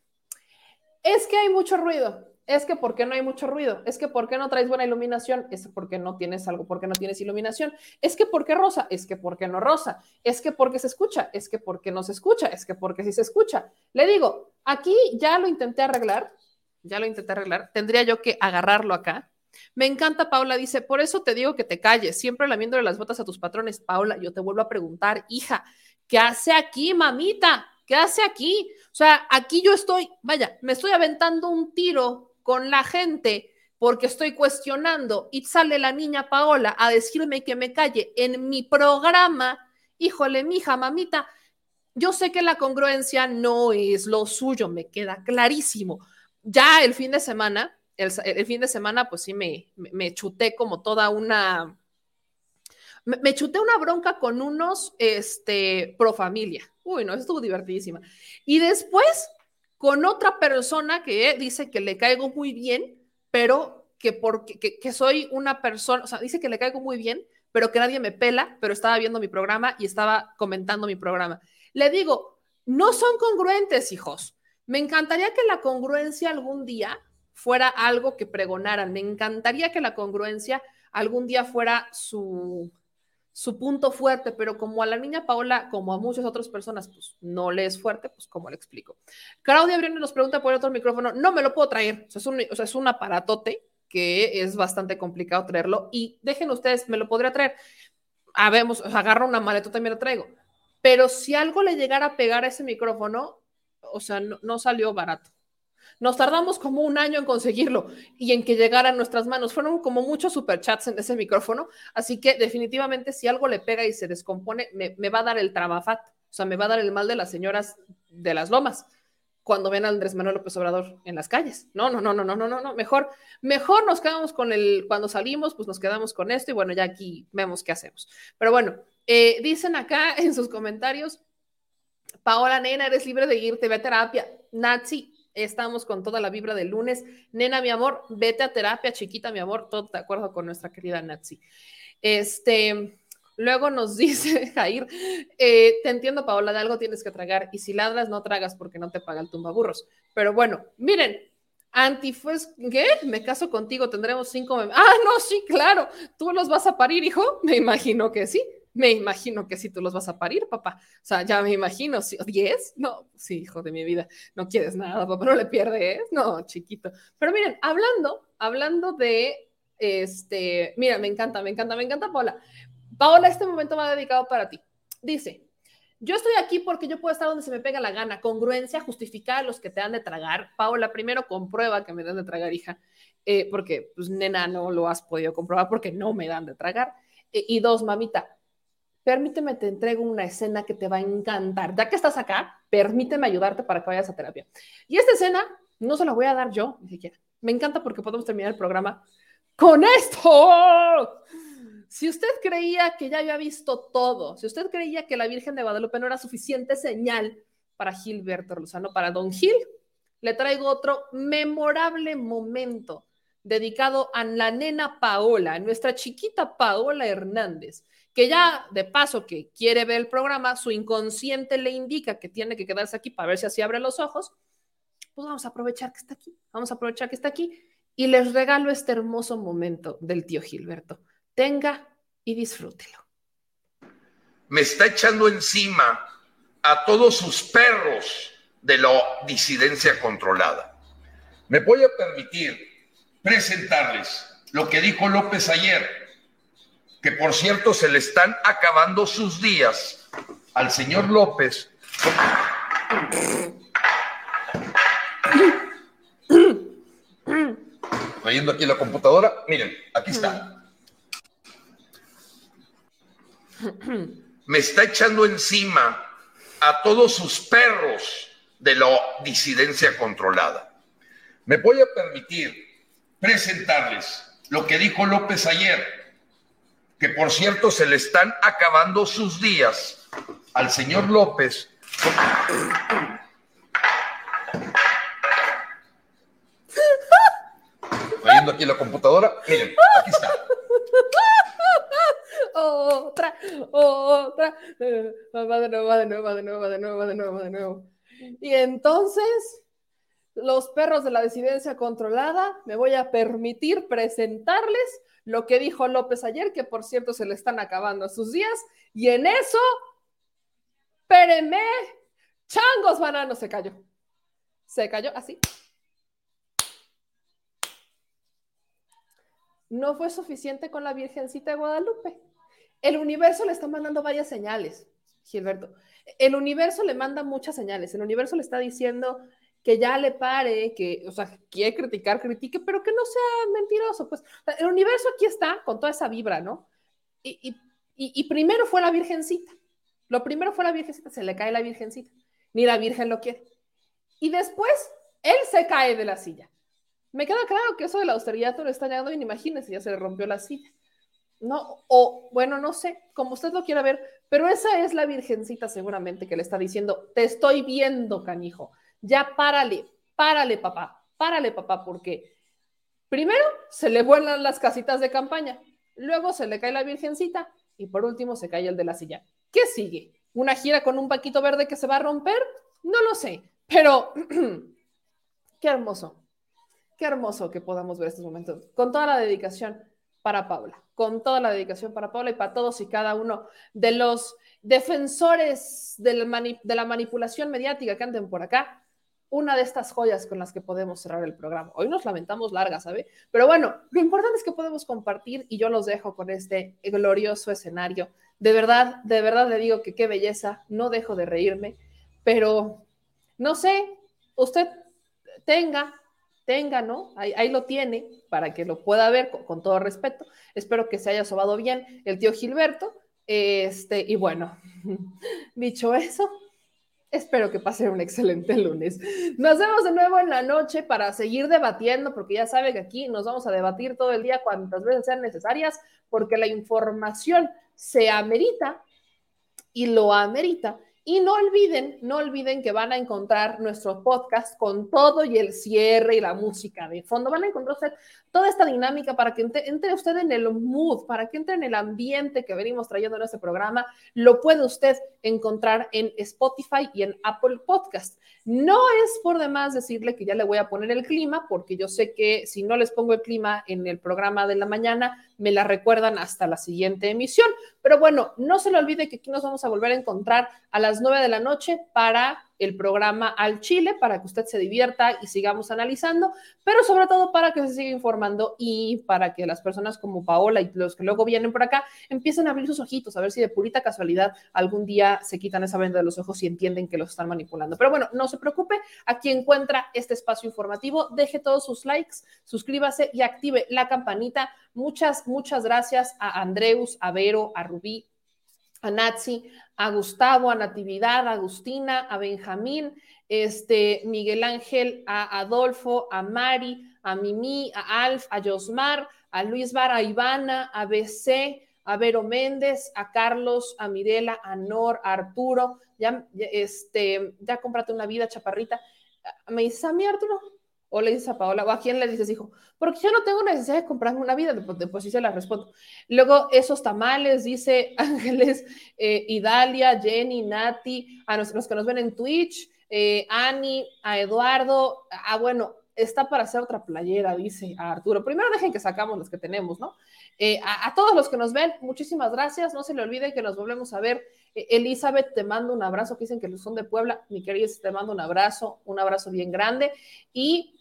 es que hay mucho ruido es que ¿por qué no hay mucho ruido? Es que ¿por qué no traes buena iluminación? Es porque no tienes algo, porque no tienes iluminación. Es que ¿por qué rosa? Es que ¿por qué no rosa? Es que porque se escucha, es que porque no se escucha, es que porque sí se escucha. Le digo, aquí ya lo intenté arreglar, ya lo intenté arreglar, tendría yo que agarrarlo acá. Me encanta, Paula dice, por eso te digo que te calles, siempre lamiéndole las botas a tus patrones. Paula, yo te vuelvo a preguntar, hija, ¿qué hace aquí, mamita? ¿Qué hace aquí? O sea, aquí yo estoy, vaya, me estoy aventando un tiro con la gente porque estoy cuestionando y sale la niña Paola a decirme que me calle en mi programa, híjole, mija, mamita, yo sé que la congruencia no es lo suyo, me queda clarísimo. Ya el fin de semana, el, fin de semana, pues sí me, me, chuté como toda una, me, chuté una bronca con unos, este, pro familia. Uy, no, estuvo divertidísima. Y después con otra persona que dice que le caigo muy bien, pero que porque que, soy una persona, o sea, dice que le caigo muy bien, pero que nadie me pela, pero estaba viendo mi programa y estaba comentando mi programa. Le digo, no son congruentes, hijos. Me encantaría que la congruencia algún día fuera algo que pregonaran. Me encantaría que la congruencia algún día fuera su, su punto fuerte, pero como a la niña Paola, como a muchas otras personas, pues no le es fuerte, pues como le explico. Claudia Brienne nos pregunta por otro micrófono, no me lo puedo traer, es un, es un aparatote que es bastante complicado traerlo y dejen ustedes, me lo podría traer. Habemos, o sea, agarro una maletota y me lo traigo. Pero si algo le llegara a pegar a ese micrófono, o sea, no salió barato. Nos tardamos como un año en conseguirlo y en que llegara a nuestras manos. Fueron como muchos superchats en ese micrófono, así que definitivamente si algo le pega y se descompone, me, va a dar el tramafat, o sea, me va a dar el mal de las señoras de las lomas cuando ven a Andrés Manuel López Obrador en las calles. No, no, no, no, no, no, no, no. Mejor, mejor nos quedamos con el, cuando salimos, pues nos quedamos con esto y bueno, ya aquí vemos qué hacemos. Pero bueno, eh, dicen acá en sus comentarios, Paola Nena, eres libre de irte, ve a terapia. Nazi, Estamos con toda la vibra del lunes. Nena, mi amor, vete a terapia, chiquita, mi amor, todo de acuerdo con nuestra querida Nazi. Este, luego nos dice Jair, eh, te entiendo, Paola, de algo tienes que tragar y si ladras, no tragas porque no te paga el tumbaburros. Pero bueno, miren, Antifues, ¿qué? Me caso contigo, tendremos cinco. Ah, no, sí, claro. ¿Tú los vas a parir, hijo? Me imagino que sí. Me imagino que si tú los vas a parir, papá. O sea, ya me imagino, ¿10? No, sí, hijo de mi vida, no quieres nada, papá, no le pierdes. No, chiquito. Pero miren, hablando, hablando de, este, mira, me encanta, me encanta, me encanta, Paola. Paola, este momento va dedicado para ti. Dice, yo estoy aquí porque yo puedo estar donde se me pega la gana. Congruencia, justificar a los que te dan de tragar. Paola, primero comprueba que me dan de tragar, hija, eh, porque, pues, nena, no lo has podido comprobar porque no me dan de tragar. Eh, y dos, mamita, permíteme, te entrego una escena que te va a encantar. Ya que estás acá, permíteme ayudarte para que vayas a terapia. Y esta escena no se la voy a dar yo, ni siquiera. Me encanta porque podemos terminar el programa con esto. Si usted creía que ya había visto todo, si usted creía que la Virgen de Guadalupe no era suficiente señal para Gilberto Lozano, para Don Gil, le traigo otro memorable momento dedicado a la nena Paola, nuestra chiquita Paola Hernández, que ya de paso que quiere ver el programa, su inconsciente le indica que tiene que quedarse aquí para ver si así abre los ojos, pues vamos a aprovechar que está aquí, vamos a aprovechar que está aquí y les regalo este hermoso momento del tío Gilberto. Tenga y disfrútelo. Me está echando encima a todos sus perros de la disidencia controlada. Me voy a permitir presentarles lo que dijo López ayer, que por cierto se le están acabando sus días al señor López. Estoy yendo aquí la computadora. Miren, aquí está. me está echando encima a todos sus perros de la disidencia controlada. Me voy a permitir presentarles lo que dijo López ayer, que por cierto se le están acabando sus días al señor López. Viendo aquí la computadora. Miren, está otra, otra. Va de nuevo, va de nuevo, va de nuevo, va de nuevo, va de nuevo, de nuevo. Y entonces, los perros de la disidencia controlada, me voy a permitir presentarles lo que dijo López ayer, que por cierto se le están acabando sus días, y en eso, espérenme, changos bananos, se cayó. Se cayó así. No fue suficiente con la Virgencita de Guadalupe. El universo le está mandando varias señales, Gilberto. El universo le manda muchas señales. El universo le está diciendo que ya le pare, que, o sea, quiere criticar, critique, pero que no sea mentiroso. Pues el universo aquí está con toda esa vibra, ¿no? Y, y primero fue la Virgencita. Lo primero fue la Virgencita, se le cae la Virgencita. Ni la Virgen lo quiere. Y después él se cae de la silla. Me queda claro que eso de la austeridad no lo está llegando bien. Imagínense, ya se le rompió la silla. ¿no? O bueno, no sé, como usted lo quiera ver, pero esa es la virgencita seguramente que le está diciendo, te estoy viendo, canijo, ya párale, párale, papá, párale, papá, porque primero se le vuelan las casitas de campaña, luego se le cae la virgencita y por último se cae el de la silla. ¿Qué sigue? ¿Una gira con un paquito verde que se va a romper? No lo sé, pero qué hermoso, qué hermoso que podamos ver estos momentos con toda la dedicación para Paula, con toda la dedicación para Paula y para todos y cada uno de los defensores de la, manipulación mediática que anden por acá. Una de estas joyas con las que podemos cerrar el programa. Hoy nos lamentamos larga, ¿sabe? Pero bueno, lo importante es que podemos compartir y yo los dejo con este glorioso escenario. De verdad, de verdad le digo que qué belleza, no dejo de reírme, pero no sé, usted tenga tenga, ¿no? Ahí, lo tiene para que lo pueda ver con, todo respeto. Espero que se haya sobado bien el tío Gilberto. Este, y bueno, dicho eso, espero que pase un excelente lunes. Nos vemos de nuevo en la noche para seguir debatiendo, porque ya sabe que aquí nos vamos a debatir todo el día cuantas veces sean necesarias, porque la información se amerita y lo amerita y no olviden, no olviden que van a encontrar nuestro podcast con todo y el cierre y la música de fondo. Van a encontrar toda esta dinámica para que entre, usted en el mood, para que entre en el ambiente que venimos trayendo en este programa. Lo puede usted encontrar en Spotify y en Apple Podcast. No es por demás decirle que ya le voy a poner el clima, porque yo sé que si no les pongo el clima en el programa de la mañana, me la recuerdan hasta la siguiente emisión. Pero bueno, no se le olvide que aquí nos vamos a volver a encontrar a las nueve de la noche para el programa al Chile para que usted se divierta y sigamos analizando, pero sobre todo para que se siga informando y para que las personas como Paola y los que luego vienen por acá empiecen a abrir sus ojitos, a ver si de purita casualidad algún día se quitan esa venda de los ojos y entienden que los están manipulando. Pero bueno, no se preocupe, aquí encuentra este espacio informativo, deje todos sus likes, suscríbase y active la campanita. Muchas, muchas gracias a Andreus, a Vero, a Rubí, a Natsi, a Gustavo, a Natividad, a Agustina, a Benjamín, este, Miguel Ángel, a Adolfo, a Mari, a Mimi, a Alf, a Josmar, a Luis Vara, a Ivana, a BC, a Vero Méndez, a Carlos, a Mirela, a Nor, a Arturo, ya, este, ya cómprate una vida, chaparrita. ¿Me dices a mí, Arturo? O le dices a Paola, o a quién le dices, hijo, porque yo no tengo necesidad de comprarme una vida, después, sí se la respondo. Luego, esos tamales, dice Ángeles, eh, Idalia, Jenny, Nati, a los, que nos ven en Twitch, eh, Ani, a Eduardo, ah, bueno, está para hacer otra playera, dice a Arturo. Primero dejen que sacamos los que tenemos, ¿no? Eh, a, todos los que nos ven, muchísimas gracias. No se le olvide que nos volvemos a ver. Elizabeth, te mando un abrazo, que dicen que son de Puebla. Mi querida, te mando un abrazo, un abrazo bien grande. Y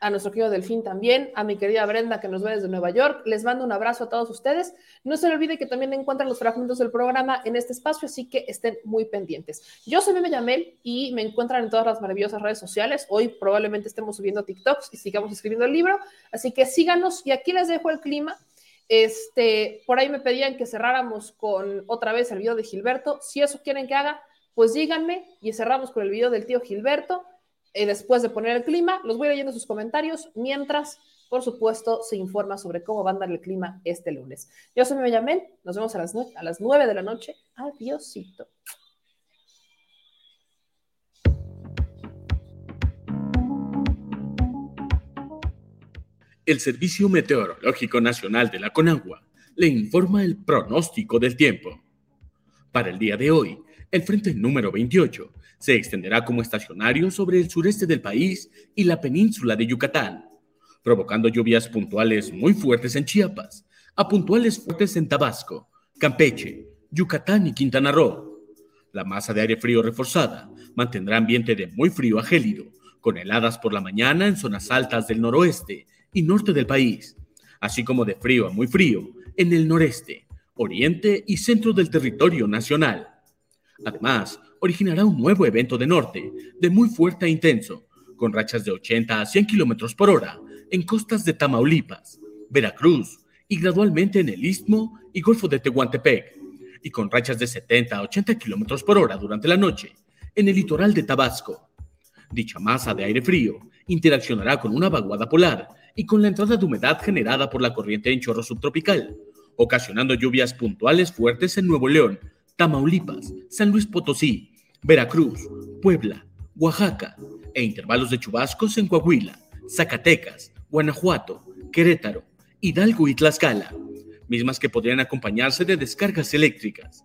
a nuestro querido Delfín también, a mi querida Brenda que nos ve desde Nueva York. Les mando un abrazo a todos ustedes. No se olvide que también encuentran los fragmentos del programa en este espacio, así que estén muy pendientes. Yo soy Meme Yamel y me encuentran en todas las maravillosas redes sociales. Hoy probablemente estemos subiendo TikToks y sigamos escribiendo el libro, así que síganos y aquí les dejo el clima. Este, por ahí me pedían que cerráramos con otra vez el video de Gilberto. Si eso quieren que haga, pues díganme y cerramos con el video del tío Gilberto eh, después de poner el clima. Los voy leyendo sus comentarios mientras, por supuesto, se informa sobre cómo va a andar el clima este lunes. Yo soy Meme nos vemos a las, a las 9 de la noche. Adiósito. El Servicio Meteorológico Nacional de la Conagua le informa el pronóstico del tiempo. Para el día de hoy, el frente número 28 se extenderá como estacionario sobre el sureste del país y la península de Yucatán, provocando lluvias puntuales muy fuertes en Chiapas, a puntuales fuertes en Tabasco, Campeche, Yucatán y Quintana Roo. La masa de aire frío reforzada mantendrá ambiente de muy frío a gélido, con heladas por la mañana en zonas altas del noroeste y norte del país, así como de frío a muy frío en el noreste, oriente y centro del territorio nacional. Además, originará un nuevo evento de norte, de muy fuerte e intenso, con rachas de 80 a 100 kilómetros por hora en costas de Tamaulipas, Veracruz y gradualmente en el Istmo y Golfo de Tehuantepec, y con rachas de 70 a 80 kilómetros por hora durante la noche en el litoral de Tabasco. Dicha masa de aire frío interaccionará con una vaguada polar y con la entrada de humedad generada por la corriente en chorro subtropical, ocasionando lluvias puntuales fuertes en Nuevo León, Tamaulipas, San Luis Potosí, Veracruz, Puebla, Oaxaca e intervalos de chubascos en Coahuila, Zacatecas, Guanajuato, Querétaro, Hidalgo y Tlaxcala, mismas que podrían acompañarse de descargas eléctricas.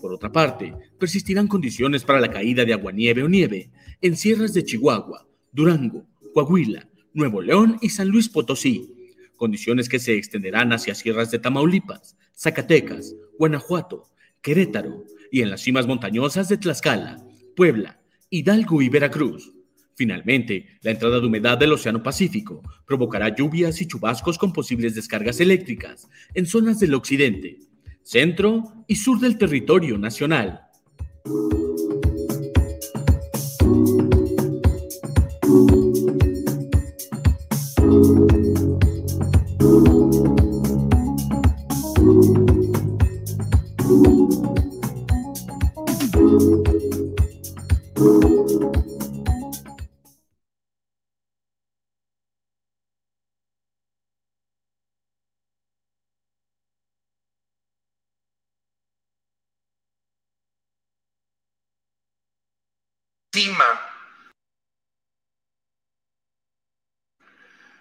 Por otra parte, persistirán condiciones para la caída de aguanieve o nieve en sierras de Chihuahua, Durango, Coahuila, Nuevo León y San Luis Potosí, condiciones que se extenderán hacia sierras de Tamaulipas, Zacatecas, Guanajuato, Querétaro y en las cimas montañosas de Tlaxcala, Puebla, Hidalgo y Veracruz. Finalmente, la entrada de humedad del Océano Pacífico provocará lluvias y chubascos con posibles descargas eléctricas en zonas del occidente, centro y sur del territorio nacional.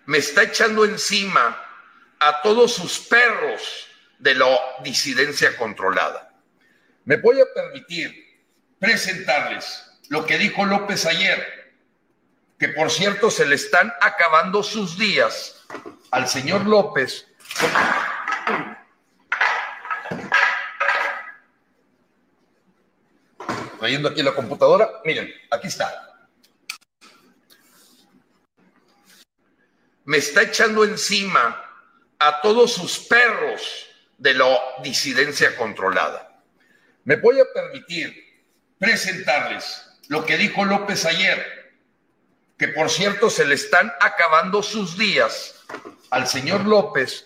Me está echando encima a todos sus perros de la disidencia controlada. Me voy a permitir presentarles lo que dijo López ayer, que por cierto se le están acabando sus días al señor López. Trayendo aquí la computadora, miren, aquí está. Me está echando encima a todos sus perros de la disidencia controlada. Me voy a permitir presentarles lo que dijo López ayer, que por cierto se le están acabando sus días al señor López.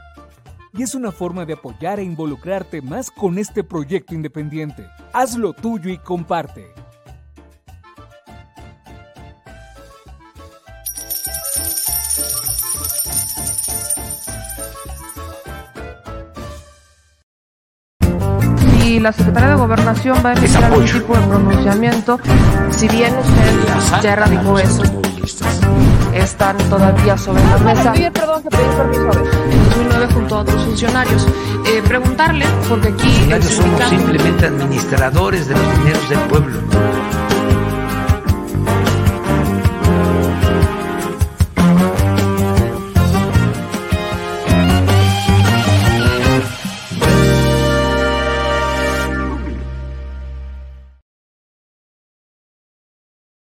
y es una forma de apoyar e involucrarte más con este proyecto independiente. Hazlo tuyo y comparte. Y la Secretaría de Gobernación va a emitir algún tipo de pronunciamiento, si bien usted ya erradicó eso están todavía sobre la mesa. Pide perdón que permiso. En 2009 junto a otros funcionarios. Eh, preguntarle, porque aquí... Los funcionarios somos simplemente administradores de los dineros del pueblo.